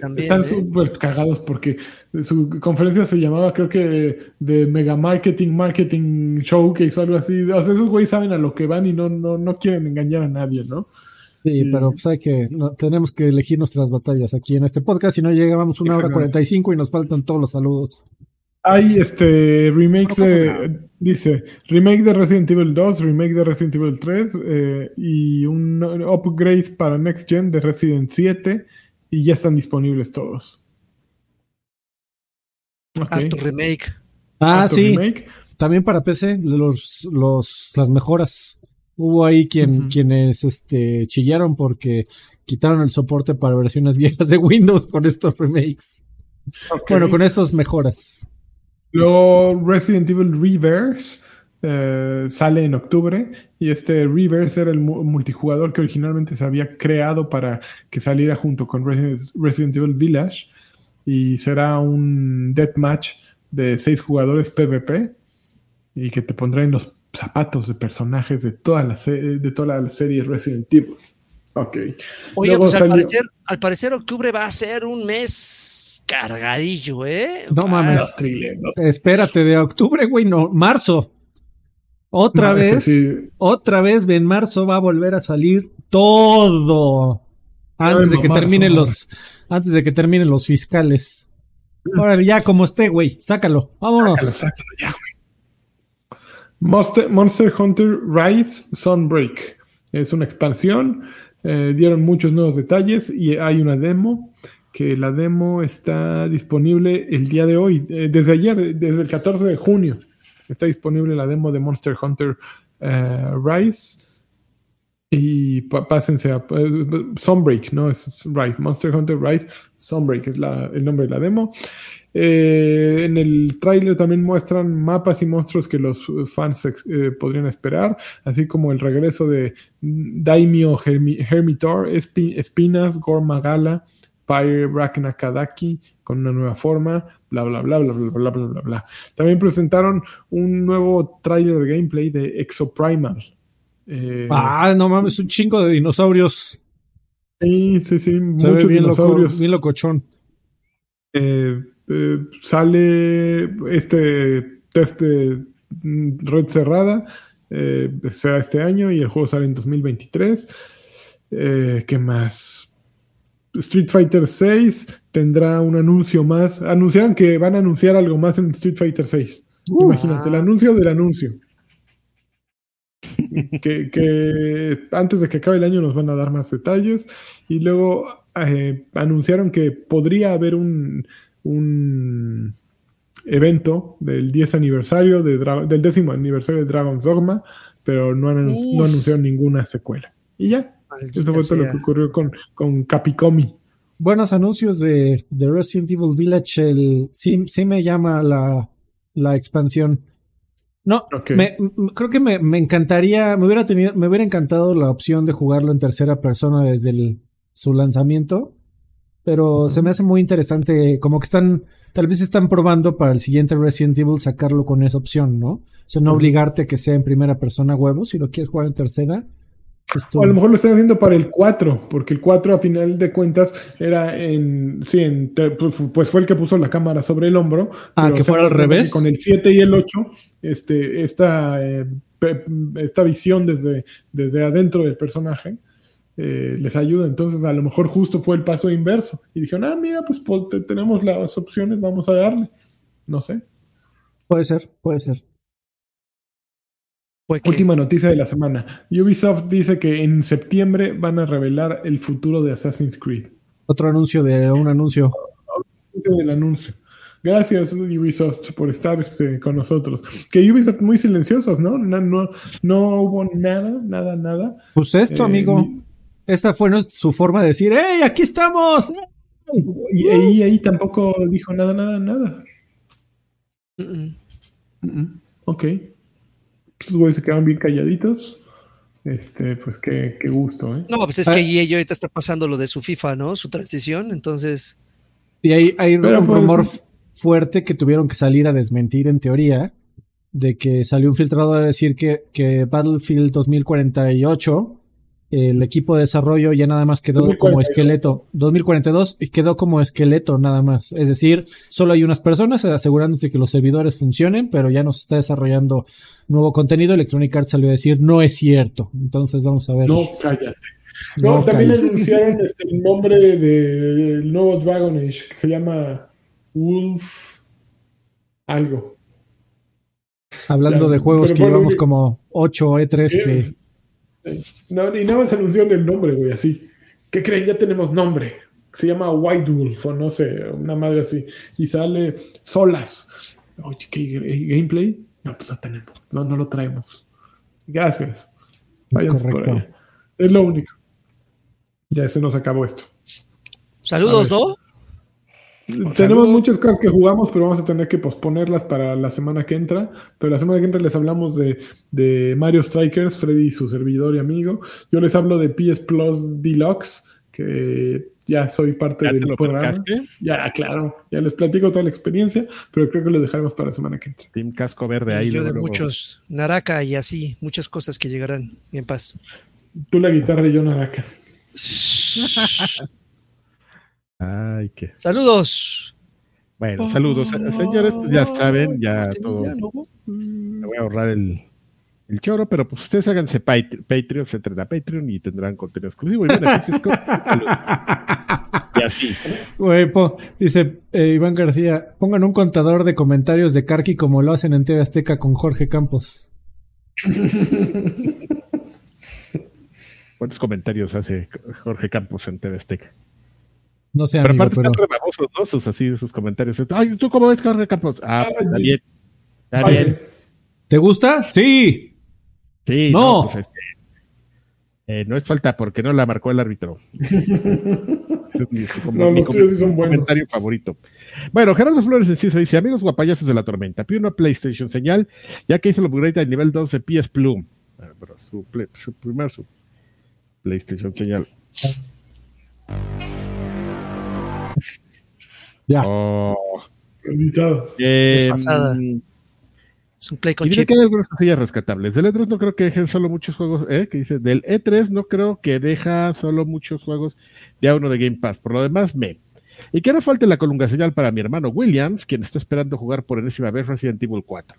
también, Están ¿eh? súper cagados porque su conferencia se llamaba, creo que, de Mega Marketing, Marketing Showcase o algo así. O sea, esos güeyes saben a lo que van y no, no, no quieren engañar a nadie, ¿no? Sí, pero pues hay que, no, tenemos que elegir nuestras batallas aquí en este podcast, si no llegamos una hora Exactamente. 45 y nos faltan todos los saludos. Hay este remake de, dice, remake de Resident Evil 2, remake de Resident Evil 3 eh, y un upgrade para Next Gen de Resident 7 y ya están disponibles todos. Ok. harto remake. Ah, Harto sí, remake. también para PC, los, los, las mejoras. Hubo ahí quien, quienes este, chillaron porque quitaron el soporte para versiones viejas de Windows con estos remakes. Bueno, con estas mejoras. Luego Resident Evil Reverse eh, sale en octubre y este Reverse era el mu- multijugador que originalmente se había creado para que saliera junto con Resident, Resident Evil Village y será un deathmatch de seis jugadores PvP y que te pondrá en los zapatos de personajes de toda la, se- de toda la serie Resident Evil. Ok. Oye, Luego pues al parecer, al parecer octubre va a ser un mes cargadillo, ¿eh? No Ah, mames. Trillions. Espérate, de octubre, güey, no, marzo. Otra No, vez, sí. otra vez en marzo va a volver a salir todo. Antes de que marzo, terminen los, antes de que terminen los fiscales. Órale, ya como esté, güey, sácalo. Vámonos. Sácalo, sácalo ya, güey. Monster, Monster Hunter Rise Sunbreak. Es una expansión. eh, dieron muchos nuevos detalles y hay una demo. Que la demo está disponible el día de hoy. eh, desde ayer, desde el 14 de junio. Está disponible la demo de Monster Hunter eh, Rise. Y pásense a eh, Sunbreak, no es Rise. Monster Hunter Rise Sunbreak es la- el nombre de la demo. En el tráiler también muestran mapas y monstruos que los fans podrían esperar, así como el regreso de Daimyo Hermi- Hermitor, Espi- Espinas, Gormagala, Pyre Raknakadaki con una nueva forma, bla bla bla bla bla bla bla bla bla. También presentaron un nuevo tráiler de gameplay de Exoprimal. Eh, Ah, no mames, un chingo de dinosaurios. sí, sí, sí, Se ve muchos bien loco, dinosaurios. bien locochón. Eh, eh, sale este test de mm, red cerrada, será este año y el juego sale en 2023. Eh, ¿Qué más? Street Fighter 6 tendrá un anuncio más. Anunciaron que van a anunciar algo más en Street Fighter 6. Uh. Imagínate, el anuncio del anuncio. que, que antes de que acabe el año nos van a dar más detalles. Y luego eh, anunciaron que podría haber un, un evento del 10 aniversario de Dra- del décimo aniversario de Dragon's Dogma, pero no, han no anunciaron ninguna secuela. Y ya, eso fue todo lo que ocurrió con, con Capicom. Buenos anuncios de, de Resident Evil Village. El, sí, sí me llama la, la expansión. No, me- creo que me, me encantaría, me hubiera tenido, me hubiera encantado la opción de jugarlo en tercera persona desde el- su lanzamiento. Pero se me hace muy interesante, como que están, tal vez están probando para el siguiente Resident Evil sacarlo con esa opción, ¿no? O sea, no obligarte a que sea en primera persona huevo, si lo quieres jugar en tercera, O a lo mejor lo están haciendo para el 4, porque el 4 a final de cuentas era en. Sí, en, pues pues fue el que puso la cámara sobre el hombro. Ah, que fuera al cuenta revés. Con el 7 y el 8, este, esta, eh, esta visión desde, desde adentro del personaje eh, les ayuda. Entonces, a lo mejor justo fue el paso inverso. Y dijeron, ah, mira, pues, tenemos las opciones, vamos a darle. No sé. Puede ser, puede ser. Que- Última noticia de la semana. Ubisoft dice que en septiembre van a revelar el futuro de Assassin's Creed. Otro anuncio de un anuncio. Del anuncio. Gracias Ubisoft por estar este, con nosotros. Que Ubisoft muy silenciosos, ¿no? No, no, no hubo nada, nada, nada. Pues esto, Eh, amigo. Esta fue su forma de decir, ¡Hey, aquí estamos! Y ahí, ahí tampoco dijo nada, nada, nada. Mm, mm. Mm, mm. Ok. Los güeyes se quedaron bien calladitos. Este, pues qué, qué gusto, ¿eh? No, pues es Ah. que EA ahorita está pasando lo de su FIFA, ¿no? Su transición, entonces. Y hay, hay un pues, rumor fuerte que tuvieron que salir a desmentir en teoría, de que salió un filtrado a decir que, que Battlefield 2048, el equipo de desarrollo ya nada más quedó como 2042. esqueleto. 2042 y quedó como esqueleto nada más. Es decir, solo hay unas personas asegurándose que los servidores funcionen, pero ya no se está desarrollando nuevo contenido. Electronic Arts salió a decir, no es cierto. Entonces vamos a ver. No, cállate. No, No, también cállate. anunciaron este, el nombre de- del nuevo Dragon Age, que se llama Wolf algo. Hablando Ya, de juegos que bueno, llevamos que- como 8 E3 que... No, ni nada más anunciaron el nombre, güey, así. ¿Qué creen? Ya tenemos nombre. Se llama White Wolf, o no sé, una madre así. Y sale solas. Oye, ¿qué eh, gameplay? No, pues no tenemos. No, no lo traemos. Gracias. Es correcto. Es lo único. Ya se nos acabó esto. Saludos. ¿no? Tenemos saludos. muchas cosas que jugamos, pero vamos a tener que posponerlas para la semana que entra. Pero la semana que entra les hablamos de, de Mario Strikers, Freddy, su servidor y amigo. Yo les hablo de PS Plus Deluxe, que ya soy parte ¿Ya te del lo programa. Ya, claro, ya les platico toda la experiencia, pero creo que lo dejaremos para la semana que entra. Team Casco Verde ahí. Y yo luego, de luego. muchos, Naraka y así, muchas cosas que llegarán en paz. Tú la guitarra y yo Naraka. Ay, qué. Saludos. Bueno, saludos. Señores, pues ya saben, ya todo. ¿no? Me voy a ahorrar el, el choro, pero pues ustedes háganse Pat- Patreon, se entren a Patreon y tendrán contenido exclusivo y beneficios. con- y así. Güey, po- dice eh, Iván García, pongan un contador de comentarios de Karki como lo hacen en TV Azteca con Jorge Campos. ¿Cuántos comentarios hace Jorge Campos en TV Azteca? No sé, Pero amigo, aparte pero... están re babosos, ¿no? Sus, así, sus comentarios. Ay, ¿tú cómo ves Jorge Campos? Ah, pues, está bien. Está bien. ¿Te gusta? Sí. Sí, No. no. pues, este, eh, no es falta porque no la marcó el árbitro. Como No, mi los tuyos sí son buenos. comentario favorito. Bueno, Gerardo Flores Enciso dice: Amigos guapayazos de la tormenta, pido una PlayStation señal, ya que hizo el upgrade al nivel 2 de PS Plus. Ah, pero su, play- su primer su PlayStation señal. Ya. Oh, Invitado. eh, Desfasada. Es un play con Y chip. que hay algunas cosillas rescatables. Del E3 no creo que dejen solo muchos juegos, ¿eh? Que dice, del E3 no creo que deja solo muchos juegos de a uno de Game Pass. Por lo demás, me. Y que no falte la colunga señal para mi hermano Williams, quien está esperando jugar por enésima vez Resident Evil 4.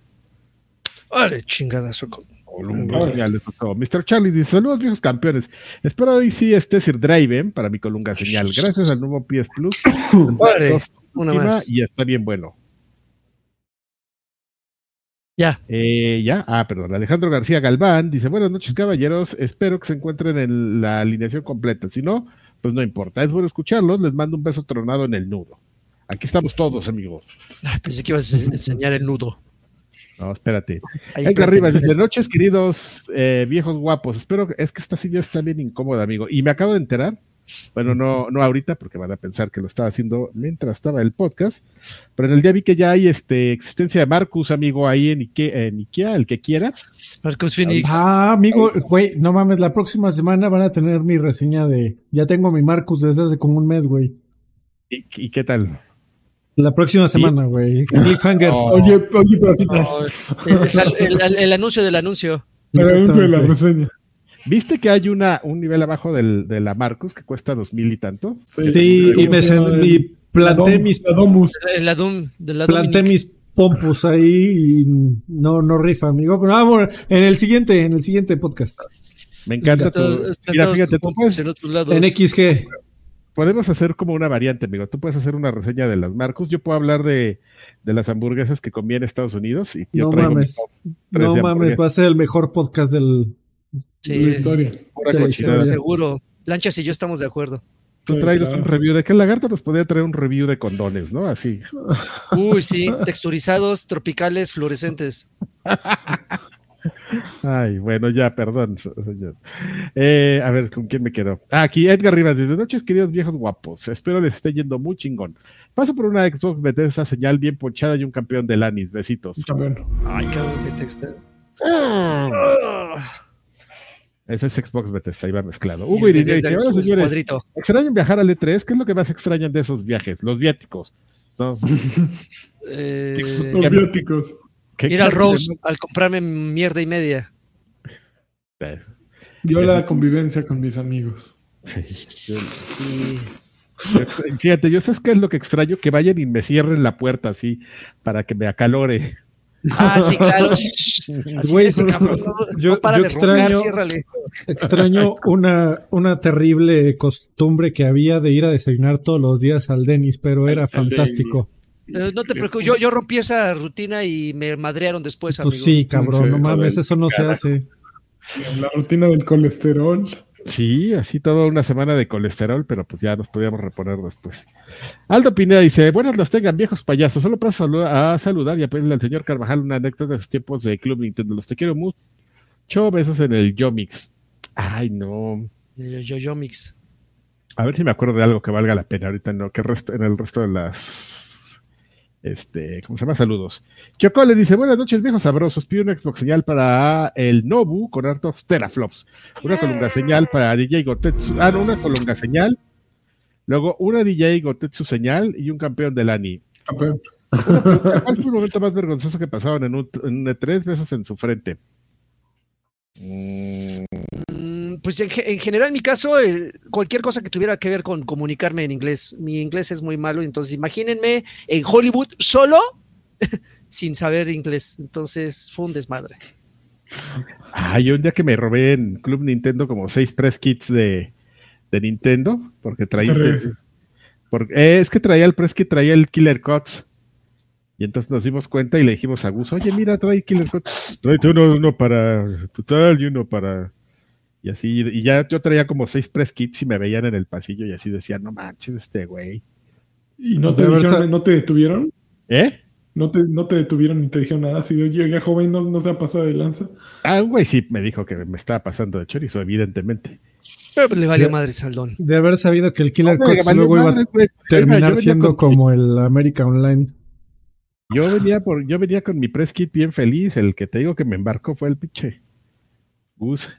¡Órale, chingadazo! con- Órale. señal, eso es todo. Mr. Charlie dice, saludos viejos campeones. Espero hoy sí esté Sir Driven para mi colunga señal. Gracias al nuevo PS Plus. Dos, una más. Y está bien bueno. Ya. Eh, ya, ah, perdón. Alejandro García Galván dice: Buenas noches, caballeros. Espero que se encuentren en la alineación completa. Si no, pues no importa. Es bueno escucharlos. Les mando un beso tronado en el nudo. Aquí estamos todos, amigos. Ay, pensé que ibas a enseñar el nudo. No, espérate. Ahí enfrente. dice: Noches, queridos eh, viejos guapos. Espero que es que esta silla está bien incómoda, amigo. Y me acabo de enterar. Bueno, no, no ahorita, porque van a pensar que lo estaba haciendo mientras estaba el podcast. Pero en el día vi que ya hay este existencia de Marcus, amigo, ahí en Ikea, en Ikea el que quiera. Marcus Phoenix. Ah, amigo, güey, no mames, la próxima semana van a tener mi reseña de... Ya tengo mi Marcus desde hace como un mes, güey. ¿Y, y qué tal? La próxima semana, güey. Cliffhanger. Oh. Oye, oye, pero No, el, el- el- el anuncio del anuncio. el anuncio de la reseña. ¿Viste que hay una, un nivel abajo del, de la Marcus que cuesta dos mil y tanto? Sí, y me, y planté mis, La Domus. El la Doom, de la planté Dominic. mis pompus ahí y no, no rifa, amigo. Pero vamos, en el siguiente, en el siguiente podcast. Me encanta tu... Plantados- Mira, fíjate, tú puedes, en otros lados. En XG. Podemos hacer como una variante, amigo. Tú puedes hacer una reseña de las Marcus. Yo puedo hablar de, de las hamburguesas que comí en Estados Unidos. Y yo No traigo mi mames. No de mames, va a ser el mejor podcast del. Sí, La historia. Sí, sí, seguro. Lanchas y yo estamos de acuerdo. Tú Sí, traes claro. un review de que el lagarto nos podría traer un review de condones, ¿no? Así. Uy, sí, texturizados, tropicales, fluorescentes. Ay, bueno, ya, perdón, se- señor. Eh, a ver, ¿con quién me quedo? Ah, aquí Edgar Rivas, desde noches, queridos viejos guapos. Espero les esté yendo muy chingón. Paso por una Xbox Bethesda señal bien ponchada y un campeón del Anis. Besitos. También. Ay, cabrón, qué texto. Ese es Xbox Bethesda, iba mezclado. Hugo Irineo dice, hola señores. ¿extrañan viajar al E3? ¿Qué es lo que más extrañan de esos viajes? Los viáticos. ¿no? Eh, Los bióticos. ¿Qué ir al de Rose al comprarme mierda y media. Yo la convivencia con mis amigos. Sí. Fíjate, yo sabes qué es lo que extraño, que vayan y me cierren la puerta así para que me acalore. Ah, sí, claro. Güey, es, cabrón. No, yo- no para yo de roncar, extraño- ciérrale. Extraño una, una terrible costumbre que había de ir a desayunar todos los días al Denis, pero era fantástico. No te preocupes, yo, yo rompí esa rutina y me madrearon después, amigo. Pues sí, cabrón, Sí, no mames, eso no se hace. La rutina del colesterol. Sí, así toda una semana de colesterol, pero pues ya nos podíamos reponer después. Aldo Pineda dice, buenas las tengan, viejos payasos. Solo paso a, salu- a saludar y a pedirle al señor Carvajal una anécdota de sus tiempos de Club Nintendo. Los te quiero mucho. Besos en el Yomix. Ay, no. Eh, Yo, yo mix. A ver si me acuerdo de algo que valga la pena. Ahorita no, que resto, en el resto de las. Este, ¿cómo se llama? Saludos. Kyoko le dice: Buenas noches, viejos sabrosos. Pido una Xbox señal para el Nobu con hartos teraflops. Una colunga señal para DJ Gotetsu. Ah, no, una colunga señal. Luego una DJ Gotetsu señal y un campeón del ANI. Campeón. ¿Cuál fue el momento más vergonzoso que pasaron en un, en un E3? Besos en su frente. Mm, Pues en, ge- en general, en mi caso, eh, cualquier cosa que tuviera que ver con comunicarme en inglés. Mi inglés es muy malo, entonces imagínense en Hollywood solo sin saber inglés. Entonces fue un desmadre. Ah, yo un día que me robé en Club Nintendo como seis press kits de, de Nintendo, porque traía. Porque, eh, es que traía el press kit, traía el Killer Cuts. Y entonces nos dimos cuenta y le dijimos a Gus, oye, mira, trae Killer Cuts. Uno, uno para total y uno para. Y así, y ya yo traía como seis press kits y me veían en el pasillo y así decían, no manches, este güey. ¿Y no te, dijeron, no te detuvieron? ¿Eh? ¿No te, no te detuvieron ni te dijeron nada? Si oye, joven, no, no se ha pasado de lanza. Ah, güey sí me dijo que me estaba pasando de chorizo, evidentemente. Pero pues, le valió madre Saldón. De haber sabido que el Killer valió luego iba a yo terminar siendo con- como el América Online. Yo venía por, yo venía con mi press kit bien feliz. El que te digo que me embarcó fue el pinche Gus.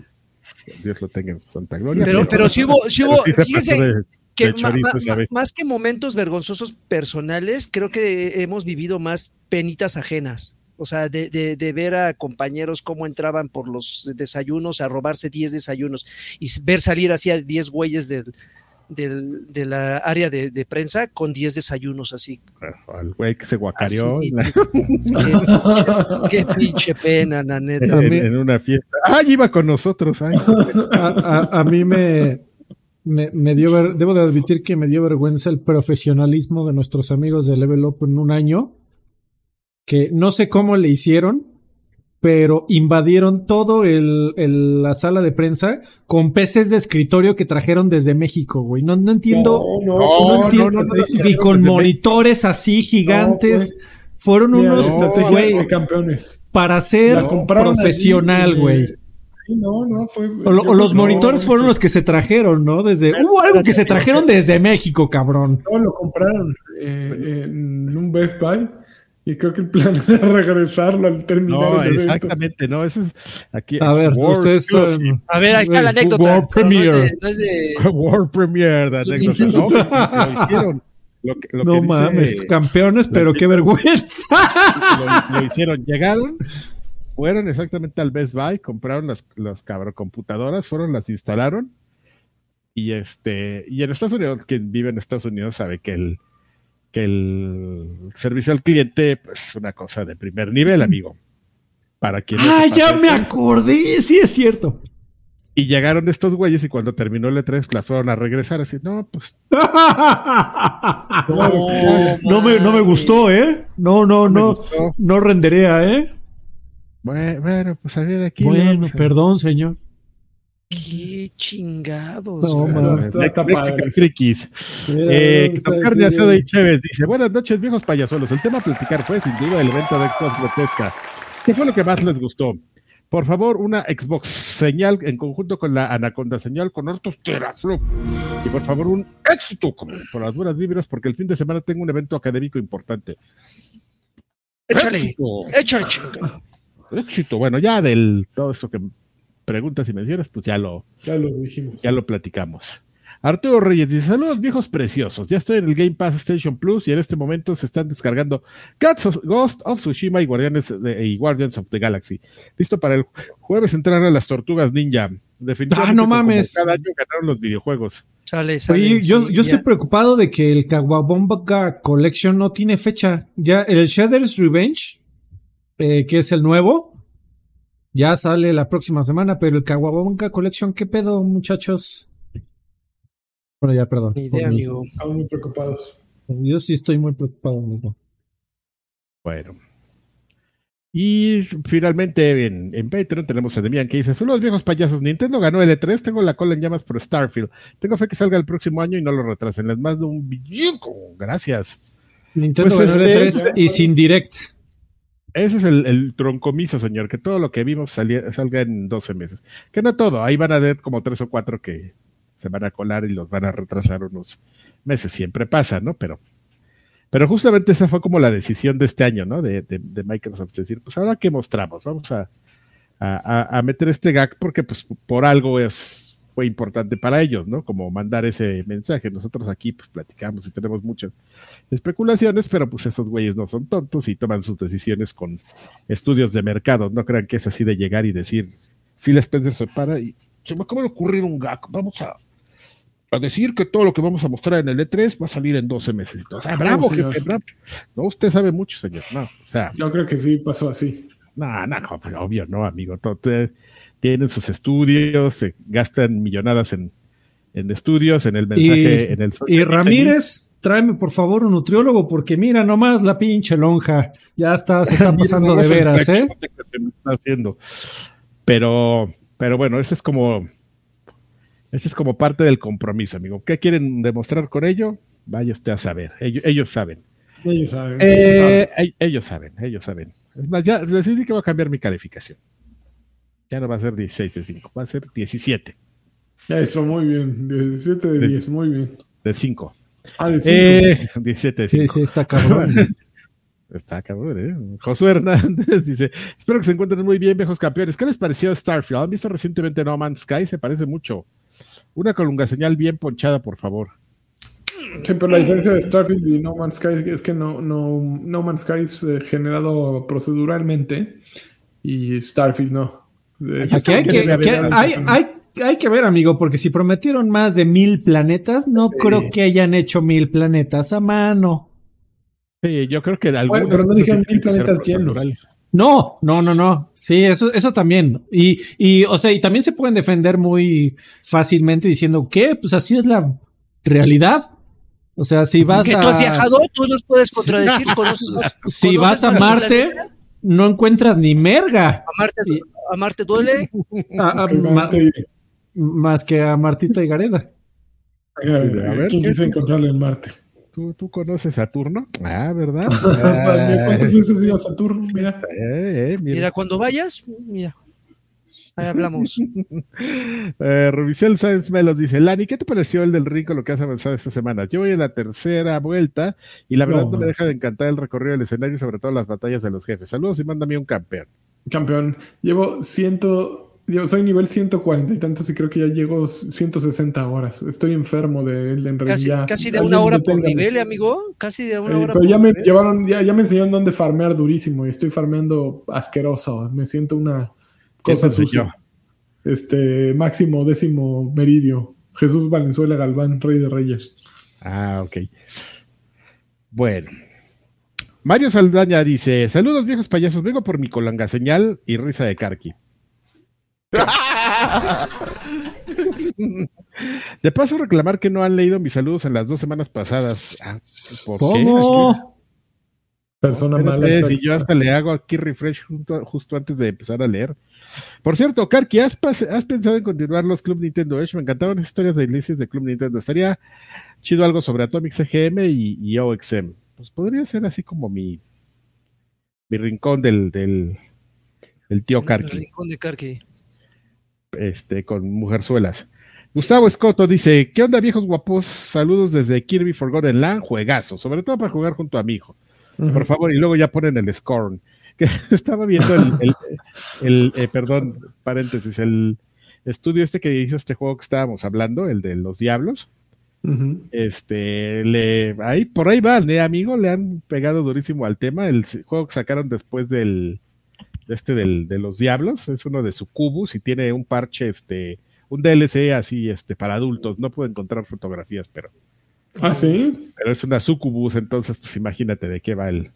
Dios lo tenga en santa gloria. Pero, pero sí hubo, sí hubo, sí se fíjense que ma- ma- más que momentos vergonzosos personales, creo que hemos vivido más penitas ajenas. O sea, de, de- de ver a compañeros cómo entraban por los desayunos a robarse 10 desayunos y ver salir así a 10 güeyes del, del- de la área de, de prensa con 10 desayunos así. Al güey que se guacareó Así, sí, qué, pinche, pena, la neta. en- una fiesta. ¡Ay, iba con nosotros! ¡Ay! A, a- a mí me, me, me dio, ver- debo de admitir que me dio vergüenza el profesionalismo de nuestros amigos de Level Up en un año, que no sé cómo le hicieron, pero invadieron todo el, el- la sala de prensa con peces de escritorio que trajeron desde México, güey. No, no entiendo. No, no no, entiendo. no, no, no, y con monitores así gigantes. Fueron Mira, unos, güey, de campeones. para ser profesional, güey. eh, sí, No, no, fue. O, lo- los monitores fueron los que se trajeron, ¿no? Desde hubo algo que se trajeron desde México, cabrón. No, lo compraron eh, en un Best Buy. Y creo que el plan era regresarlo al terminar No, el exactamente, no, eso es aquí. A ver, World ustedes son- A ver, ahí está la World anécdota. pero no es de- Premiere. no es de- World Premiere, de anécdota. No, lo hicieron. Lo, que- lo que No dice- mames, campeones, pero qué vergüenza. lo, lo hicieron. Llegaron fueron exactamente al Best Buy, compraron las, las cabrocomputadoras, fueron, las instalaron. Y este, y en Estados Unidos, quien vive en Estados Unidos sabe que el, que el servicio al cliente pues, es una cosa de primer nivel, amigo. Para quien no Ah, ya me acordé, sí es cierto. Y llegaron estos güeyes y cuando terminó el E3 las fueron a regresar así, no, pues no, me, no me gustó, ¿eh? No, no, no. gustó. No rendería, ¿eh? Bueno, pues a ver aquí. Bueno, a- perdón, señor. Qué chingados. No, man. Está-. Frikis. Eh, ¿dónde está con el carne asada y Chévez dice, buenas noches viejos payasuelos, el tema a platicar fue sin duda el evento de Xbox Grotesca. ¿Qué fue lo que más les gustó? Por favor, una Xbox señal en conjunto con la Anaconda señal con hartos teraflop. Y por favor, un éxito por las buenas vibras, porque el fin de semana tengo un evento académico importante. Échale, Éxito. échale, chinga. Éxito. Bueno, ya del todo eso que preguntas y menciones, pues ya lo, Ya lo dijimos. ya lo platicamos. Arturo Reyes dice: Saludos viejos preciosos. Ya estoy en el Game Pass Station Plus y en este momento se están descargando Gods of- Ghost of Tsushima y Guardianes de- y Guardians of the Galaxy. Listo para el jueves entrar a las tortugas ninja. Definitivamente, Ah, no mames. Cada año ganaron los videojuegos. Sale, sale. Oye, yo, sí, yo estoy preocupado de que el Kawabonga Collection no tiene fecha. Ya el Shadow's Revenge, eh, que es el nuevo, ya sale la próxima semana, pero el Kawabonga Collection, ¿qué pedo, muchachos? Bueno, ya, perdón. Ni idea, amigo. Estamos muy preocupados. Yo sí estoy muy preocupado, amigo. Bueno. Y finalmente en, en Patreon tenemos a Demian que dice, son los viejos payasos, Nintendo ganó el E3, tengo la cola en llamas por Starfield, tengo fe que salga el próximo año y no lo retrasen, les mando un billete, gracias. Nintendo Pues ganó el este- E3 y sin direct. Ese es el, troncomiso, señor, que todo lo que vimos salga en 12 meses. Que no todo, ahí van a ver como tres o cuatro que se van a colar y los van a retrasar unos meses. Siempre pasa, ¿no? Pero, pero justamente esa fue como la decisión de este año, ¿no? De, de- de Microsoft, decir, pues ahora que mostramos, vamos a- a- a meter este gag porque pues por algo es, fue importante para ellos, ¿no? Como mandar ese mensaje. Nosotros aquí pues platicamos y tenemos muchas especulaciones, pero pues esos güeyes no son tontos y toman sus decisiones con estudios de mercado. No crean que es así de llegar y decir, Phil Spencer se para y se me acaba de ocurrir un gag. Vamos a, a decir que todo lo que vamos a mostrar en el E3 va a salir en 12 meses. O sea, bravo, jefe, bravo. No, usted sabe mucho, señor. No, o sea, Yo creo que sí pasó así. no, no, no, pero obvio, no, amigo. Te- tienen sus estudios, se gastan millonadas en, en estudios, en el mensaje, en el Y Ramírez, tráeme por favor un nutriólogo, porque mira nomás la pinche lonja. Ya está, se está pasando de veras, ¿eh? Que se me está haciendo. Pero, pero bueno, ese es como, ese es como parte del compromiso, amigo. ¿Qué quieren demostrar con ello? Vaya usted a saber. Ellos, ellos saben. Ellos saben. Eh, e- ellos saben, ellos saben. Es más, ya decidí que voy a cambiar mi calificación. Ya no va a ser 16 de 5, va a ser 17 Eso, muy bien. 17 de 10, muy bien. de 5. Ah, de 5. Eh, 17 de 5. Sí, sí, está cabrón. Está cabrón, ¿eh? Josué Hernández dice: Espero que se encuentren muy bien, viejos campeones. ¿Qué les pareció Starfield? ¿Han visto recientemente No Man's Sky? Se parece mucho. Una colunga señal bien ponchada, por favor. Sí, pero la diferencia de Starfield y No Man's Sky es que no, no, no Man's Sky es eh, generado proceduralmente y Starfield no. Aquí hay que, hay, hay, hay que ver, amigo, porque si prometieron más de mil planetas, no creo que hayan hecho mil planetas a mano. Sí, yo creo que algunos. pero no dijeron mil que planetas llenos. No, no, no, no. Sí, eso, eso también. Y, y, o sea, y también se pueden defender muy fácilmente diciendo que, pues así es la realidad. O sea, si vas Que a. tú has viajado, tú nos puedes contradecir. conoces- Si conoces vas a Marte, no encuentras ni merga. A Marte, a Marte duele. A- a- Que ma- Marte- más que a Martita y Gareda. a ver, a ver, ¿Quién quiso encontrarlo en Marte? ¿Tú, ¿Tú conoces Saturno? Ah, ¿verdad? Ah, ¿Cuántas veces has ido a Saturno? Mira. eh, eh, mira. Mira, cuando vayas, mira. Ahí hablamos. Eh, Rubicel Sáenz Melos dice, Lani, ¿qué te pareció el del rico lo que has avanzado esta semana? Yo voy en la tercera vuelta y la verdad no, No. me deja de encantar el recorrido del escenario y sobre todo las batallas de los jefes. Saludos y mándame un campeón. Campeón. Llevo ciento Yo soy nivel 140 y tantos y creo que ya llego 160 horas. Estoy enfermo de Elden Ring. Casi, ya. casi de una hora por nivel, ¿eh, amigo. Casi de una Sí, hora pero por ya me nivel. llevaron, ya, ya me enseñaron dónde farmear durísimo y estoy farmeando asqueroso. Me siento una ¿Quién cosa sucia. Este, máximo décimo meridio. Jesús Valenzuela Galván, rey de reyes. Ah, ok. Bueno. Mario Saldaña dice: Saludos, viejos payasos. Vengo por mi colanga señal y risa de Karki. De paso, reclamar que no han leído mis saludos en las dos semanas pasadas. Ah, ¿por qué? ¿Cómo? Persona mala. si yo hasta le hago aquí refresh junto- justo antes de empezar a leer. Por cierto, Karki, ¿has, pensado en continuar los Club Nintendo Edge? Me encantaban las historias de inicios de Club Nintendo. Estaría chido algo sobre Atomic CGM y, y OXM. Pues podría ser así como mi, mi rincón del, del, del tío El Karki, rincón de Karki. este, con mujerzuelas. Gustavo Escoto dice, ¿qué onda viejos guapos? Saludos desde Kirby Forgotten Land, juegazo, sobre todo para jugar junto a mi hijo. Por favor, y luego ya ponen el Scorn. Que estaba viendo el, el- el, eh, perdón, paréntesis, el estudio este que hizo este juego que estábamos hablando, el de los diablos. Este, le, ahí, por ahí van, ¿eh, amigo? Le han pegado durísimo al tema. El juego que sacaron después del, de este del, de los diablos, es uno de Sucubus y tiene un parche, este, un DLC así, este, para adultos. No puedo encontrar fotografías, pero, Ah, sí. pero es una Sucubus, entonces, pues imagínate de qué va el,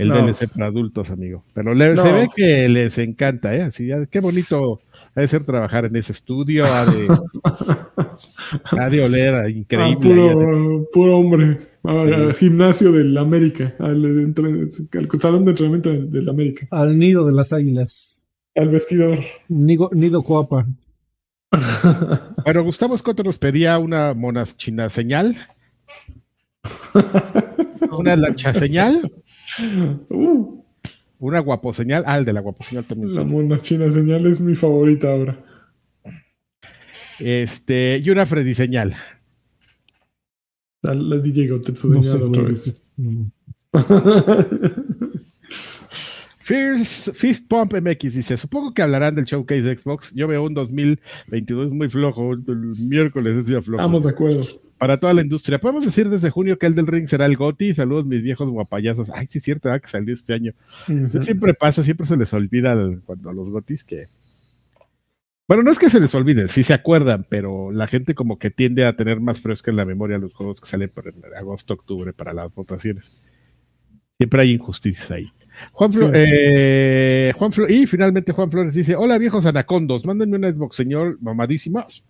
el No. DLC para adultos, amigo. Pero le- se ve que les encanta, ¿eh? Así, ya, qué bonito ha de ser trabajar en ese estudio, ha de, ha de oler a Ah, increíble. puro, adentro. puro hombre. Ah, Sí. al gimnasio del América. Al salón de entrenamiento del, del América. Al nido de las águilas. Al vestidor. Nido, nido coapa. Bueno, Gustavo Escoto nos pedía una monachina señal, una lancha señal, Uh, una guapo señal. Ah, el de la guapo señal también. la mona china señal es mi favorita ahora. Este, y una Freddy señal. La, la DJ Gotet su No señal sé, otra güey. vez. No. Fierce Fist Pump MX dice: Supongo que hablarán del showcase de Xbox. Yo veo un 2022 muy flojo. El miércoles es día flojo. Estamos de acuerdo. Para toda la industria. Podemos decir desde junio que el del ring será el GOTI. Saludos, mis viejos guapayazos. Ay, sí, es cierto, ¿verdad? que salió este año. Siempre pasa, siempre se les olvida el- cuando a los gotis que. Bueno, no es que se les olvide, sí se acuerdan, pero la gente como que tiende a tener más fresca en la memoria los juegos que salen por agosto, octubre para las votaciones. Siempre hay injusticias ahí. Juan, Flo- Sí. eh, Juan Flo- y finalmente Juan Flores dice: Hola viejos anacondos, mándenme una Xbox, señor mamadísimas.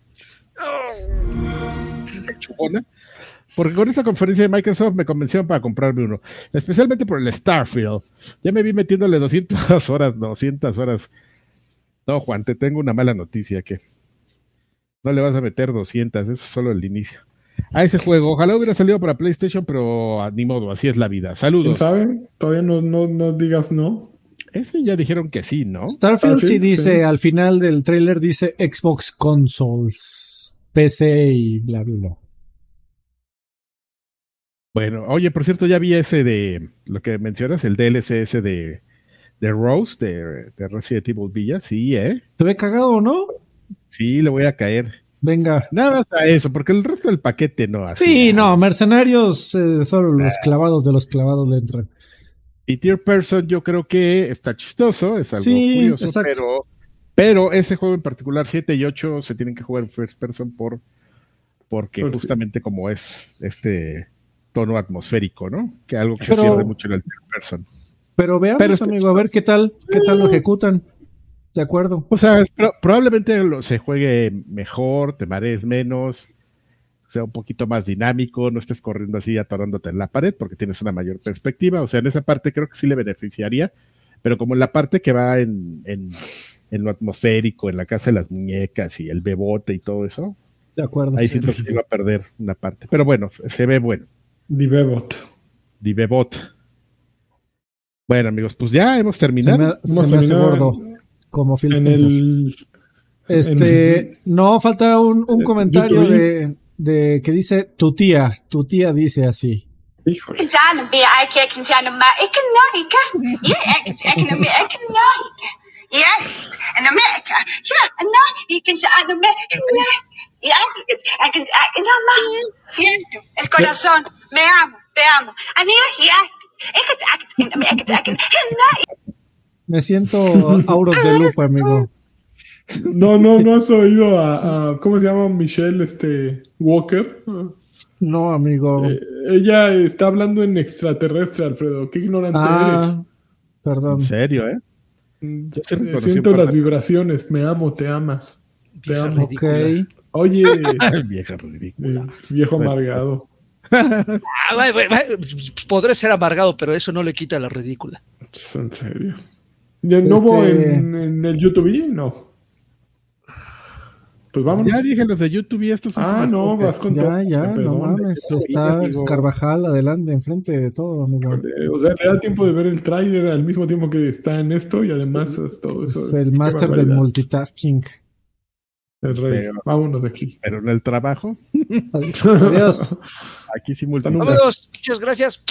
Porque con esta conferencia de Microsoft me convencieron para comprarme uno, especialmente por el Starfield. Ya me vi metiéndole 200 horas, 200 horas. No, Juan, te tengo una mala noticia que no le vas a meter 200, eso es solo el inicio. A ese juego, ojalá hubiera salido para PlayStation, pero ah, ni modo, así es la vida. ¿Quién Saludos. sabe? Todavía no, no, no digas no. Ese ya dijeron que sí, ¿no? Starfield sí dice, sí. al final del trailer dice Xbox Consoles, PC y bla, bla, bla. Bueno, oye, por cierto, ya vi ese de lo que mencionas, el DLC ese de, de Rose, de, de Resident Evil Villa. Sí, ¿eh? ¿Te ve cagado o no? Sí, le voy a caer. Venga. Nada más a eso, porque el resto del paquete no. así, Sí, no, mercenarios eh, son los clavados de los clavados le entran. Y Tier Person yo creo que está chistoso, es algo Sí, curioso, exacto. pero, pero ese juego en particular, 7 y 8, se tienen que jugar en First Person por, porque Por sí. justamente como es este tono atmosférico, ¿no? Que algo que Pero- se pierde mucho en el Tier Person. Pero veamos, Pero está amigo, a ver qué tal, qué tal lo ejecutan. De acuerdo. O sea, pro- probablemente lo- se juegue mejor, te marees menos, sea un poquito más dinámico, no estés corriendo así atorándote en la pared porque tienes una mayor perspectiva. O sea, en esa parte creo que sí le beneficiaría, pero como en la parte que va en, en, en lo atmosférico, en la casa de las muñecas y el bebote y todo eso, De acuerdo. ahí siento que iba a perder una parte. Pero bueno, se ve bueno. Divebot. Di bebot. Bueno, amigos, pues ya hemos Se terminado. me, se me hace terminado gordo. Como Phil En Spencer. el. Este, no, falta un, un Eh, comentario de, de que dice tu tía, tu tía dice así. Híjole. I. Yeah. Yes, in America. Yeah, and now you can say in America. Yeah, I can, I can, no, ma, siento el corazón, me amo, te amo. And here, yeah, in America, I can, Me siento out of the loop, amigo. No, no, no has oído a, a ¿cómo se llama? Michelle este, Walker. No, amigo. Eh, ella está hablando en extraterrestre, Alfredo. Qué ignorante ah, perdón. En serio, ¿eh? Mm, siento las vibraciones. Me amo, te amas. Te Vieja amo. ridícula. Ok. Oye, Vieja ridícula. eh, viejo amargado. Ah, Podré ser amargado, pero eso no le quita la ridícula. Pss, En serio. ¿De nuevo Este- en, en el YouTube? No. Pues vámonos. Ya dije los de YouTube y estos son Ah, no, vas con Ya, todo. ya, Perdón, no mames. Está amigo. Carvajal adelante, enfrente de todo, amigo. Eh, O sea, le da tiempo de ver el tráiler al mismo tiempo que está en esto y además es todo eso. Es el máster del multitasking. El rey. Pero- Vámonos de aquí. Pero en el trabajo, Adiós. aquí sí multitasking. Vámonos, muchas gracias.